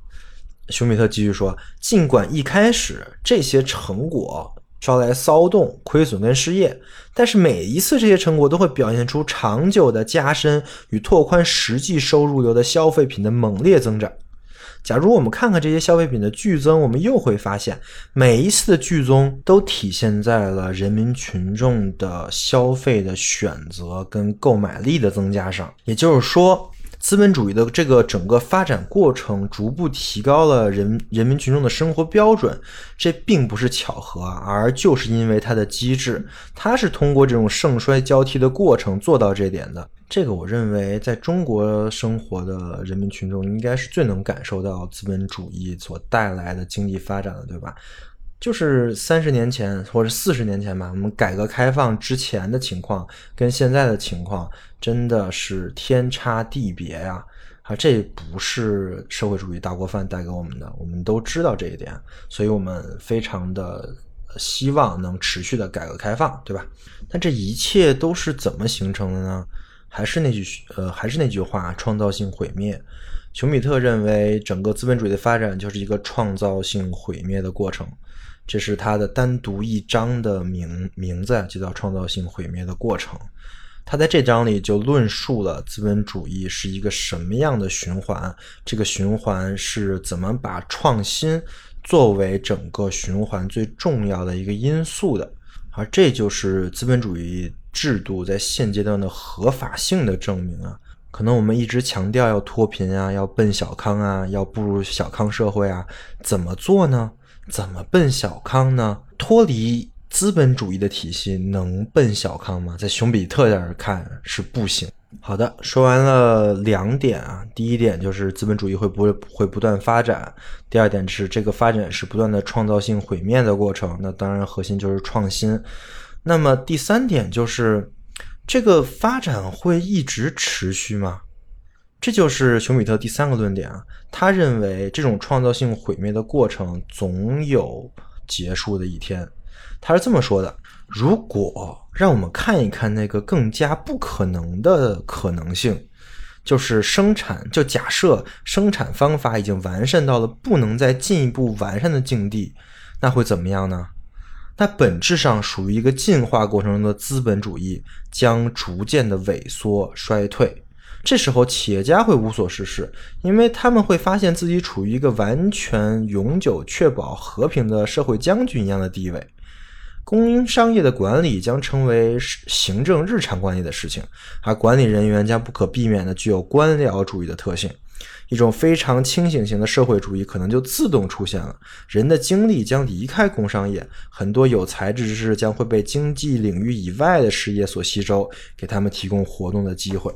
熊彼特继续说：“尽管一开始这些成果招来骚动、亏损跟失业，但是每一次这些成果都会表现出长久的加深与拓宽实际收入流的消费品的猛烈增长。假如我们看看这些消费品的剧增，我们又会发现，每一次的剧增都体现在了人民群众的消费的选择跟购买力的增加上。也就是说。”资本主义的这个整个发展过程，逐步提高了人人民群众的生活标准，这并不是巧合，而就是因为它的机制，它是通过这种盛衰交替的过程做到这点的。这个我认为，在中国生活的人民群众应该是最能感受到资本主义所带来的经济发展的，对吧？就是三十年前或者四十年前吧，我们改革开放之前的情况跟现在的情况真的是天差地别呀！啊，这不是社会主义大锅饭带给我们的，我们都知道这一点，所以我们非常的希望能持续的改革开放，对吧？但这一切都是怎么形成的呢？还是那句呃，还是那句话，创造性毁灭。熊彼特认为，整个资本主义的发展就是一个创造性毁灭的过程。这是他的单独一章的名名字，就叫“创造性毁灭的过程”。他在这章里就论述了资本主义是一个什么样的循环，这个循环是怎么把创新作为整个循环最重要的一个因素的，而这就是资本主义制度在现阶段的合法性的证明啊！可能我们一直强调要脱贫啊，要奔小康啊，要步入小康社会啊，怎么做呢？怎么奔小康呢？脱离资本主义的体系能奔小康吗？在熊彼特这儿看是不行。好的，说完了两点啊，第一点就是资本主义会不会会不断发展，第二点是这个发展是不断的创造性毁灭的过程。那当然核心就是创新。那么第三点就是这个发展会一直持续吗？这就是熊彼特第三个论点啊，他认为这种创造性毁灭的过程总有结束的一天。他是这么说的：如果让我们看一看那个更加不可能的可能性，就是生产，就假设生产方法已经完善到了不能再进一步完善的境地，那会怎么样呢？那本质上属于一个进化过程中的资本主义将逐渐的萎缩衰退。这时候，企业家会无所事事，因为他们会发现自己处于一个完全永久确保和平的社会将军一样的地位。供应商业的管理将成为行政日常管理的事情，而管理人员将不可避免的具有官僚主义的特性。一种非常清醒型的社会主义可能就自动出现了。人的精力将离开工商业，很多有才智之士将会被经济领域以外的事业所吸收，给他们提供活动的机会。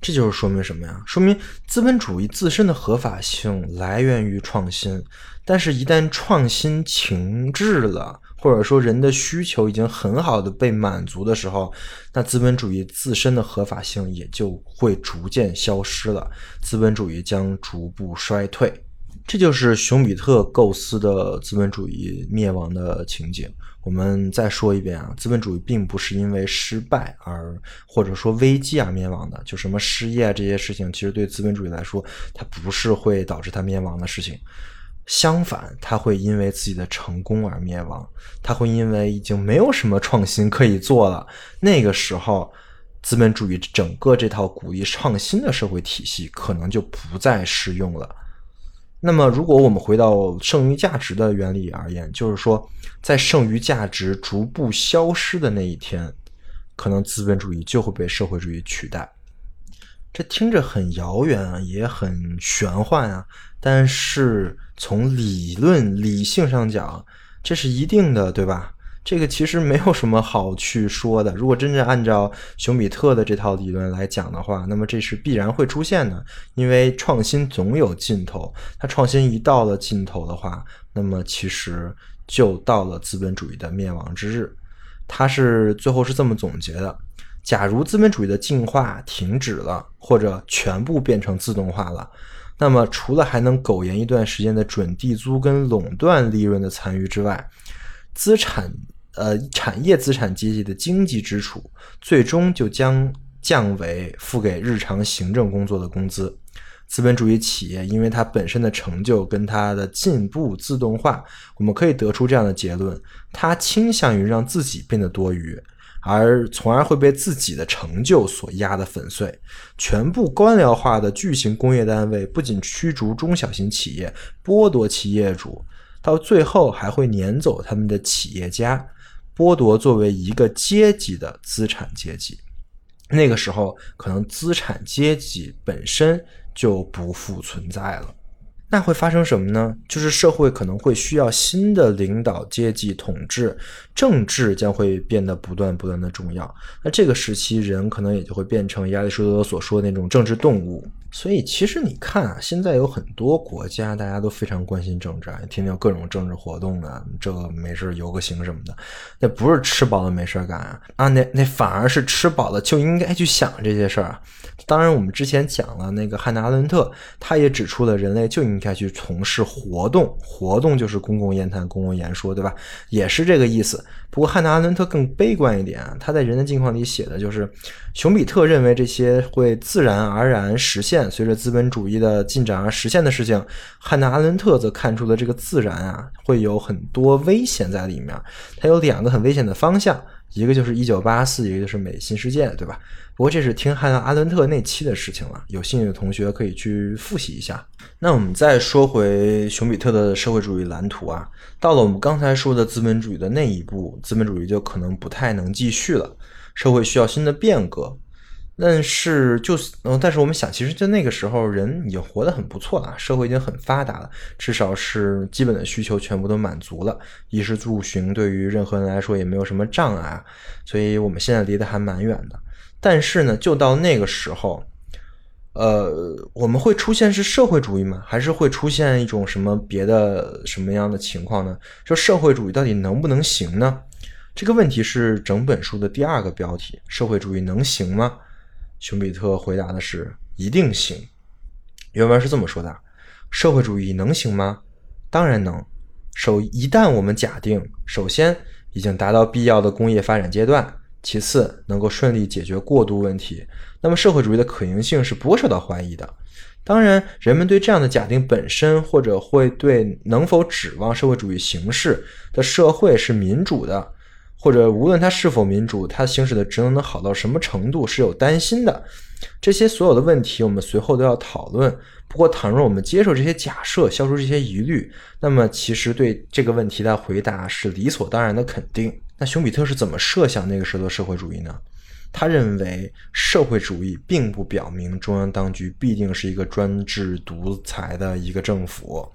这就是说明什么呀？说明资本主义自身的合法性来源于创新，但是，一旦创新停滞了，或者说人的需求已经很好的被满足的时候，那资本主义自身的合法性也就会逐渐消失了，资本主义将逐步衰退。这就是熊彼特构思的资本主义灭亡的情景。我们再说一遍啊，资本主义并不是因为失败而或者说危机而灭亡的。就什么失业这些事情，其实对资本主义来说，它不是会导致它灭亡的事情。相反，它会因为自己的成功而灭亡。它会因为已经没有什么创新可以做了，那个时候，资本主义整个这套鼓励创新的社会体系可能就不再适用了。那么，如果我们回到剩余价值的原理而言，就是说，在剩余价值逐步消失的那一天，可能资本主义就会被社会主义取代。这听着很遥远啊，也很玄幻啊。但是从理论理性上讲，这是一定的，对吧？这个其实没有什么好去说的。如果真正按照熊彼特的这套理论来讲的话，那么这是必然会出现的，因为创新总有尽头。它创新一到了尽头的话，那么其实就到了资本主义的灭亡之日。他是最后是这么总结的：假如资本主义的进化停止了，或者全部变成自动化了，那么除了还能苟延一段时间的准地租跟垄断利润的残余之外，资产呃产业资产阶级的经济支出，最终就将降为付给日常行政工作的工资。资本主义企业因为它本身的成就跟它的进步自动化，我们可以得出这样的结论：它倾向于让自己变得多余，而从而会被自己的成就所压得粉碎。全部官僚化的巨型工业单位不仅驱逐中小型企业，剥夺其业主。到最后还会撵走他们的企业家，剥夺作为一个阶级的资产阶级。那个时候，可能资产阶级本身就不复存在了。那会发生什么呢？就是社会可能会需要新的领导阶级统治，政治将会变得不断不断的重要。那这个时期，人可能也就会变成亚里士多德所说的那种政治动物。所以，其实你看啊，现在有很多国家，大家都非常关心政治啊，天天有各种政治活动啊，这个没事游个行什么的，那不是吃饱了没事干啊，啊，那那反而是吃饱了就应该去想这些事儿啊。当然，我们之前讲了那个汉娜·阿伦特，他也指出了人类就应该去从事活动，活动就是公共言谈、公共演说，对吧？也是这个意思。不过汉娜·阿伦特更悲观一点，他在《人的境况》里写的就是，熊彼特认为这些会自然而然实现，随着资本主义的进展而实现的事情，汉娜·阿伦特则看出了这个自然啊会有很多危险在里面，它有两个很危险的方向。一个就是一九八四，一个就是美新世界，对吧？不过这是听汉娜·阿伦特那期的事情了，有兴趣的同学可以去复习一下。那我们再说回熊彼特的社会主义蓝图啊，到了我们刚才说的资本主义的那一步，资本主义就可能不太能继续了，社会需要新的变革。但是，就是，嗯，但是我们想，其实就那个时候，人已经活得很不错了，社会已经很发达了，至少是基本的需求全部都满足了，衣食住行对于任何人来说也没有什么障碍，所以我们现在离得还蛮远的。但是呢，就到那个时候，呃，我们会出现是社会主义吗？还是会出现一种什么别的什么样的情况呢？就社会主义到底能不能行呢？这个问题是整本书的第二个标题：社会主义能行吗？熊彼特回答的是：“一定行。”原文是这么说的：“社会主义能行吗？当然能。首一旦我们假定，首先已经达到必要的工业发展阶段，其次能够顺利解决过渡问题，那么社会主义的可行性是不会受到怀疑的。当然，人们对这样的假定本身，或者会对能否指望社会主义形式的社会是民主的。”或者无论他是否民主，他行使的职能能好到什么程度是有担心的。这些所有的问题，我们随后都要讨论。不过，倘若我们接受这些假设，消除这些疑虑，那么其实对这个问题的回答是理所当然的肯定。那熊彼特是怎么设想那个时候的社会主义呢？他认为，社会主义并不表明中央当局必定是一个专制独裁的一个政府。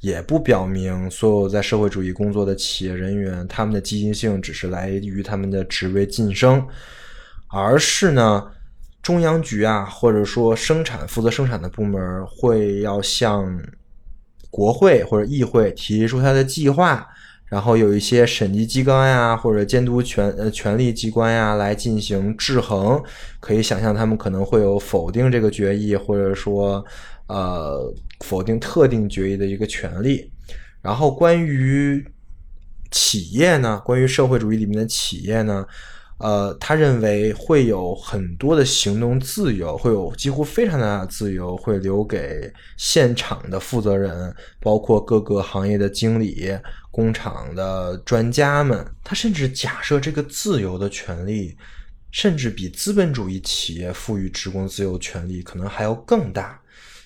也不表明所有在社会主义工作的企业人员，他们的积极性只是来于他们的职位晋升，而是呢，中央局啊，或者说生产负责生产的部门会要向国会或者议会提出他的计划，然后有一些审计机关呀或者监督权呃权力机关呀来进行制衡。可以想象，他们可能会有否定这个决议，或者说。呃，否定特定决议的一个权利。然后，关于企业呢，关于社会主义里面的企业呢，呃，他认为会有很多的行动自由，会有几乎非常大的自由会留给现场的负责人，包括各个行业的经理、工厂的专家们。他甚至假设这个自由的权利，甚至比资本主义企业赋予职工自由权利可能还要更大。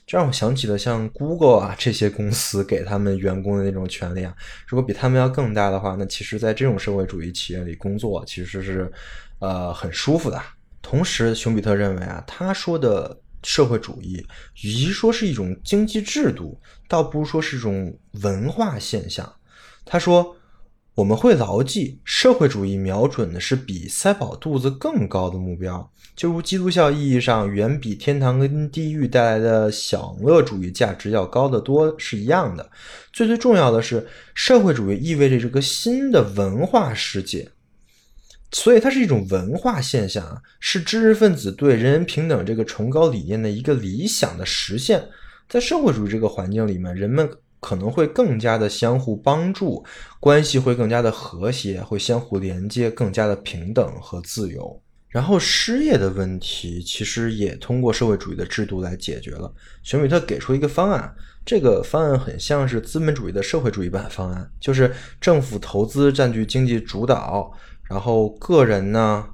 这让我想起了像 Google 啊这些公司给他们员工的那种权利啊，如果比他们要更大的话，那其实，在这种社会主义企业里工作其实是，呃，很舒服的。同时，熊彼特认为啊，他说的社会主义，与其说是一种经济制度，倒不如说是一种文化现象。他说：“我们会牢记，社会主义瞄准的是比塞饱肚子更高的目标，就如基督教意义上远比天堂跟地狱带来的享乐主义价值要高得多是一样的。最最重要的是，社会主义意味着这个新的文化世界。”所以它是一种文化现象，是知识分子对人人平等这个崇高理念的一个理想的实现。在社会主义这个环境里面，人们可能会更加的相互帮助，关系会更加的和谐，会相互连接，更加的平等和自由。然后失业的问题其实也通过社会主义的制度来解决了。熊彼特给出一个方案，这个方案很像是资本主义的社会主义版方案，就是政府投资占据经济主导。然后个人呢，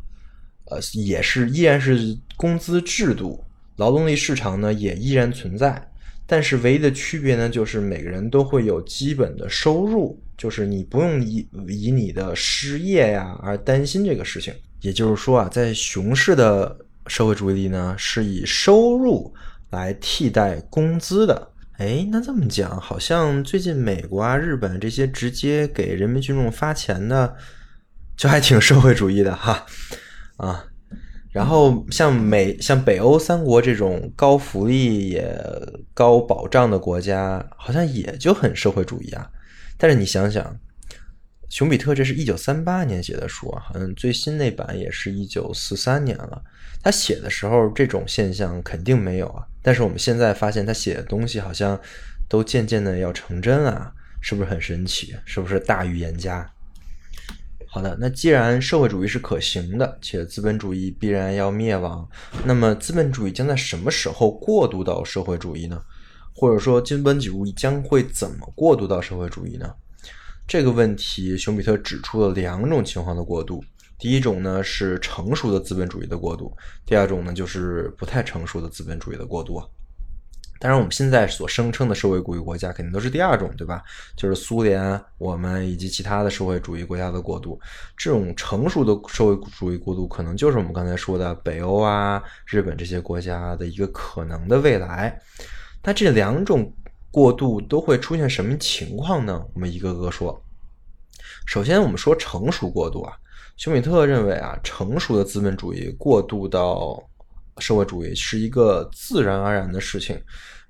呃，也是依然是工资制度，劳动力市场呢也依然存在，但是唯一的区别呢，就是每个人都会有基本的收入，就是你不用以以你的失业呀而担心这个事情。也就是说啊，在熊市的社会主义里呢，是以收入来替代工资的。哎，那这么讲，好像最近美国啊、日本这些直接给人民群众发钱的。就还挺社会主义的哈，啊，然后像美像北欧三国这种高福利也高保障的国家，好像也就很社会主义啊。但是你想想，熊彼特这是一九三八年写的书啊，好像最新那版也是一九四三年了。他写的时候这种现象肯定没有啊，但是我们现在发现他写的东西好像都渐渐的要成真了，是不是很神奇？是不是大预言家？好的，那既然社会主义是可行的，且资本主义必然要灭亡，那么资本主义将在什么时候过渡到社会主义呢？或者说，资本主义将会怎么过渡到社会主义呢？这个问题，熊彼特指出了两种情况的过渡。第一种呢是成熟的资本主义的过渡，第二种呢就是不太成熟的资本主义的过渡。当然，我们现在所声称的社会主义国家肯定都是第二种，对吧？就是苏联、我们以及其他的社会主义国家的过渡。这种成熟的社会主义过渡，可能就是我们刚才说的北欧啊、日本这些国家的一个可能的未来。那这两种过渡都会出现什么情况呢？我们一个个说。首先，我们说成熟过渡啊，休米特认为啊，成熟的资本主义过渡到。社会主义是一个自然而然的事情，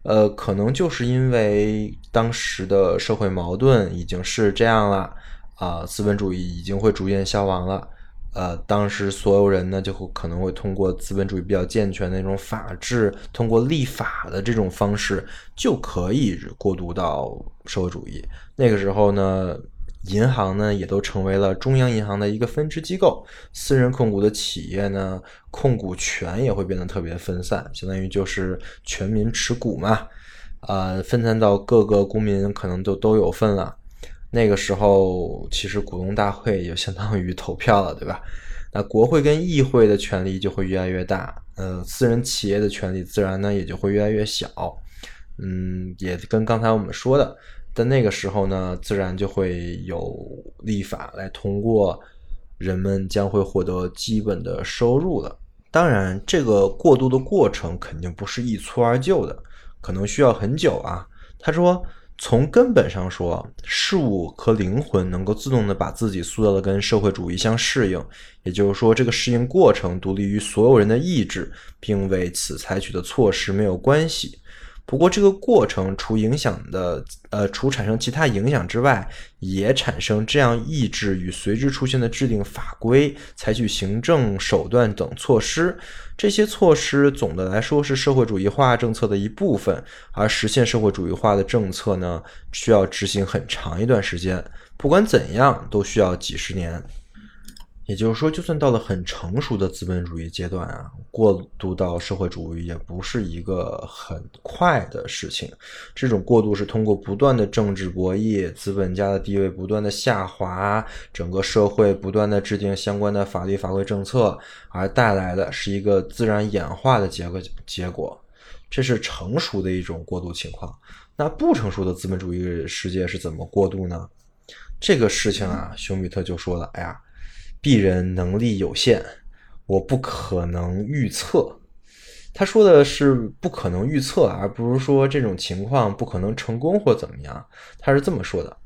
呃，可能就是因为当时的社会矛盾已经是这样了啊，资本主义已经会逐渐消亡了，呃，当时所有人呢就会可能会通过资本主义比较健全的那种法治，通过立法的这种方式就可以过渡到社会主义。那个时候呢。银行呢，也都成为了中央银行的一个分支机构。私人控股的企业呢，控股权也会变得特别分散，相当于就是全民持股嘛，呃，分散到各个公民可能都都有份了。那个时候，其实股东大会就相当于投票了，对吧？那国会跟议会的权力就会越来越大，呃，私人企业的权利自然呢也就会越来越小。嗯，也跟刚才我们说的。在那个时候呢，自然就会有立法来通过，人们将会获得基本的收入了。当然，这个过渡的过程肯定不是一蹴而就的，可能需要很久啊。他说，从根本上说，事物和灵魂能够自动的把自己塑造的跟社会主义相适应，也就是说，这个适应过程独立于所有人的意志，并为此采取的措施没有关系。不过，这个过程除影响的，呃，除产生其他影响之外，也产生这样抑制与随之出现的制定法规、采取行政手段等措施。这些措施总的来说是社会主义化政策的一部分，而实现社会主义化的政策呢，需要执行很长一段时间。不管怎样，都需要几十年。也就是说，就算到了很成熟的资本主义阶段啊，过渡到社会主义也不是一个很快的事情。这种过渡是通过不断的政治博弈、资本家的地位不断的下滑、整个社会不断的制定相关的法律法规政策而带来的，是一个自然演化的结果。结果，这是成熟的一种过渡情况。那不成熟的资本主义世界是怎么过渡呢？这个事情啊，熊彼特就说了：“哎呀。”鄙人能力有限，我不可能预测。他说的是不可能预测，而不是说这种情况不可能成功或怎么样。他是这么说的：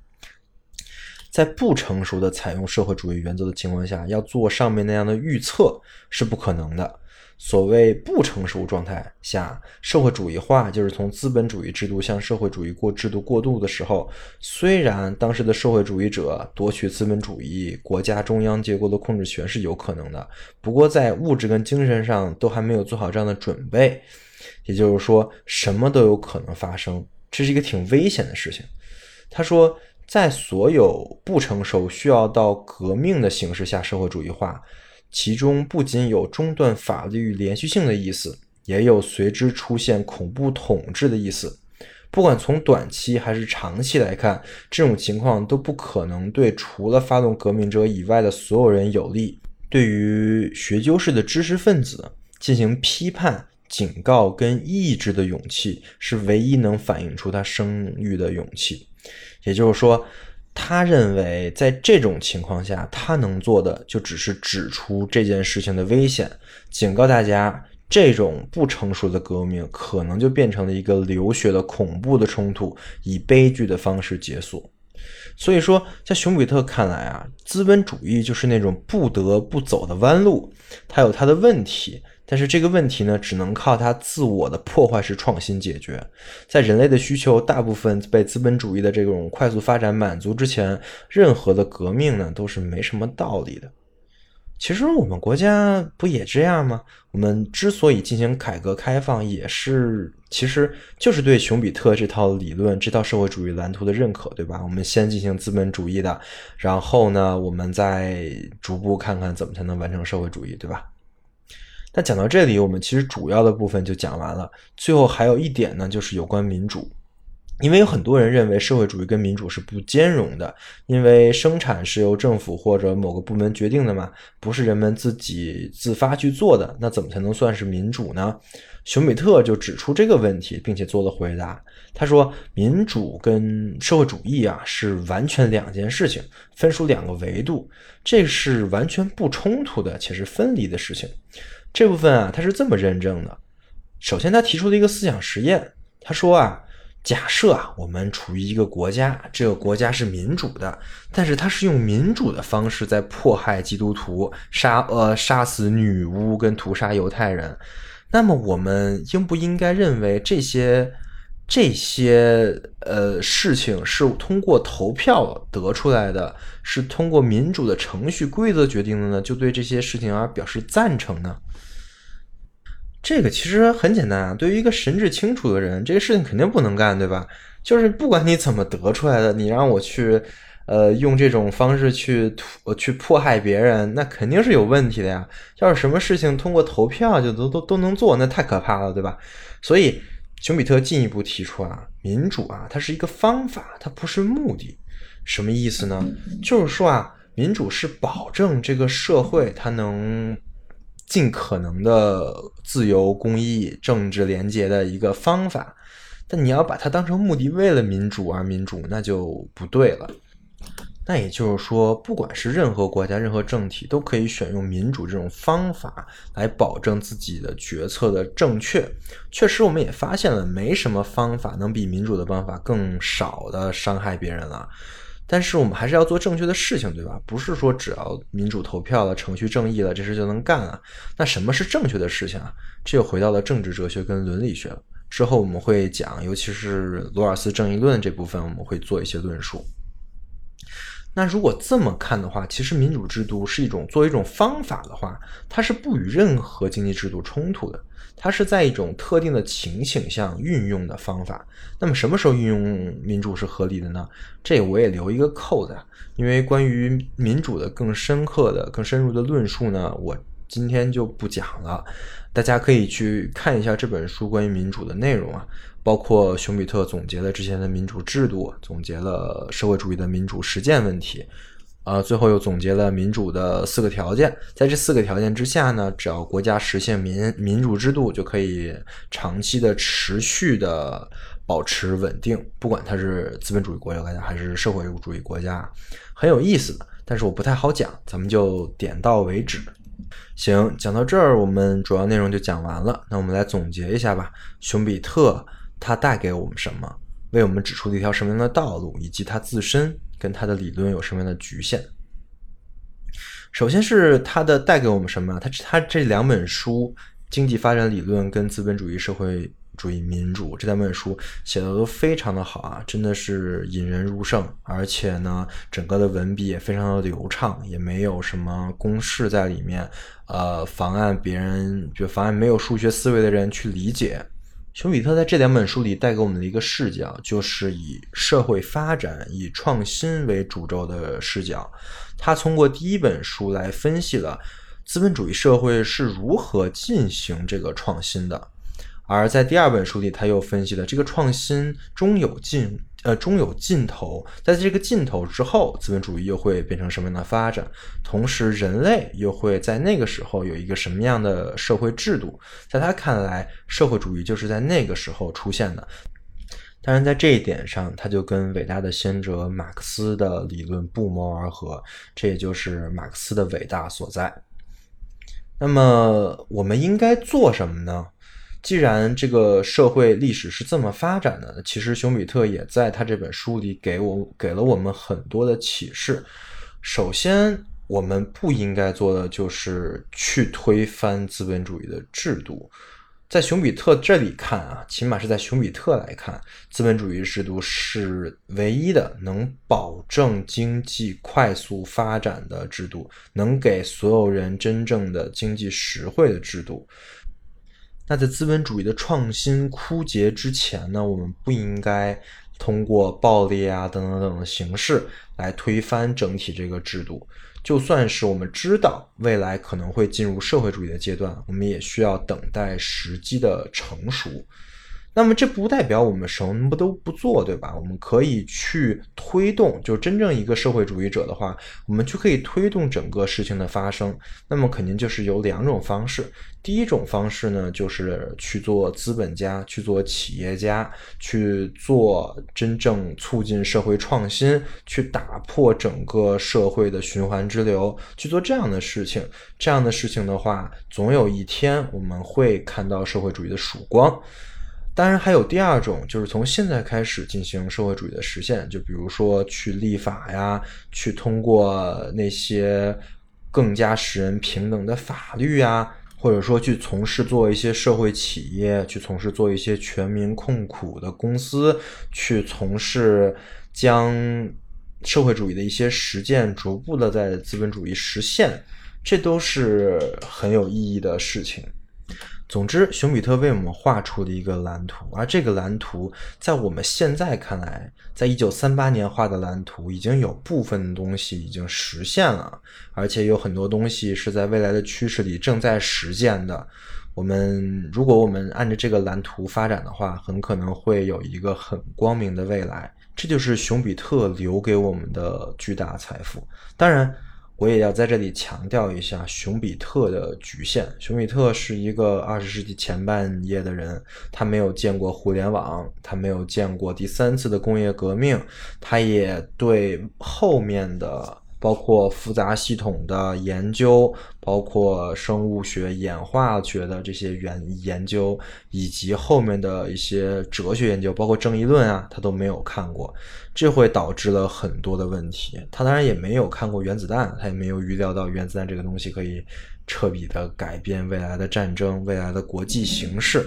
在不成熟的采用社会主义原则的情况下，要做上面那样的预测是不可能的。所谓不成熟状态下，社会主义化就是从资本主义制度向社会主义过制度过渡的时候。虽然当时的社会主义者夺取资本主义国家中央结构的控制权是有可能的，不过在物质跟精神上都还没有做好这样的准备。也就是说，什么都有可能发生，这是一个挺危险的事情。他说，在所有不成熟、需要到革命的形式下，社会主义化。其中不仅有中断法律连续性的意思，也有随之出现恐怖统治的意思。不管从短期还是长期来看，这种情况都不可能对除了发动革命者以外的所有人有利。对于学究式的知识分子进行批判、警告跟抑制的勇气，是唯一能反映出他声誉的勇气。也就是说。他认为，在这种情况下，他能做的就只是指出这件事情的危险，警告大家，这种不成熟的革命可能就变成了一个流血的恐怖的冲突，以悲剧的方式结束。所以说，在熊彼特看来啊，资本主义就是那种不得不走的弯路，它有它的问题。但是这个问题呢，只能靠它自我的破坏式创新解决。在人类的需求大部分被资本主义的这种快速发展满足之前，任何的革命呢都是没什么道理的。其实我们国家不也这样吗？我们之所以进行改革开放，也是其实就是对熊彼特这套理论、这套社会主义蓝图的认可，对吧？我们先进行资本主义的，然后呢，我们再逐步看看怎么才能完成社会主义，对吧？那讲到这里，我们其实主要的部分就讲完了。最后还有一点呢，就是有关民主，因为有很多人认为社会主义跟民主是不兼容的，因为生产是由政府或者某个部门决定的嘛，不是人们自己自发去做的，那怎么才能算是民主呢？熊彼特就指出这个问题，并且做了回答。他说，民主跟社会主义啊是完全两件事情，分属两个维度，这是完全不冲突的，且是分离的事情。这部分啊，他是这么认证的。首先，他提出了一个思想实验。他说啊，假设啊，我们处于一个国家，这个国家是民主的，但是他是用民主的方式在迫害基督徒、杀呃杀死女巫跟屠杀犹太人。那么，我们应不应该认为这些这些呃事情是通过投票得出来的，是通过民主的程序规则决定的呢？就对这些事情而表示赞成呢？这个其实很简单啊，对于一个神志清楚的人，这个事情肯定不能干，对吧？就是不管你怎么得出来的，你让我去，呃，用这种方式去去迫害别人，那肯定是有问题的呀。要是什么事情通过投票就都都都能做，那太可怕了，对吧？所以熊彼特进一步提出啊，民主啊，它是一个方法，它不是目的。什么意思呢？就是说啊，民主是保证这个社会它能。尽可能的自由、公益、政治廉洁的一个方法，但你要把它当成目的，为了民主而民主，那就不对了。那也就是说，不管是任何国家、任何政体，都可以选用民主这种方法来保证自己的决策的正确。确实，我们也发现了，没什么方法能比民主的方法更少的伤害别人了。但是我们还是要做正确的事情，对吧？不是说只要民主投票了、程序正义了，这事就能干了。那什么是正确的事情啊？这又回到了政治哲学跟伦理学了。之后我们会讲，尤其是罗尔斯正义论这部分，我们会做一些论述。那如果这么看的话，其实民主制度是一种作为一种方法的话，它是不与任何经济制度冲突的。它是在一种特定的情形下运用的方法。那么什么时候运用民主是合理的呢？这我也留一个扣子，因为关于民主的更深刻的、更深入的论述呢，我今天就不讲了。大家可以去看一下这本书关于民主的内容啊，包括熊彼特总结了之前的民主制度，总结了社会主义的民主实践问题。啊，最后又总结了民主的四个条件，在这四个条件之下呢，只要国家实现民民主制度，就可以长期的、持续的保持稳定，不管它是资本主义国家还是社会主义国家，很有意思的。但是我不太好讲，咱们就点到为止。行，讲到这儿，我们主要内容就讲完了。那我们来总结一下吧。熊彼特他带给我们什么？为我们指出了一条什么样的道路？以及他自身跟他的理论有什么样的局限？首先是他的带给我们什么？他他这两本书《经济发展理论》跟《资本主义社会主义民主》这两本书写的都非常的好啊，真的是引人入胜，而且呢，整个的文笔也非常的流畅，也没有什么公式在里面，呃，妨碍别人，就妨碍没有数学思维的人去理解。熊彼特在这两本书里带给我们的一个视角，就是以社会发展、以创新为主轴的视角。他通过第一本书来分析了资本主义社会是如何进行这个创新的，而在第二本书里，他又分析了这个创新终有进，呃，终有尽头，在这个尽头之后，资本主义又会变成什么样的发展？同时，人类又会在那个时候有一个什么样的社会制度？在他看来，社会主义就是在那个时候出现的。当然，在这一点上，他就跟伟大的先哲马克思的理论不谋而合，这也就是马克思的伟大所在。那么，我们应该做什么呢？既然这个社会历史是这么发展的，其实熊彼特也在他这本书里给我给了我们很多的启示。首先，我们不应该做的就是去推翻资本主义的制度。在熊彼特这里看啊，起码是在熊彼特来看，资本主义制度是唯一的能保证经济快速发展的制度，能给所有人真正的经济实惠的制度。那在资本主义的创新枯竭之前呢，我们不应该通过暴力啊等等等的形式来推翻整体这个制度。就算是我们知道未来可能会进入社会主义的阶段，我们也需要等待时机的成熟。那么这不代表我们什么都不做，对吧？我们可以去推动，就真正一个社会主义者的话，我们就可以推动整个事情的发生。那么肯定就是有两种方式。第一种方式呢，就是去做资本家，去做企业家，去做真正促进社会创新，去打破整个社会的循环之流，去做这样的事情。这样的事情的话，总有一天我们会看到社会主义的曙光。当然，还有第二种，就是从现在开始进行社会主义的实现，就比如说去立法呀，去通过那些更加使人平等的法律呀，或者说去从事做一些社会企业，去从事做一些全民控股的公司，去从事将社会主义的一些实践逐步的在资本主义实现，这都是很有意义的事情。总之，熊彼特为我们画出了一个蓝图，而这个蓝图在我们现在看来，在一九三八年画的蓝图已经有部分东西已经实现了，而且有很多东西是在未来的趋势里正在实践的。我们如果我们按照这个蓝图发展的话，很可能会有一个很光明的未来。这就是熊彼特留给我们的巨大财富。当然。我也要在这里强调一下熊彼特的局限。熊彼特是一个二十世纪前半叶的人，他没有见过互联网，他没有见过第三次的工业革命，他也对后面的。包括复杂系统的研究，包括生物学、演化学的这些研研究，以及后面的一些哲学研究，包括正义论啊，他都没有看过，这会导致了很多的问题。他当然也没有看过原子弹，他也没有预料到原子弹这个东西可以彻底的改变未来的战争、未来的国际形势。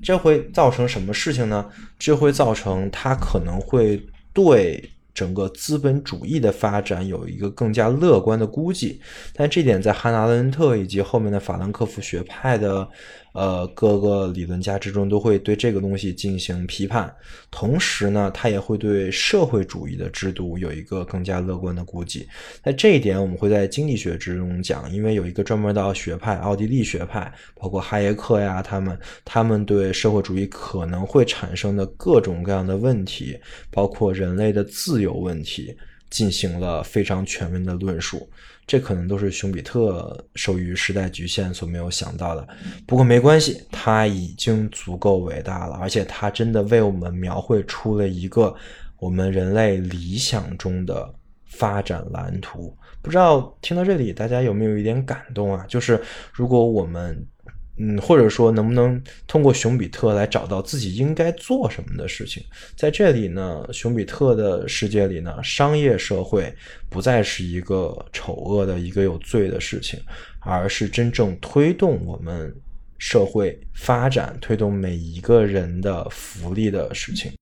这会造成什么事情呢？这会造成他可能会对。整个资本主义的发展有一个更加乐观的估计，但这点在汉纳·伦特以及后面的法兰克福学派的。呃，各个理论家之中都会对这个东西进行批判，同时呢，他也会对社会主义的制度有一个更加乐观的估计。在这一点，我们会在经济学之中讲，因为有一个专门的学派——奥地利学派，包括哈耶克呀，他们他们对社会主义可能会产生的各种各样的问题，包括人类的自由问题，进行了非常全面的论述。这可能都是熊彼特受于时代局限所没有想到的，不过没关系，他已经足够伟大了，而且他真的为我们描绘出了一个我们人类理想中的发展蓝图。不知道听到这里大家有没有一点感动啊？就是如果我们。嗯，或者说，能不能通过熊彼特来找到自己应该做什么的事情？在这里呢，熊彼特的世界里呢，商业社会不再是一个丑恶的一个有罪的事情，而是真正推动我们社会发展、推动每一个人的福利的事情。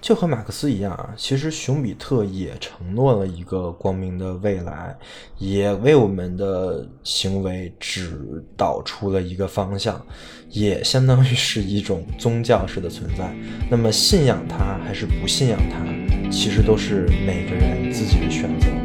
就和马克思一样啊，其实熊彼特也承诺了一个光明的未来，也为我们的行为指导出了一个方向，也相当于是一种宗教式的存在。那么信仰他还是不信仰他，其实都是每个人自己的选择。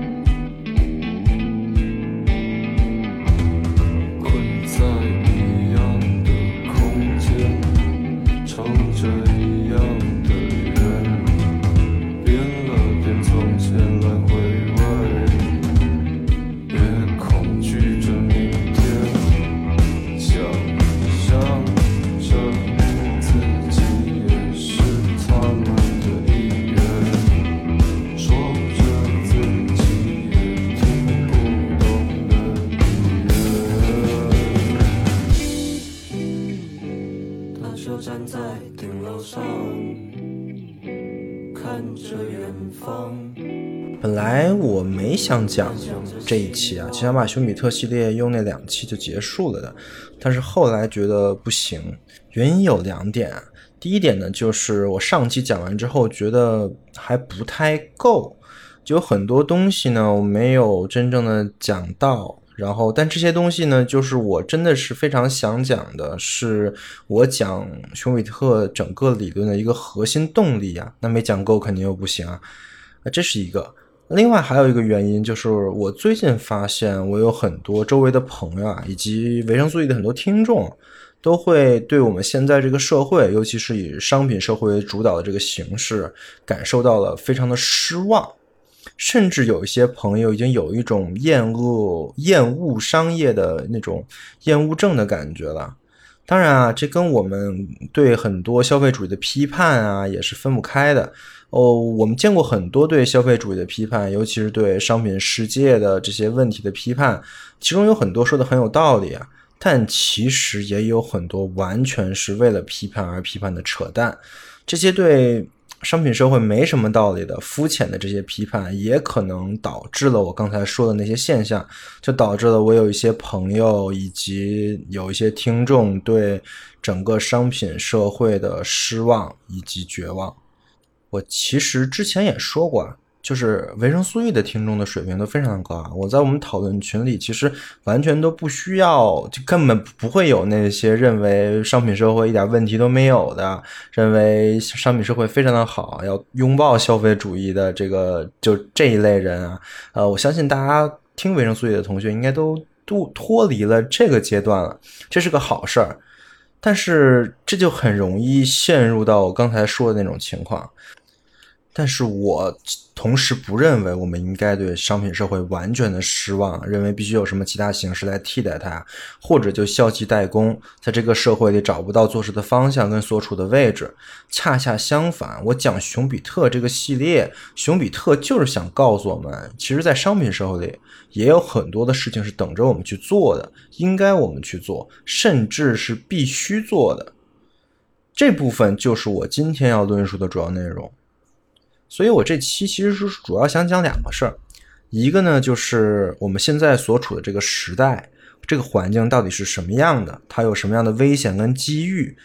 这一期啊，就想把熊彼特系列用那两期就结束了的，但是后来觉得不行，原因有两点。第一点呢，就是我上期讲完之后觉得还不太够，就有很多东西呢我没有真正的讲到。然后，但这些东西呢，就是我真的是非常想讲的，是我讲熊彼特整个理论的一个核心动力啊。那没讲够肯定又不行啊，啊，这是一个。另外还有一个原因就是，我最近发现我有很多周围的朋友啊，以及维生素 E 的很多听众，都会对我们现在这个社会，尤其是以商品社会为主导的这个形式，感受到了非常的失望。甚至有一些朋友已经有一种厌恶、厌恶商业的那种厌恶症的感觉了。当然啊，这跟我们对很多消费主义的批判啊也是分不开的。哦，我们见过很多对消费主义的批判，尤其是对商品世界的这些问题的批判，其中有很多说的很有道理啊，但其实也有很多完全是为了批判而批判的扯淡。这些对。商品社会没什么道理的，肤浅的这些批判也可能导致了我刚才说的那些现象，就导致了我有一些朋友以及有一些听众对整个商品社会的失望以及绝望。我其实之前也说过。就是维生素 E 的听众的水平都非常的高啊！我在我们讨论群里，其实完全都不需要，就根本不会有那些认为商品社会一点问题都没有的，认为商品社会非常的好，要拥抱消费主义的这个就这一类人啊。呃，我相信大家听维生素 E 的同学应该都都脱离了这个阶段了，这是个好事儿。但是这就很容易陷入到我刚才说的那种情况。但是我同时不认为我们应该对商品社会完全的失望，认为必须有什么其他形式来替代它，或者就消极怠工，在这个社会里找不到做事的方向跟所处的位置。恰恰相反，我讲熊彼特这个系列，熊彼特就是想告诉我们，其实，在商品社会里也有很多的事情是等着我们去做的，应该我们去做，甚至是必须做的。这部分就是我今天要论述的主要内容。所以我这期其实是主要想讲两个事儿，一个呢就是我们现在所处的这个时代，这个环境到底是什么样的，它有什么样的危险跟机遇；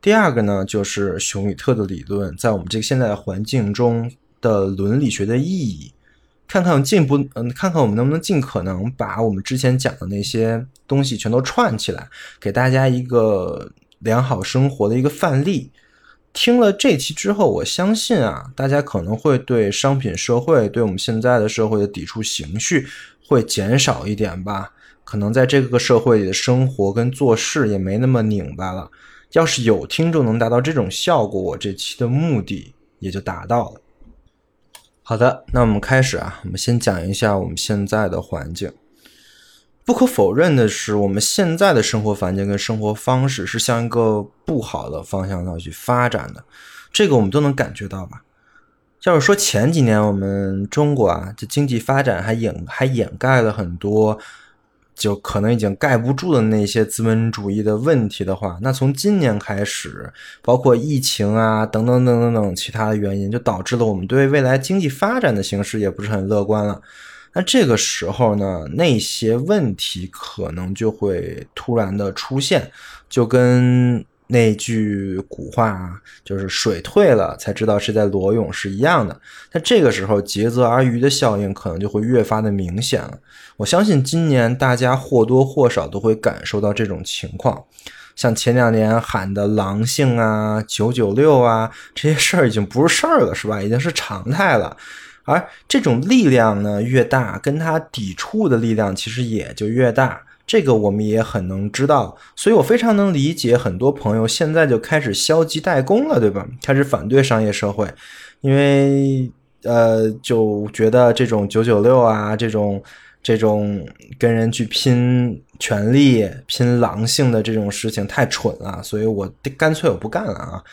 第二个呢就是熊彼特的理论在我们这个现在的环境中的伦理学的意义，看看进步，嗯，看看我们能不能尽可能把我们之前讲的那些东西全都串起来，给大家一个良好生活的一个范例。听了这期之后，我相信啊，大家可能会对商品社会、对我们现在的社会的抵触情绪会减少一点吧。可能在这个社会里的生活跟做事也没那么拧巴了。要是有听众能达到这种效果，我这期的目的也就达到了。好的，那我们开始啊，我们先讲一下我们现在的环境。不可否认的是，我们现在的生活环境跟生活方式是向一个不好的方向上去发展的，这个我们都能感觉到吧？要是说前几年我们中国啊，这经济发展还掩还掩盖了很多，就可能已经盖不住的那些资本主义的问题的话，那从今年开始，包括疫情啊等等等等等其他的原因，就导致了我们对未来经济发展的形势也不是很乐观了。那这个时候呢，那些问题可能就会突然的出现，就跟。那句古话就是“水退了才知道是在裸泳”是一样的。那这个时候，竭泽而渔的效应可能就会越发的明显了。我相信今年大家或多或少都会感受到这种情况。像前两年喊的狼性啊、九九六啊这些事儿，已经不是事儿了，是吧？已经是常态了。而这种力量呢越大，跟它抵触的力量其实也就越大。这个我们也很能知道，所以我非常能理解很多朋友现在就开始消极怠工了，对吧？开始反对商业社会，因为呃，就觉得这种九九六啊，这种这种跟人去拼权力、拼狼性的这种事情太蠢了，所以我干脆我不干了啊。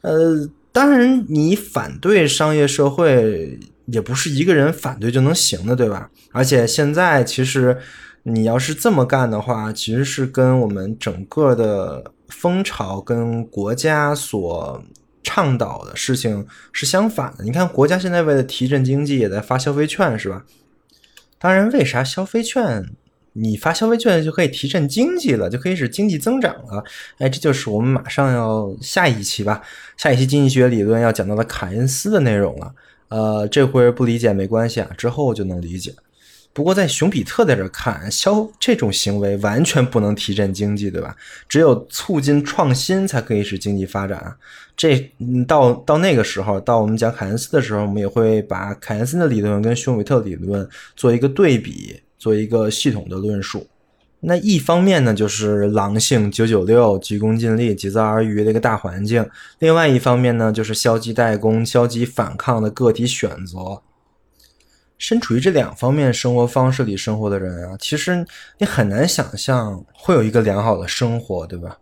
呃，当然，你反对商业社会也不是一个人反对就能行的，对吧？而且现在其实。你要是这么干的话，其实是跟我们整个的风潮跟国家所倡导的事情是相反的。你看，国家现在为了提振经济，也在发消费券，是吧？当然，为啥消费券你发消费券就可以提振经济了，就可以使经济增长了？哎，这就是我们马上要下一期吧，下一期经济学理论要讲到的凯恩斯的内容了。呃，这回不理解没关系啊，之后就能理解。不过，在熊彼特在这看，消这种行为完全不能提振经济，对吧？只有促进创新才可以使经济发展。这到到那个时候，到我们讲凯恩斯的时候，我们也会把凯恩斯的理论跟熊彼特理论做一个对比，做一个系统的论述。那一方面呢，就是狼性九九六、急功近利、竭泽而渔的一个大环境；另外一方面呢，就是消极怠工、消极反抗的个体选择。身处于这两方面生活方式里生活的人啊，其实你很难想象会有一个良好的生活，对吧？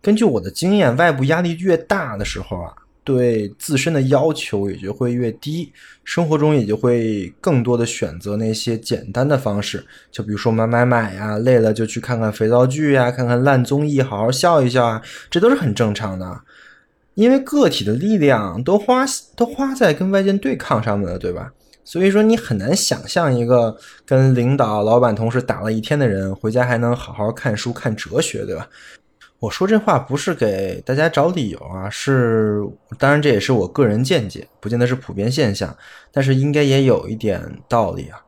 根据我的经验，外部压力越大的时候啊，对自身的要求也就会越低，生活中也就会更多的选择那些简单的方式，就比如说买买买呀，累了就去看看肥皂剧呀，看看烂综艺，好好笑一笑啊，这都是很正常的，因为个体的力量都花都花在跟外界对抗上面了，对吧？所以说，你很难想象一个跟领导、老板、同事打了一天的人，回家还能好好看书、看哲学，对吧？我说这话不是给大家找理由啊，是当然这也是我个人见解，不见得是普遍现象，但是应该也有一点道理啊。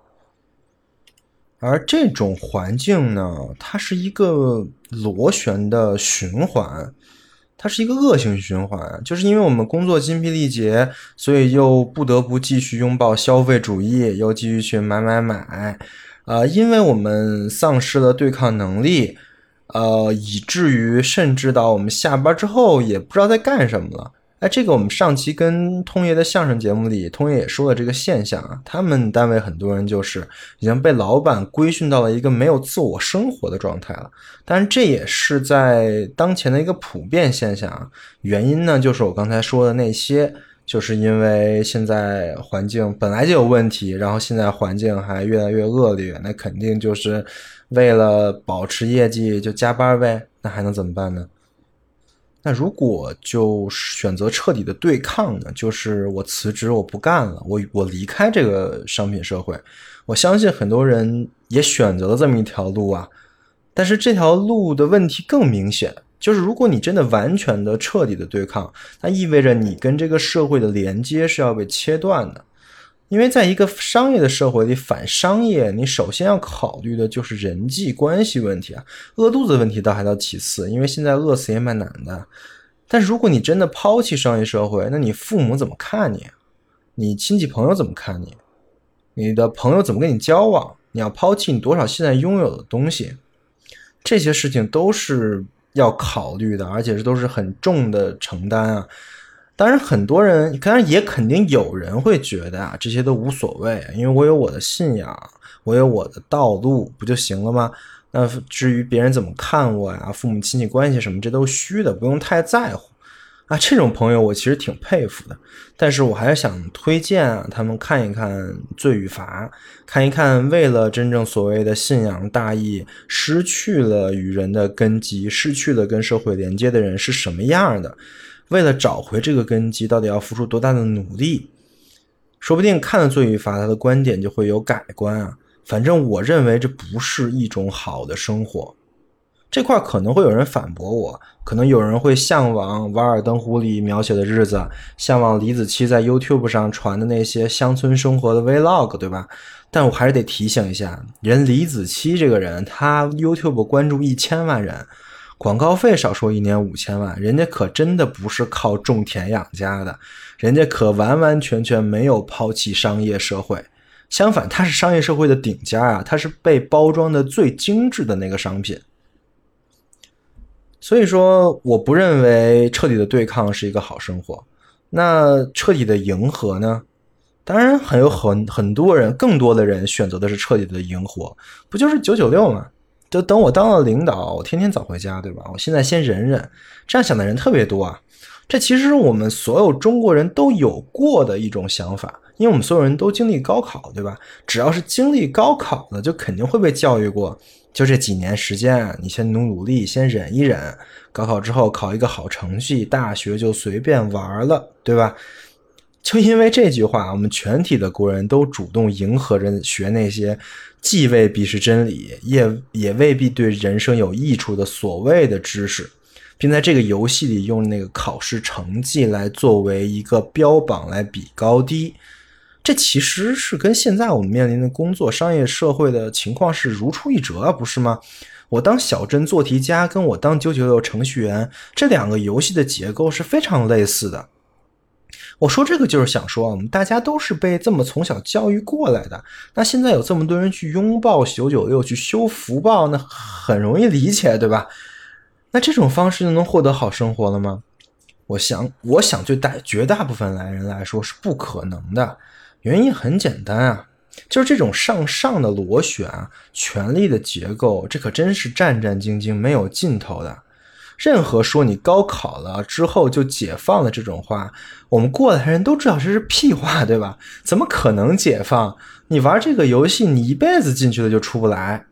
而这种环境呢，它是一个螺旋的循环。它是一个恶性循环，就是因为我们工作精疲力竭，所以又不得不继续拥抱消费主义，又继续去买买买，呃，因为我们丧失了对抗能力，呃，以至于甚至到我们下班之后也不知道在干什么了。哎，这个我们上期跟通爷的相声节目里，通爷也说了这个现象啊。他们单位很多人就是已经被老板规训到了一个没有自我生活的状态了。但是这也是在当前的一个普遍现象啊。原因呢，就是我刚才说的那些，就是因为现在环境本来就有问题，然后现在环境还越来越恶劣，那肯定就是为了保持业绩就加班呗。那还能怎么办呢？那如果就选择彻底的对抗呢？就是我辞职，我不干了，我我离开这个商品社会。我相信很多人也选择了这么一条路啊。但是这条路的问题更明显，就是如果你真的完全的彻底的对抗，那意味着你跟这个社会的连接是要被切断的。因为在一个商业的社会里，反商业，你首先要考虑的就是人际关系问题啊。饿肚子问题倒还到其次，因为现在饿死也蛮难的。但是如果你真的抛弃商业社会，那你父母怎么看你？你亲戚朋友怎么看你？你的朋友怎么跟你交往？你要抛弃你多少现在拥有的东西？这些事情都是要考虑的，而且这都是很重的承担啊。当然，很多人当然也肯定有人会觉得啊，这些都无所谓，因为我有我的信仰，我有我的道路，不就行了吗？那至于别人怎么看我呀，父母亲戚关系什么，这都虚的，不用太在乎。啊，这种朋友我其实挺佩服的，但是我还是想推荐啊，他们看一看《罪与罚》，看一看为了真正所谓的信仰大义，失去了与人的根基，失去了跟社会连接的人是什么样的。为了找回这个根基，到底要付出多大的努力？说不定看了《罪与罚》，他的观点就会有改观啊。反正我认为这不是一种好的生活。这块可能会有人反驳我，可能有人会向往《瓦尔登湖》里描写的日子，向往李子柒在 YouTube 上传的那些乡村生活的 Vlog，对吧？但我还是得提醒一下，人李子柒这个人，他 YouTube 关注一千万人，广告费少说一年五千万，人家可真的不是靠种田养家的，人家可完完全全没有抛弃商业社会，相反，他是商业社会的顶尖啊，他是被包装的最精致的那个商品。所以说，我不认为彻底的对抗是一个好生活。那彻底的迎合呢？当然，很有很很多人，更多的人选择的是彻底的迎合，不就是九九六吗？就等我当了领导，我天天早回家，对吧？我现在先忍忍。这样想的人特别多啊。这其实是我们所有中国人都有过的一种想法，因为我们所有人都经历高考，对吧？只要是经历高考的，就肯定会被教育过。就这几年时间，你先努努力，先忍一忍，高考之后考一个好成绩，大学就随便玩了，对吧？就因为这句话，我们全体的国人都主动迎合着学那些既未必是真理，也也未必对人生有益处的所谓的知识，并在这个游戏里用那个考试成绩来作为一个标榜来比高低。这其实是跟现在我们面临的工作、商业社会的情况是如出一辙啊，不是吗？我当小镇做题家，跟我当九九六程序员，这两个游戏的结构是非常类似的。我说这个就是想说，我们大家都是被这么从小教育过来的。那现在有这么多人去拥抱九九六，去修福报，那很容易理解，对吧？那这种方式就能获得好生活了吗？我想，我想对大绝大部分来人来说是不可能的。原因很简单啊，就是这种上上的螺旋啊，权力的结构，这可真是战战兢兢、没有尽头的。任何说你高考了之后就解放了这种话，我们过来人都知道这是屁话，对吧？怎么可能解放？你玩这个游戏，你一辈子进去了就出不来。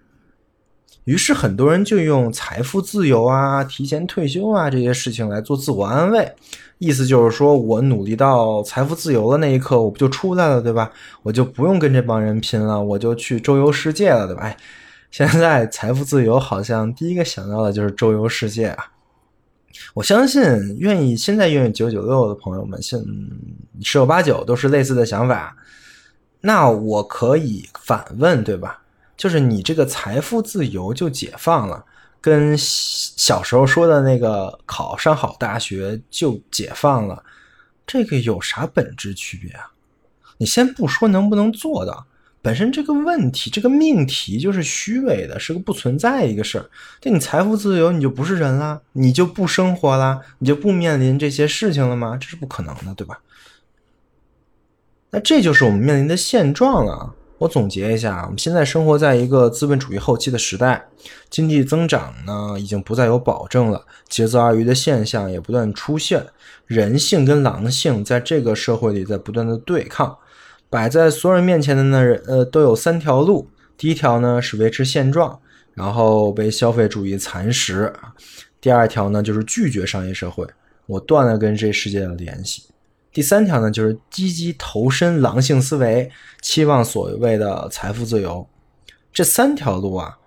于是很多人就用财富自由啊、提前退休啊这些事情来做自我安慰。意思就是说，我努力到财富自由的那一刻，我不就出来了，对吧？我就不用跟这帮人拼了，我就去周游世界了，对吧？哎，现在财富自由好像第一个想到的就是周游世界啊！我相信，愿意现在愿意九九六的朋友们，现十有八九都是类似的想法。那我可以反问，对吧？就是你这个财富自由就解放了。跟小时候说的那个考上好大学就解放了，这个有啥本质区别啊？你先不说能不能做到，本身这个问题这个命题就是虚伪的，是个不存在一个事儿。对你财富自由，你就不是人了，你就不生活了，你就不面临这些事情了吗？这是不可能的，对吧？那这就是我们面临的现状了。我总结一下，我们现在生活在一个资本主义后期的时代，经济增长呢已经不再有保证了，节奏二鱼的现象也不断出现，人性跟狼性在这个社会里在不断的对抗，摆在所有人面前的呢，呃，都有三条路，第一条呢是维持现状，然后被消费主义蚕食，第二条呢就是拒绝商业社会，我断了跟这世界的联系。第三条呢，就是积极投身狼性思维，期望所谓的财富自由。这三条路啊，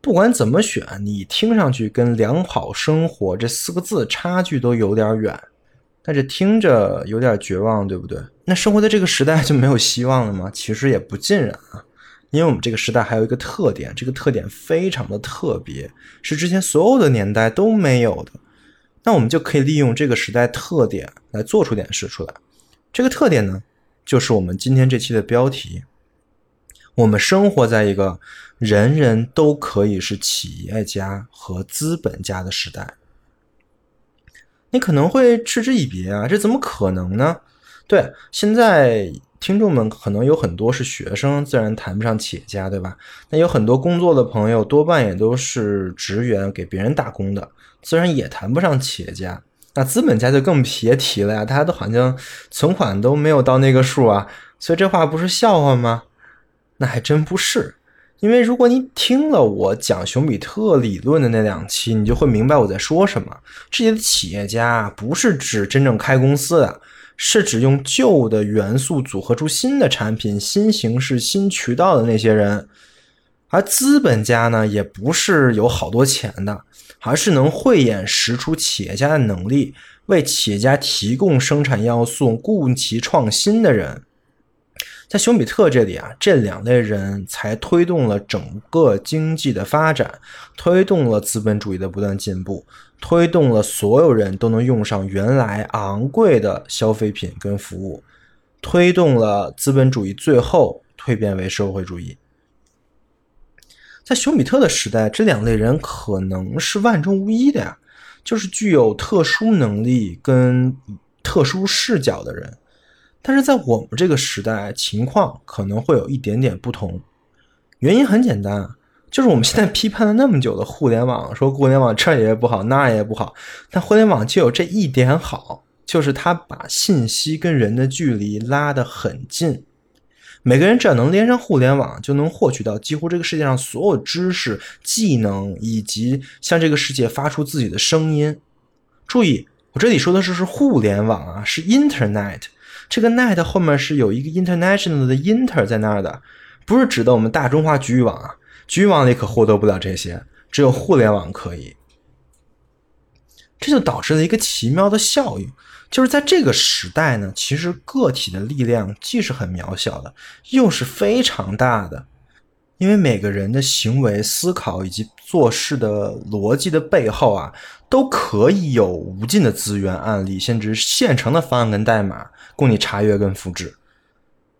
不管怎么选，你听上去跟良好生活这四个字差距都有点远，但是听着有点绝望，对不对？那生活在这个时代就没有希望了吗？其实也不尽然啊，因为我们这个时代还有一个特点，这个特点非常的特别，是之前所有的年代都没有的。那我们就可以利用这个时代特点来做出点事出来。这个特点呢，就是我们今天这期的标题。我们生活在一个人人都可以是企业家和资本家的时代。你可能会嗤之以鼻啊，这怎么可能呢？对，现在听众们可能有很多是学生，自然谈不上企业家，对吧？那有很多工作的朋友，多半也都是职员，给别人打工的。自然也谈不上企业家，那资本家就更别提了呀，大家都好像存款都没有到那个数啊，所以这话不是笑话吗？那还真不是，因为如果你听了我讲熊彼特理论的那两期，你就会明白我在说什么。这些企业家不是指真正开公司的，是指用旧的元素组合出新的产品、新形式、新渠道的那些人。而资本家呢，也不是有好多钱的。而是能慧眼识出企业家的能力，为企业家提供生产要素，顾其创新的人，在熊彼特这里啊，这两类人才推动了整个经济的发展，推动了资本主义的不断进步，推动了所有人都能用上原来昂贵的消费品跟服务，推动了资本主义最后蜕变为社会主义。在熊彼特的时代，这两类人可能是万中无一的呀，就是具有特殊能力跟特殊视角的人。但是在我们这个时代，情况可能会有一点点不同。原因很简单，就是我们现在批判了那么久的互联网，说互联网这也不好，那也不好，但互联网就有这一点好，就是它把信息跟人的距离拉得很近。每个人只要能连上互联网，就能获取到几乎这个世界上所有知识、技能，以及向这个世界发出自己的声音。注意，我这里说的是是互联网啊，是 Internet。这个 net 后面是有一个 international 的 inter 在那儿的，不是指的我们大中华局域网啊。局域网里可获得不了这些，只有互联网可以。这就导致了一个奇妙的效应。就是在这个时代呢，其实个体的力量既是很渺小的，又是非常大的。因为每个人的行为、思考以及做事的逻辑的背后啊，都可以有无尽的资源、案例，甚至现成的方案跟代码供你查阅跟复制。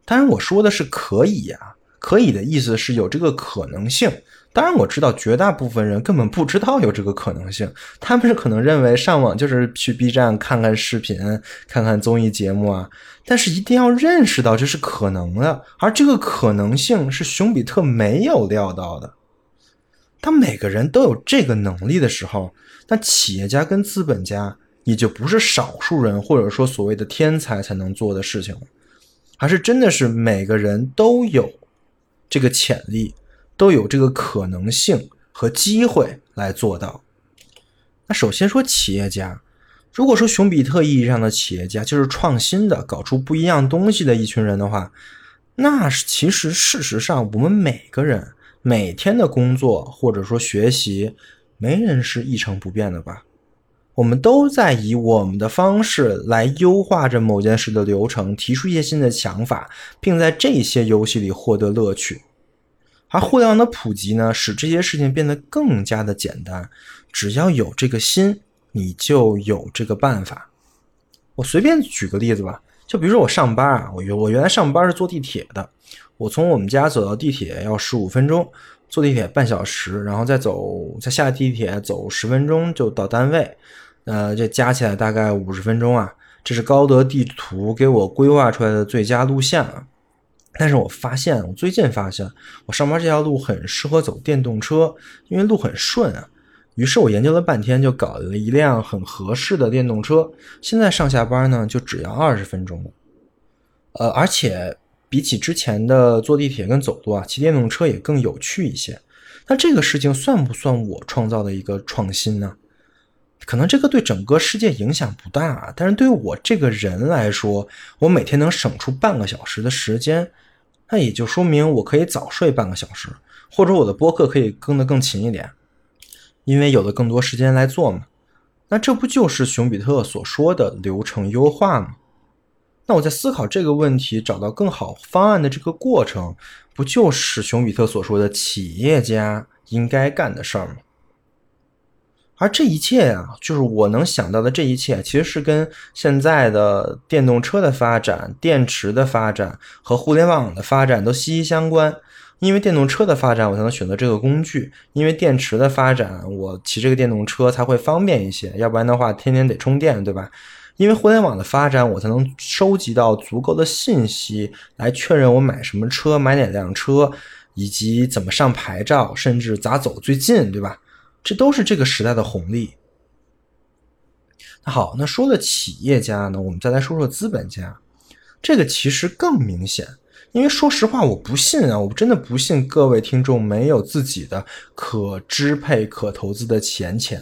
当然，我说的是可以呀，可以的意思是有这个可能性。当然我知道，绝大部分人根本不知道有这个可能性。他们是可能认为上网就是去 B 站看看视频、看看综艺节目啊。但是一定要认识到这是可能的，而这个可能性是熊彼特没有料到的。当每个人都有这个能力的时候，那企业家跟资本家也就不是少数人或者说所谓的天才才能做的事情了，而是真的是每个人都有这个潜力。都有这个可能性和机会来做到。那首先说企业家，如果说熊彼特意义上的企业家就是创新的、搞出不一样东西的一群人的话，那是其实事实上我们每个人每天的工作或者说学习，没人是一成不变的吧？我们都在以我们的方式来优化着某件事的流程，提出一些新的想法，并在这些游戏里获得乐趣。而互联网的普及呢，使这些事情变得更加的简单。只要有这个心，你就有这个办法。我随便举个例子吧，就比如说我上班啊，我原我原来上班是坐地铁的，我从我们家走到地铁要十五分钟，坐地铁半小时，然后再走再下地铁走十分钟就到单位，呃，这加起来大概五十分钟啊。这是高德地图给我规划出来的最佳路线啊。但是我发现，我最近发现，我上班这条路很适合走电动车，因为路很顺啊。于是我研究了半天，就搞了一辆很合适的电动车。现在上下班呢，就只要二十分钟。呃，而且比起之前的坐地铁跟走路啊，骑电动车也更有趣一些。那这个事情算不算我创造的一个创新呢？可能这个对整个世界影响不大，但是对我这个人来说，我每天能省出半个小时的时间。那也就说明我可以早睡半个小时，或者我的播客可以更得更勤一点，因为有了更多时间来做嘛。那这不就是熊彼特所说的流程优化吗？那我在思考这个问题、找到更好方案的这个过程，不就是熊彼特所说的企业家应该干的事儿吗？而这一切啊，就是我能想到的这一切，其实是跟现在的电动车的发展、电池的发展和互联网的发展都息息相关。因为电动车的发展，我才能选择这个工具；因为电池的发展，我骑这个电动车才会方便一些。要不然的话，天天得充电，对吧？因为互联网的发展，我才能收集到足够的信息来确认我买什么车、买哪辆车，以及怎么上牌照，甚至咋走最近，对吧？这都是这个时代的红利。那好，那说了企业家呢，我们再来说说资本家，这个其实更明显。因为说实话，我不信啊，我真的不信各位听众没有自己的可支配、可投资的钱钱。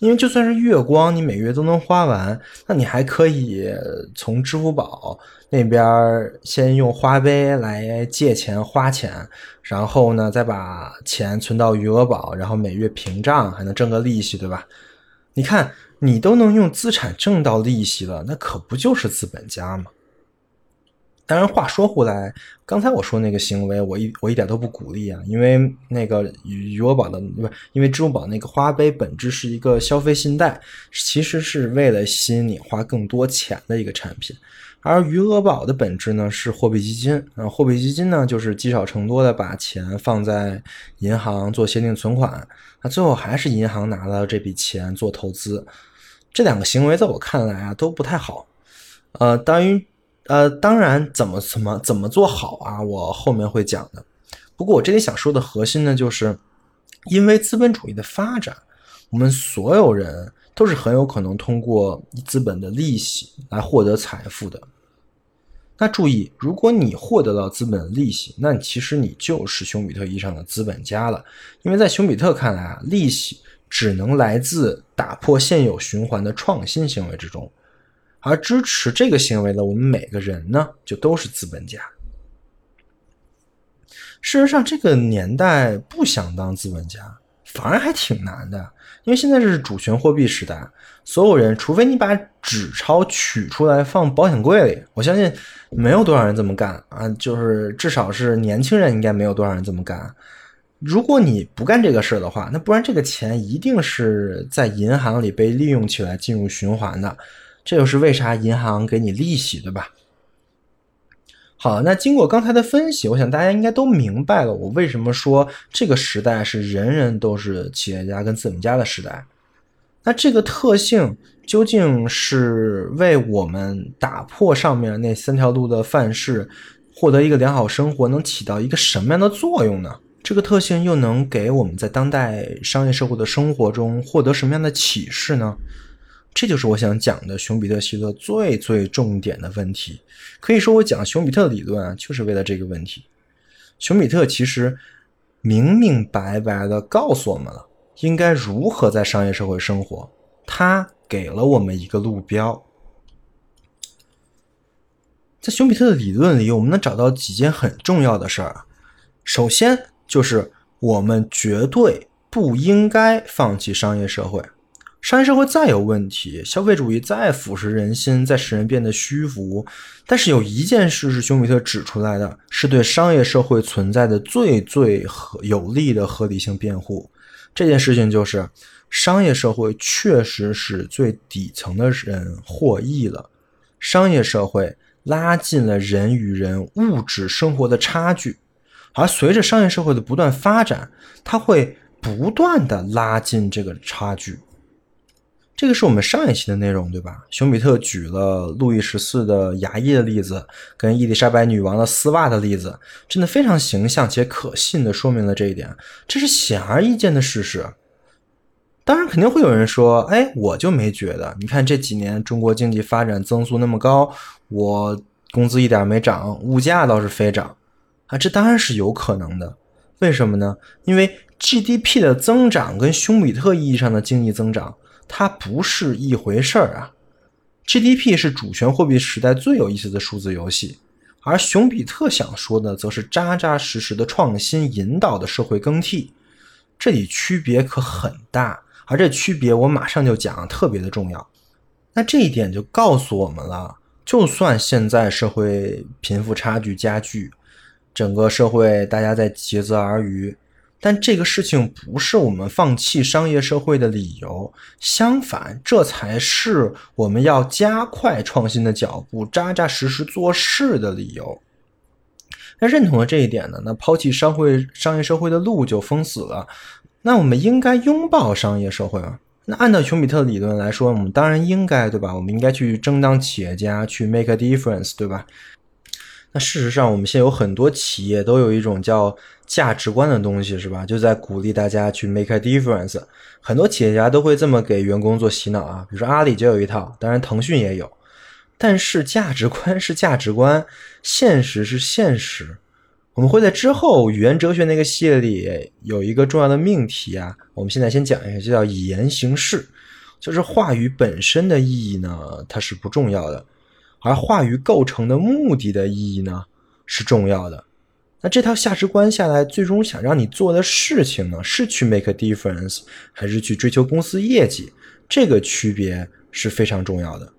因为就算是月光，你每月都能花完，那你还可以从支付宝那边先用花呗来借钱花钱，然后呢再把钱存到余额宝，然后每月平账，还能挣个利息，对吧？你看，你都能用资产挣到利息了，那可不就是资本家吗？当然，话说回来，刚才我说那个行为，我一我一点都不鼓励啊，因为那个余额宝的不，因为支付宝那个花呗本质是一个消费信贷，其实是为了吸引你花更多钱的一个产品，而余额宝的本质呢是货币基金啊，货币基金呢就是积少成多的把钱放在银行做限定存款，那最后还是银行拿了这笔钱做投资，这两个行为在我看来啊都不太好，呃，当于。呃，当然，怎么怎么怎么做好啊？我后面会讲的。不过我这里想说的核心呢，就是因为资本主义的发展，我们所有人都是很有可能通过资本的利息来获得财富的。那注意，如果你获得了资本的利息，那其实你就是熊彼特意义上的资本家了。因为在熊彼特看来啊，利息只能来自打破现有循环的创新行为之中。而支持这个行为的我们每个人呢，就都是资本家。事实上，这个年代不想当资本家，反而还挺难的。因为现在是主权货币时代，所有人，除非你把纸钞取出来放保险柜里，我相信没有多少人这么干啊。就是至少是年轻人，应该没有多少人这么干。如果你不干这个事儿的话，那不然这个钱一定是在银行里被利用起来，进入循环的。这就是为啥银行给你利息，对吧？好，那经过刚才的分析，我想大家应该都明白了，我为什么说这个时代是人人都是企业家跟资本家的时代。那这个特性究竟是为我们打破上面那三条路的范式，获得一个良好生活，能起到一个什么样的作用呢？这个特性又能给我们在当代商业社会的生活中获得什么样的启示呢？这就是我想讲的熊彼特希特最最重点的问题。可以说，我讲熊彼特理论啊，就是为了这个问题。熊彼特其实明明白白的告诉我们了，应该如何在商业社会生活。他给了我们一个路标。在熊彼特的理论里，我们能找到几件很重要的事儿。首先，就是我们绝对不应该放弃商业社会。商业社会再有问题，消费主义再腐蚀人心，再使人变得虚浮，但是有一件事是熊彼特指出来的，是对商业社会存在的最最合有力的合理性辩护。这件事情就是，商业社会确实使最底层的人获益了，商业社会拉近了人与人物质生活的差距，而随着商业社会的不断发展，它会不断的拉近这个差距。这个是我们上一期的内容，对吧？熊彼特举了路易十四的牙医的例子，跟伊丽莎白女王的丝袜的例子，真的非常形象且可信的说明了这一点。这是显而易见的事实。当然，肯定会有人说：“哎，我就没觉得。你看这几年中国经济发展增速那么高，我工资一点没涨，物价倒是飞涨啊！”这当然是有可能的。为什么呢？因为 GDP 的增长跟熊彼特意义上的经济增长。它不是一回事儿啊！GDP 是主权货币时代最有意思的数字游戏，而熊彼特想说的则是扎扎实实的创新引导的社会更替，这里区别可很大，而这区别我马上就讲，特别的重要。那这一点就告诉我们了，就算现在社会贫富差距加剧，整个社会大家在竭泽而渔。但这个事情不是我们放弃商业社会的理由，相反，这才是我们要加快创新的脚步、扎扎实实做事的理由。那认同了这一点呢？那抛弃商会、商业社会的路就封死了。那我们应该拥抱商业社会吗？那按照熊彼特理论来说，我们当然应该，对吧？我们应该去争当企业家，去 make a difference，对吧？那事实上，我们现在有很多企业都有一种叫价值观的东西，是吧？就在鼓励大家去 make a difference。很多企业家都会这么给员工做洗脑啊，比如说阿里就有一套，当然腾讯也有。但是价值观是价值观，现实是现实。我们会在之后语言哲学那个系列里有一个重要的命题啊，我们现在先讲一下，就叫以言行事。就是话语本身的意义呢，它是不重要的。而话语构成的目的的意义呢，是重要的。那这套价值观下来，最终想让你做的事情呢，是去 make a difference，还是去追求公司业绩？这个区别是非常重要的。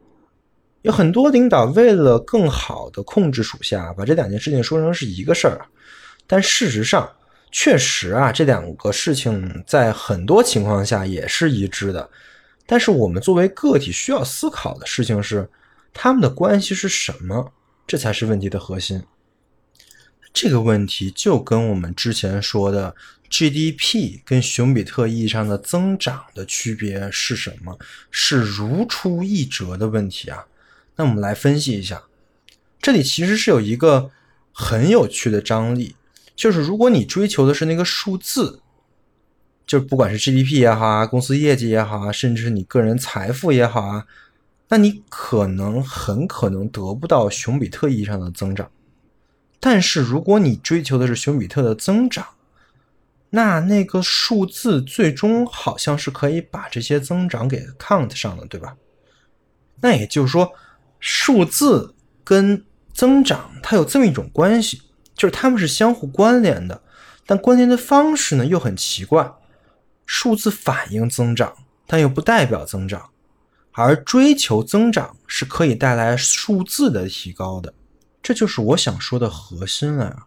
有很多领导为了更好的控制属下，把这两件事情说成是一个事儿。但事实上，确实啊，这两个事情在很多情况下也是一致的。但是我们作为个体需要思考的事情是。他们的关系是什么？这才是问题的核心。这个问题就跟我们之前说的 GDP 跟熊彼特意义上的增长的区别是什么，是如出一辙的问题啊。那我们来分析一下，这里其实是有一个很有趣的张力，就是如果你追求的是那个数字，就不管是 GDP 也好啊，公司业绩也好啊，甚至是你个人财富也好啊。那你可能很可能得不到熊彼特意义上的增长，但是如果你追求的是熊彼特的增长，那那个数字最终好像是可以把这些增长给 count 上的，对吧？那也就是说，数字跟增长它有这么一种关系，就是它们是相互关联的，但关联的方式呢又很奇怪，数字反映增长，但又不代表增长。而追求增长是可以带来数字的提高的，这就是我想说的核心了。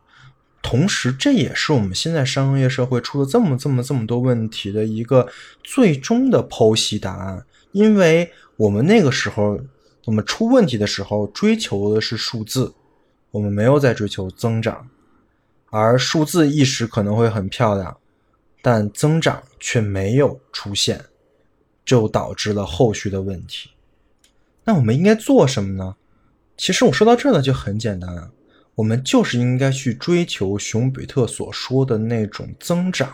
同时，这也是我们现在商业社会出了这么这么这么多问题的一个最终的剖析答案。因为我们那个时候，我们出问题的时候追求的是数字，我们没有在追求增长，而数字一时可能会很漂亮，但增长却没有出现。就导致了后续的问题。那我们应该做什么呢？其实我说到这呢就很简单啊，我们就是应该去追求熊彼特所说的那种增长，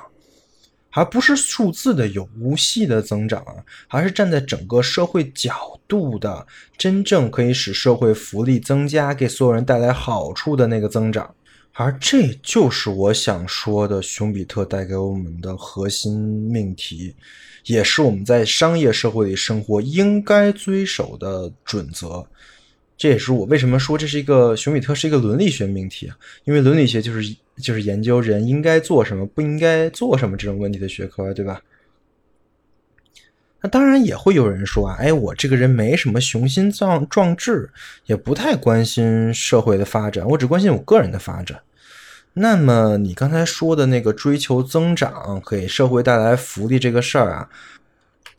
而不是数字的有无系的增长啊，而是站在整个社会角度的真正可以使社会福利增加，给所有人带来好处的那个增长。而这就是我想说的，熊彼特带给我们的核心命题。也是我们在商业社会里生活应该遵守的准则，这也是我为什么说这是一个熊彼特是一个伦理学命题啊，因为伦理学就是就是研究人应该做什么、不应该做什么这种问题的学科，对吧？那当然也会有人说啊，哎，我这个人没什么雄心壮壮志，也不太关心社会的发展，我只关心我个人的发展。那么你刚才说的那个追求增长给社会带来福利这个事儿啊，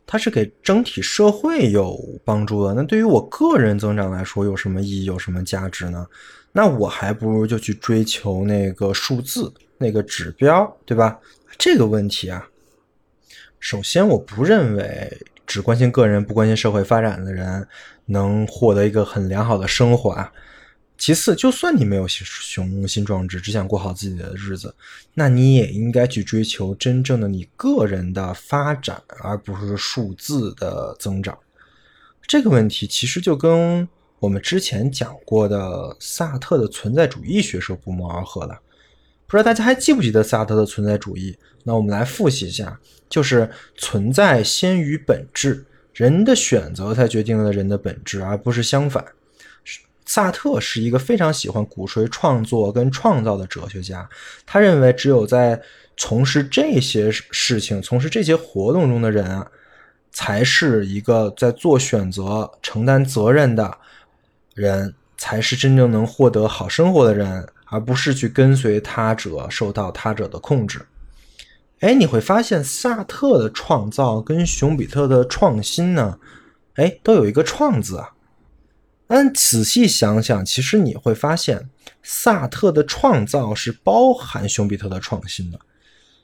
它是给整体社会有帮助的。那对于我个人增长来说，有什么意义？有什么价值呢？那我还不如就去追求那个数字、那个指标，对吧？这个问题啊，首先我不认为只关心个人不关心社会发展的人能获得一个很良好的生活啊。其次，就算你没有雄心壮志，只想过好自己的日子，那你也应该去追求真正的你个人的发展，而不是数字的增长。这个问题其实就跟我们之前讲过的萨特的存在主义学说不谋而合了。不知道大家还记不记得萨特的存在主义？那我们来复习一下，就是存在先于本质，人的选择才决定了人的本质，而不是相反。萨特是一个非常喜欢鼓吹创作跟创造的哲学家，他认为只有在从事这些事情、从事这些活动中的人啊，才是一个在做选择、承担责任的人，才是真正能获得好生活的人，而不是去跟随他者、受到他者的控制。哎，你会发现萨特的创造跟熊彼特的创新呢，哎，都有一个“创”字啊。但仔细想想，其实你会发现，萨特的创造是包含熊彼特的创新的。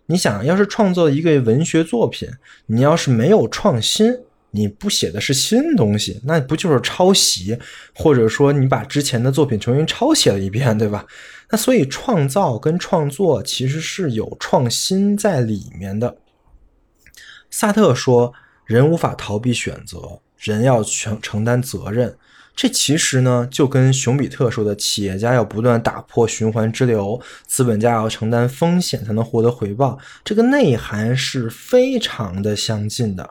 你想要是创作一个文学作品，你要是没有创新，你不写的是新东西，那不就是抄袭，或者说你把之前的作品重新抄写了一遍，对吧？那所以创造跟创作其实是有创新在里面的。萨特说：“人无法逃避选择，人要承承担责任。”这其实呢，就跟熊彼特说的“企业家要不断打破循环之流，资本家要承担风险才能获得回报”这个内涵是非常的相近的。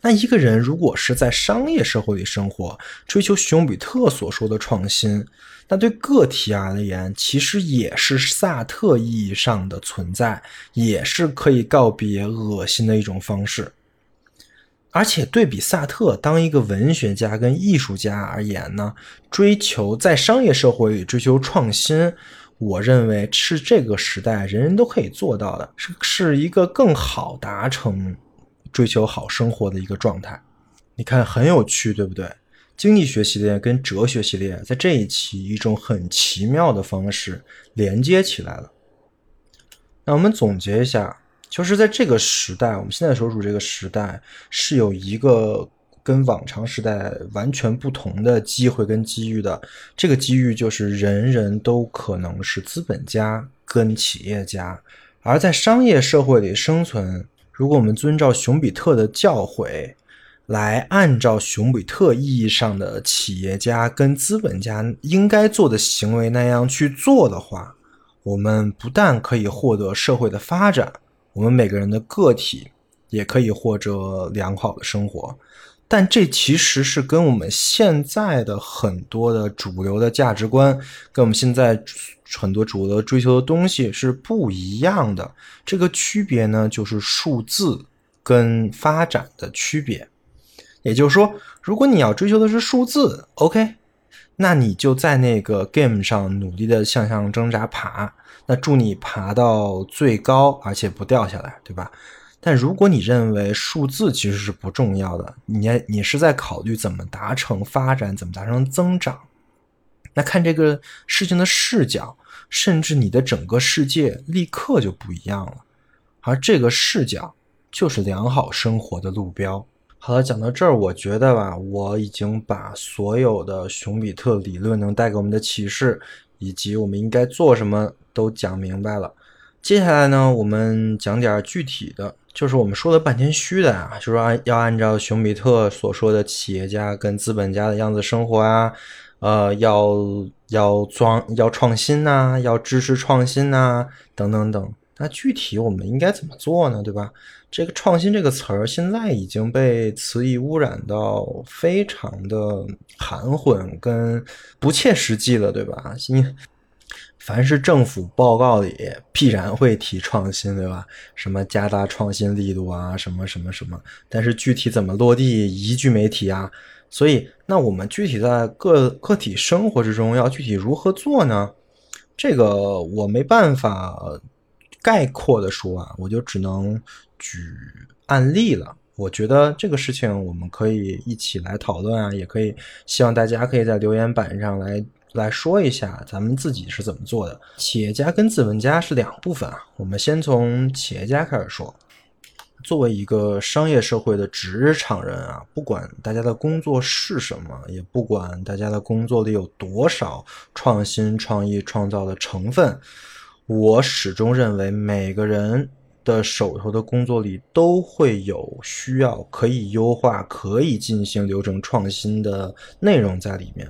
那一个人如果是在商业社会里生活，追求熊彼特所说的创新，那对个体而言，其实也是萨特意义上的存在，也是可以告别恶心的一种方式。而且对比萨特当一个文学家跟艺术家而言呢，追求在商业社会里追求创新，我认为是这个时代人人都可以做到的，是是一个更好达成。追求好生活的一个状态，你看很有趣，对不对？经济学系列跟哲学系列在这一期一种很奇妙的方式连接起来了。那我们总结一下，就是在这个时代，我们现在所处这个时代是有一个跟往常时代完全不同的机会跟机遇的。这个机遇就是人人都可能是资本家跟企业家，而在商业社会里生存。如果我们遵照熊彼特的教诲，来按照熊彼特意义上的企业家跟资本家应该做的行为那样去做的话，我们不但可以获得社会的发展，我们每个人的个体也可以获得良好的生活。但这其实是跟我们现在的很多的主流的价值观，跟我们现在很多主流追求的东西是不一样的。这个区别呢，就是数字跟发展的区别。也就是说，如果你要追求的是数字，OK，那你就在那个 game 上努力的向上挣扎爬，那祝你爬到最高，而且不掉下来，对吧？但如果你认为数字其实是不重要的，你你是在考虑怎么达成发展，怎么达成增长，那看这个事情的视角，甚至你的整个世界立刻就不一样了。而这个视角就是良好生活的路标。好了，讲到这儿，我觉得吧，我已经把所有的熊彼特理论能带给我们的启示，以及我们应该做什么都讲明白了。接下来呢，我们讲点具体的。就是我们说的半天虚的啊，就是按要按照熊彼特所说的企业家跟资本家的样子生活啊，呃，要要装要创新呐，要支持创新呐，等等等。那具体我们应该怎么做呢？对吧？这个创新这个词儿现在已经被词义污染到非常的含混跟不切实际了，对吧？你凡是政府报告里必然会提创新，对吧？什么加大创新力度啊，什么什么什么，但是具体怎么落地一句没提啊。所以，那我们具体在个个体生活之中要具体如何做呢？这个我没办法概括的说啊，我就只能举案例了。我觉得这个事情我们可以一起来讨论啊，也可以希望大家可以在留言板上来。来说一下咱们自己是怎么做的。企业家跟资本家是两部分啊，我们先从企业家开始说。作为一个商业社会的职场人啊，不管大家的工作是什么，也不管大家的工作里有多少创新、创意、创造的成分，我始终认为每个人的手头的工作里都会有需要可以优化、可以进行流程创新的内容在里面。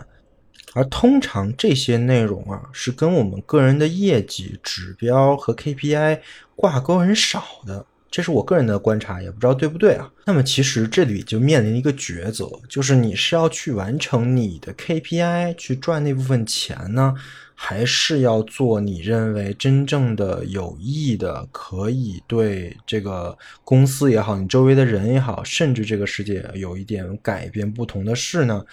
而通常这些内容啊，是跟我们个人的业绩指标和 KPI 挂钩很少的，这是我个人的观察，也不知道对不对啊。那么其实这里就面临一个抉择，就是你是要去完成你的 KPI 去赚那部分钱呢，还是要做你认为真正的有益的，可以对这个公司也好，你周围的人也好，甚至这个世界有一点改变不同的事呢？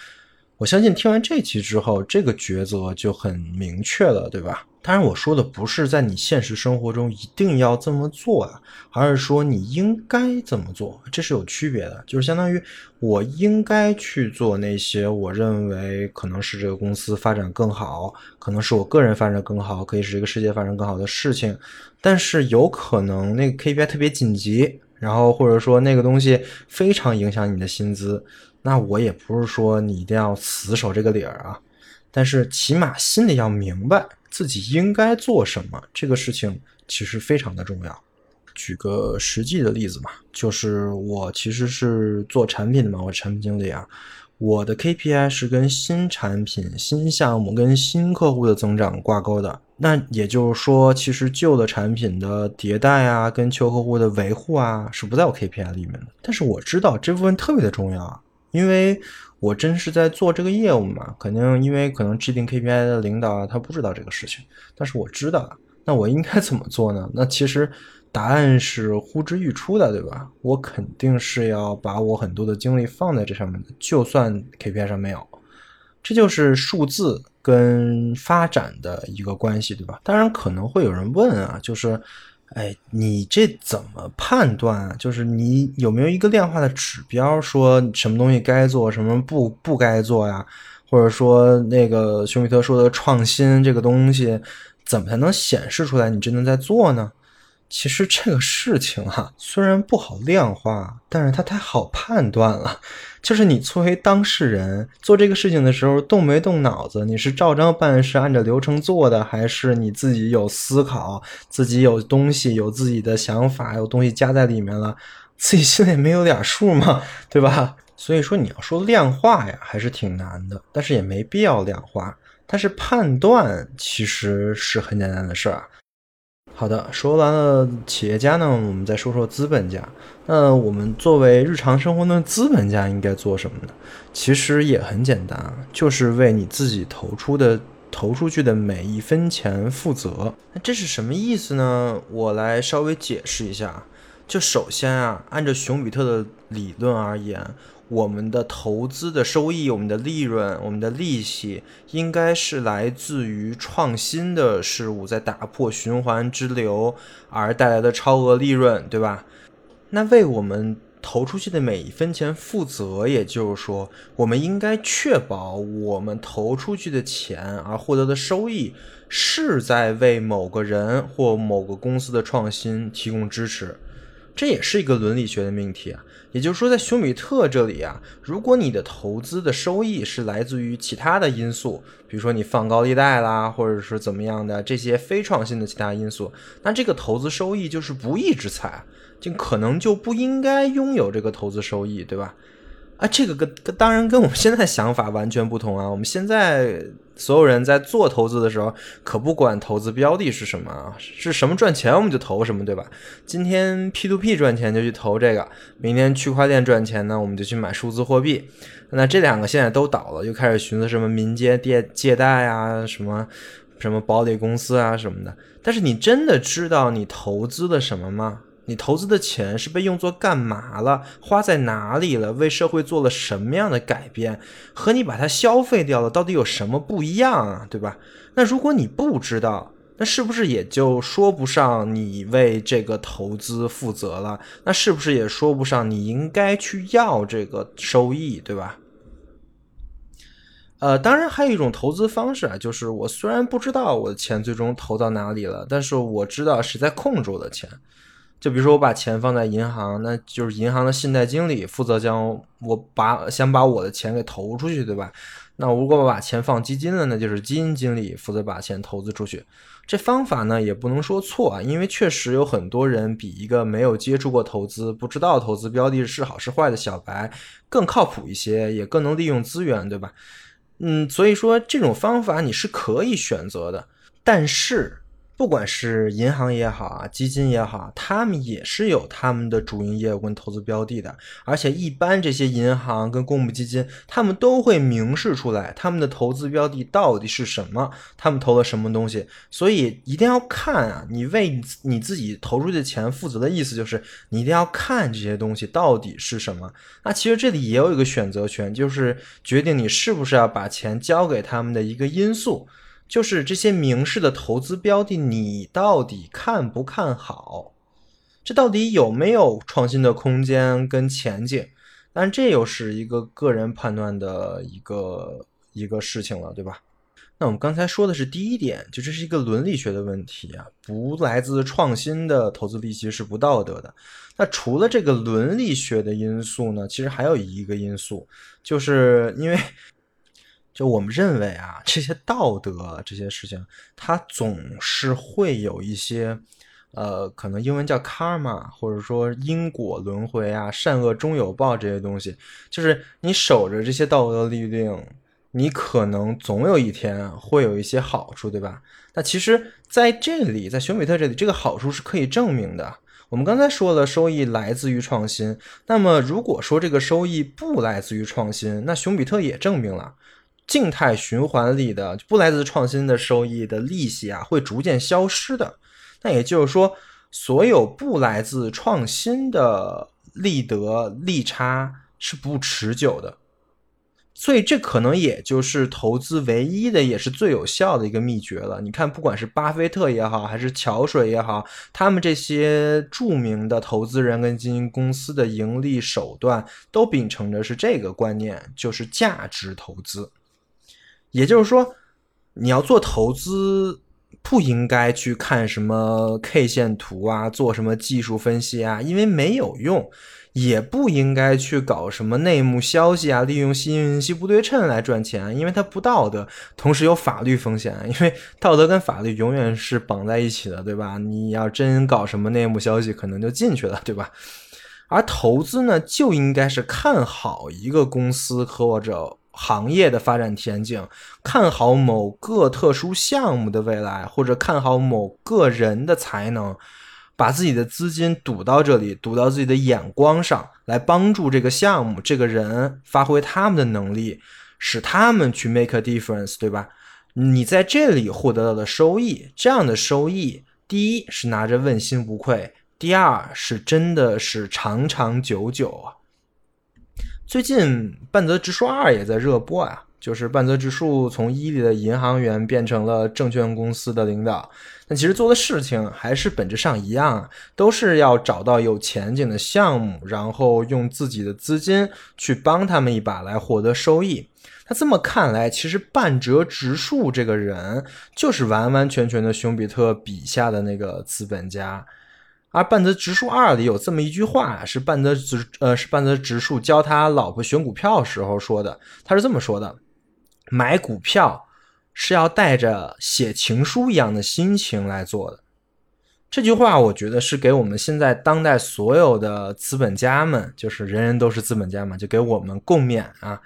我相信听完这期之后，这个抉择就很明确了，对吧？当然，我说的不是在你现实生活中一定要这么做啊，而是说你应该怎么做，这是有区别的。就是相当于我应该去做那些我认为可能是这个公司发展更好，可能是我个人发展更好，可以使这个世界发展更好的事情。但是有可能那个 KPI 特别紧急，然后或者说那个东西非常影响你的薪资，那我也不是说你一定要死守这个理儿啊，但是起码心里要明白自己应该做什么，这个事情其实非常的重要。举个实际的例子嘛，就是我其实是做产品的嘛，我产品经理啊，我的 KPI 是跟新产品、新项目、跟新客户的增长挂钩的。那也就是说，其实旧的产品的迭代啊，跟旧客户的维护啊，是不在我 KPI 里面的。但是我知道这部分特别的重要啊，因为我真是在做这个业务嘛，肯定因为可能制定 KPI 的领导，他不知道这个事情，但是我知道，那我应该怎么做呢？那其实。答案是呼之欲出的，对吧？我肯定是要把我很多的精力放在这上面的，就算 KPI 上没有，这就是数字跟发展的一个关系，对吧？当然可能会有人问啊，就是，哎，你这怎么判断啊？就是你有没有一个量化的指标，说什么东西该做，什么不不该做呀？或者说那个熊彼特说的创新这个东西，怎么才能显示出来你真的在做呢？其实这个事情哈，虽然不好量化，但是它太好判断了。就是你作为当事人做这个事情的时候，动没动脑子？你是照章办事，按照流程做的，还是你自己有思考，自己有东西，有自己的想法，有东西加在里面了，自己心里没有点数吗？对吧？所以说你要说量化呀，还是挺难的，但是也没必要量化。但是判断其实是很简单的事儿。好的，说完了企业家呢，我们再说说资本家。那我们作为日常生活的资本家应该做什么呢？其实也很简单，就是为你自己投出的投出去的每一分钱负责。那这是什么意思呢？我来稍微解释一下。就首先啊，按照熊彼特的理论而言。我们的投资的收益、我们的利润、我们的利息，应该是来自于创新的事物在打破循环之流而带来的超额利润，对吧？那为我们投出去的每一分钱负责，也就是说，我们应该确保我们投出去的钱而获得的收益是在为某个人或某个公司的创新提供支持。这也是一个伦理学的命题啊，也就是说，在休米特这里啊，如果你的投资的收益是来自于其他的因素，比如说你放高利贷啦，或者是怎么样的这些非创新的其他因素，那这个投资收益就是不义之财，就可能就不应该拥有这个投资收益，对吧？啊，这个跟跟当然跟我们现在想法完全不同啊！我们现在所有人在做投资的时候，可不管投资标的是什么啊，是什么赚钱我们就投什么，对吧？今天 P to P 赚钱就去投这个，明天区块链赚钱呢，我们就去买数字货币。那这两个现在都倒了，又开始寻思什么民间借借贷啊，什么什么保理公司啊什么的。但是你真的知道你投资的什么吗？你投资的钱是被用作干嘛了？花在哪里了？为社会做了什么样的改变？和你把它消费掉了，到底有什么不一样啊？对吧？那如果你不知道，那是不是也就说不上你为这个投资负责了？那是不是也说不上你应该去要这个收益？对吧？呃，当然还有一种投资方式啊，就是我虽然不知道我的钱最终投到哪里了，但是我知道谁在控制我的钱。就比如说我把钱放在银行，那就是银行的信贷经理负责将我把想把我的钱给投出去，对吧？那如果我把钱放基金了，那就是基金经理负责把钱投资出去。这方法呢也不能说错啊，因为确实有很多人比一个没有接触过投资、不知道投资标的是好是坏的小白更靠谱一些，也更能利用资源，对吧？嗯，所以说这种方法你是可以选择的，但是。不管是银行也好啊，基金也好，他们也是有他们的主营业务跟投资标的的。而且一般这些银行跟公募基金，他们都会明示出来他们的投资标的到底是什么，他们投了什么东西。所以一定要看啊，你为你自己投出去的钱负责的意思就是你一定要看这些东西到底是什么。那其实这里也有一个选择权，就是决定你是不是要把钱交给他们的一个因素。就是这些明示的投资标的，你到底看不看好？这到底有没有创新的空间跟前景？但这又是一个个人判断的一个一个事情了，对吧？那我们刚才说的是第一点，就这是一个伦理学的问题啊，不来自创新的投资利息是不道德的。那除了这个伦理学的因素呢，其实还有一个因素，就是因为就我们认为啊，这些道德这些事情，它总是会有一些。呃，可能英文叫 karma，或者说因果轮回啊，善恶终有报这些东西，就是你守着这些道德律令，你可能总有一天会有一些好处，对吧？那其实在这里，在熊彼特这里，这个好处是可以证明的。我们刚才说了，收益来自于创新。那么如果说这个收益不来自于创新，那熊彼特也证明了，静态循环里的不来自创新的收益的利息啊，会逐渐消失的。那也就是说，所有不来自创新的利得利差是不持久的，所以这可能也就是投资唯一的，也是最有效的一个秘诀了。你看，不管是巴菲特也好，还是桥水也好，他们这些著名的投资人跟基金公司的盈利手段，都秉承的是这个观念，就是价值投资。也就是说，你要做投资。不应该去看什么 K 线图啊，做什么技术分析啊，因为没有用；也不应该去搞什么内幕消息啊，利用信息不对称来赚钱，因为它不道德，同时有法律风险。因为道德跟法律永远是绑在一起的，对吧？你要真搞什么内幕消息，可能就进去了，对吧？而投资呢，就应该是看好一个公司或者。行业的发展前景，看好某个特殊项目的未来，或者看好某个人的才能，把自己的资金赌到这里，赌到自己的眼光上来，帮助这个项目、这个人发挥他们的能力，使他们去 make a difference，对吧？你在这里获得到的收益，这样的收益，第一是拿着问心无愧，第二是真的是长长久久啊。最近半泽直树二也在热播啊，就是半泽直树从伊利的银行员变成了证券公司的领导，但其实做的事情还是本质上一样，都是要找到有前景的项目，然后用自己的资金去帮他们一把来获得收益。那这么看来，其实半泽直树这个人就是完完全全的熊彼特笔下的那个资本家。而半泽直树二里有这么一句话，是半泽直呃是半泽直树教他老婆选股票时候说的。他是这么说的：买股票是要带着写情书一样的心情来做的。这句话我觉得是给我们现在当代所有的资本家们，就是人人都是资本家嘛，就给我们共勉啊。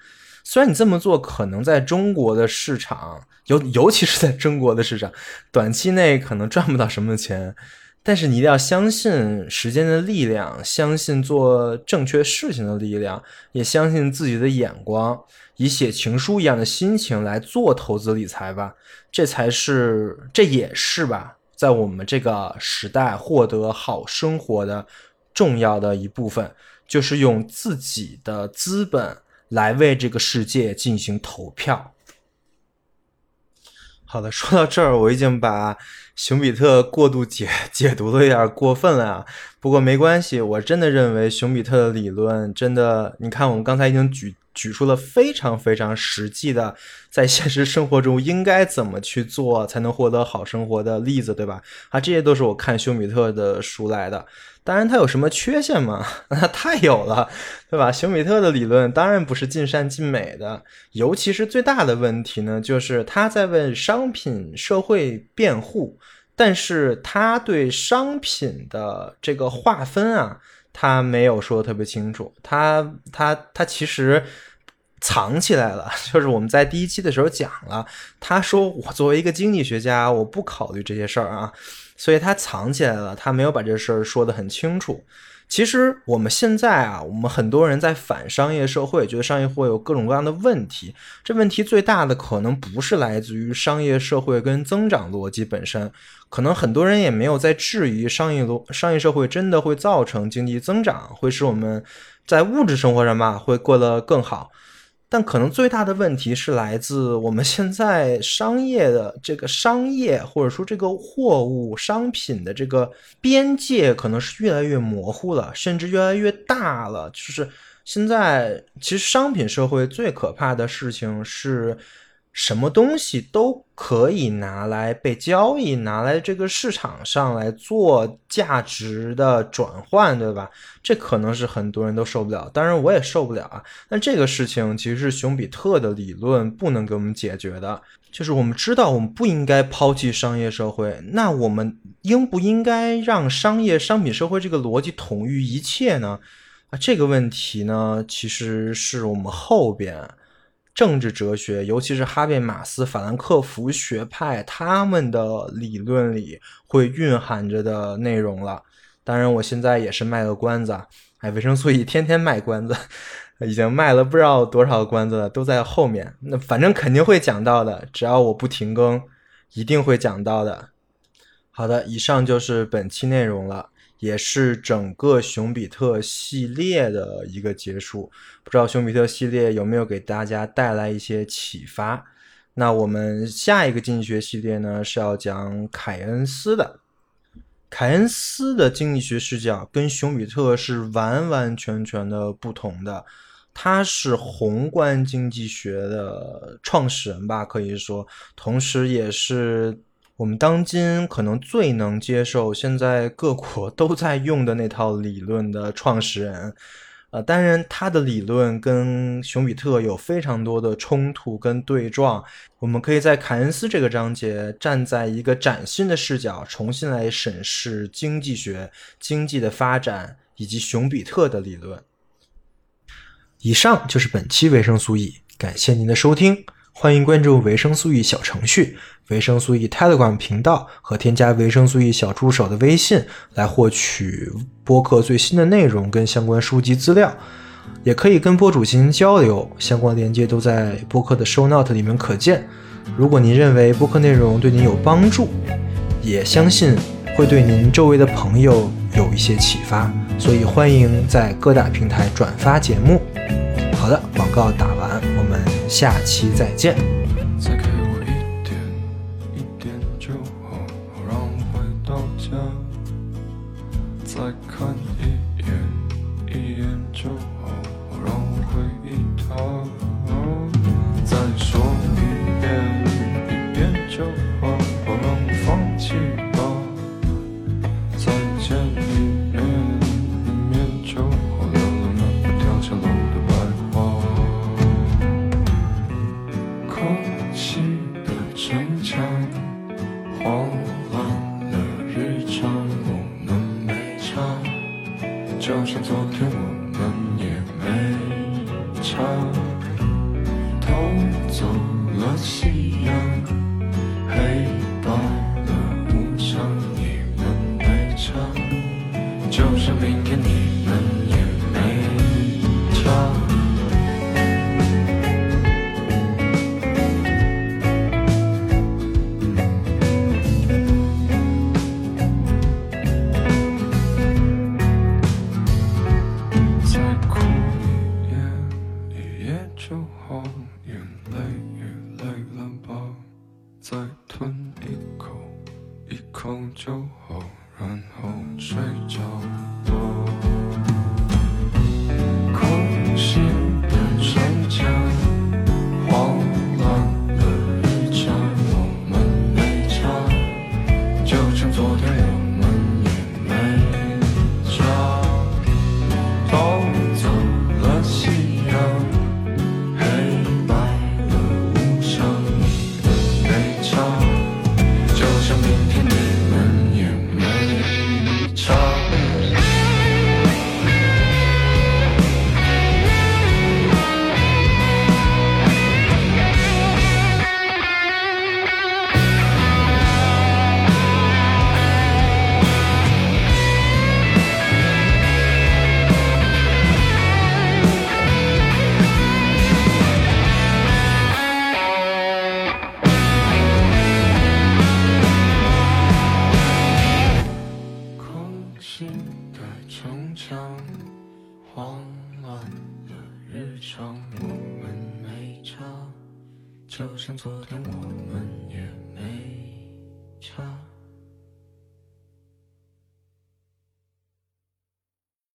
虽然你这么做可能在中国的市场，尤尤其是在中国的市场，短期内可能赚不到什么钱。但是你一定要相信时间的力量，相信做正确事情的力量，也相信自己的眼光，以写情书一样的心情来做投资理财吧。这才是，这也是吧，在我们这个时代获得好生活的重要的一部分，就是用自己的资本来为这个世界进行投票。好的，说到这儿，我已经把熊彼特过度解 解读的有点过分了啊。不过没关系，我真的认为熊彼特的理论真的，你看我们刚才已经举举出了非常非常实际的，在现实生活中应该怎么去做才能获得好生活的例子，对吧？啊，这些都是我看休米特的书来的。当然，他有什么缺陷吗？那太有了，对吧？休米特的理论当然不是尽善尽美的，尤其是最大的问题呢，就是他在为商品社会辩护，但是他对商品的这个划分啊，他没有说特别清楚，他他他其实藏起来了。就是我们在第一期的时候讲了，他说我作为一个经济学家，我不考虑这些事儿啊。所以他藏起来了，他没有把这事儿说得很清楚。其实我们现在啊，我们很多人在反商业社会，觉得商业会有各种各样的问题。这问题最大的可能不是来自于商业社会跟增长逻辑本身，可能很多人也没有在质疑商业逻商业社会真的会造成经济增长，会使我们在物质生活上吧会过得更好。但可能最大的问题是来自我们现在商业的这个商业，或者说这个货物商品的这个边界，可能是越来越模糊了，甚至越来越大了。就是现在，其实商品社会最可怕的事情是，什么东西都可以拿来被交易，拿来这个市场上来做价值的转换，对吧？这可能是很多人都受不了，当然我也受不了啊。但这个事情其实是熊彼特的理论不能给我们解决的，就是我们知道我们不应该抛弃商业社会，那我们应不应该让商业商品社会这个逻辑统御一切呢？啊，这个问题呢，其实是我们后边。政治哲学，尤其是哈贝马斯、法兰克福学派，他们的理论里会蕴含着的内容了。当然，我现在也是卖个关子，哎，维生素 E 天天卖关子，已经卖了不知道多少个关子了，都在后面。那反正肯定会讲到的，只要我不停更，一定会讲到的。好的，以上就是本期内容了。也是整个熊彼特系列的一个结束，不知道熊彼特系列有没有给大家带来一些启发？那我们下一个经济学系列呢是要讲凯恩斯的，凯恩斯的经济学视角跟熊彼特是完完全全的不同的，他是宏观经济学的创始人吧，可以说，同时也是。我们当今可能最能接受现在各国 都在用的那套理论的创始人，呃，当然他的理论跟熊彼特有非常多的冲突跟对撞。我们可以在凯恩斯这个章节站在一个崭新的视角，重新来审视经济学、经济的发展以及熊彼特的理论。以上就是本期维生素 E，感谢您的收听。欢迎关注维生素 E 小程序、维生素 E Telegram 频道和添加维生素 E 小助手的微信，来获取播客最新的内容跟相关书籍资料。也可以跟播主进行交流，相关链接都在播客的 Show Note 里面可见。如果您认为播客内容对您有帮助，也相信会对您周围的朋友有一些启发，所以欢迎在各大平台转发节目。好的，广告打完，下期再见。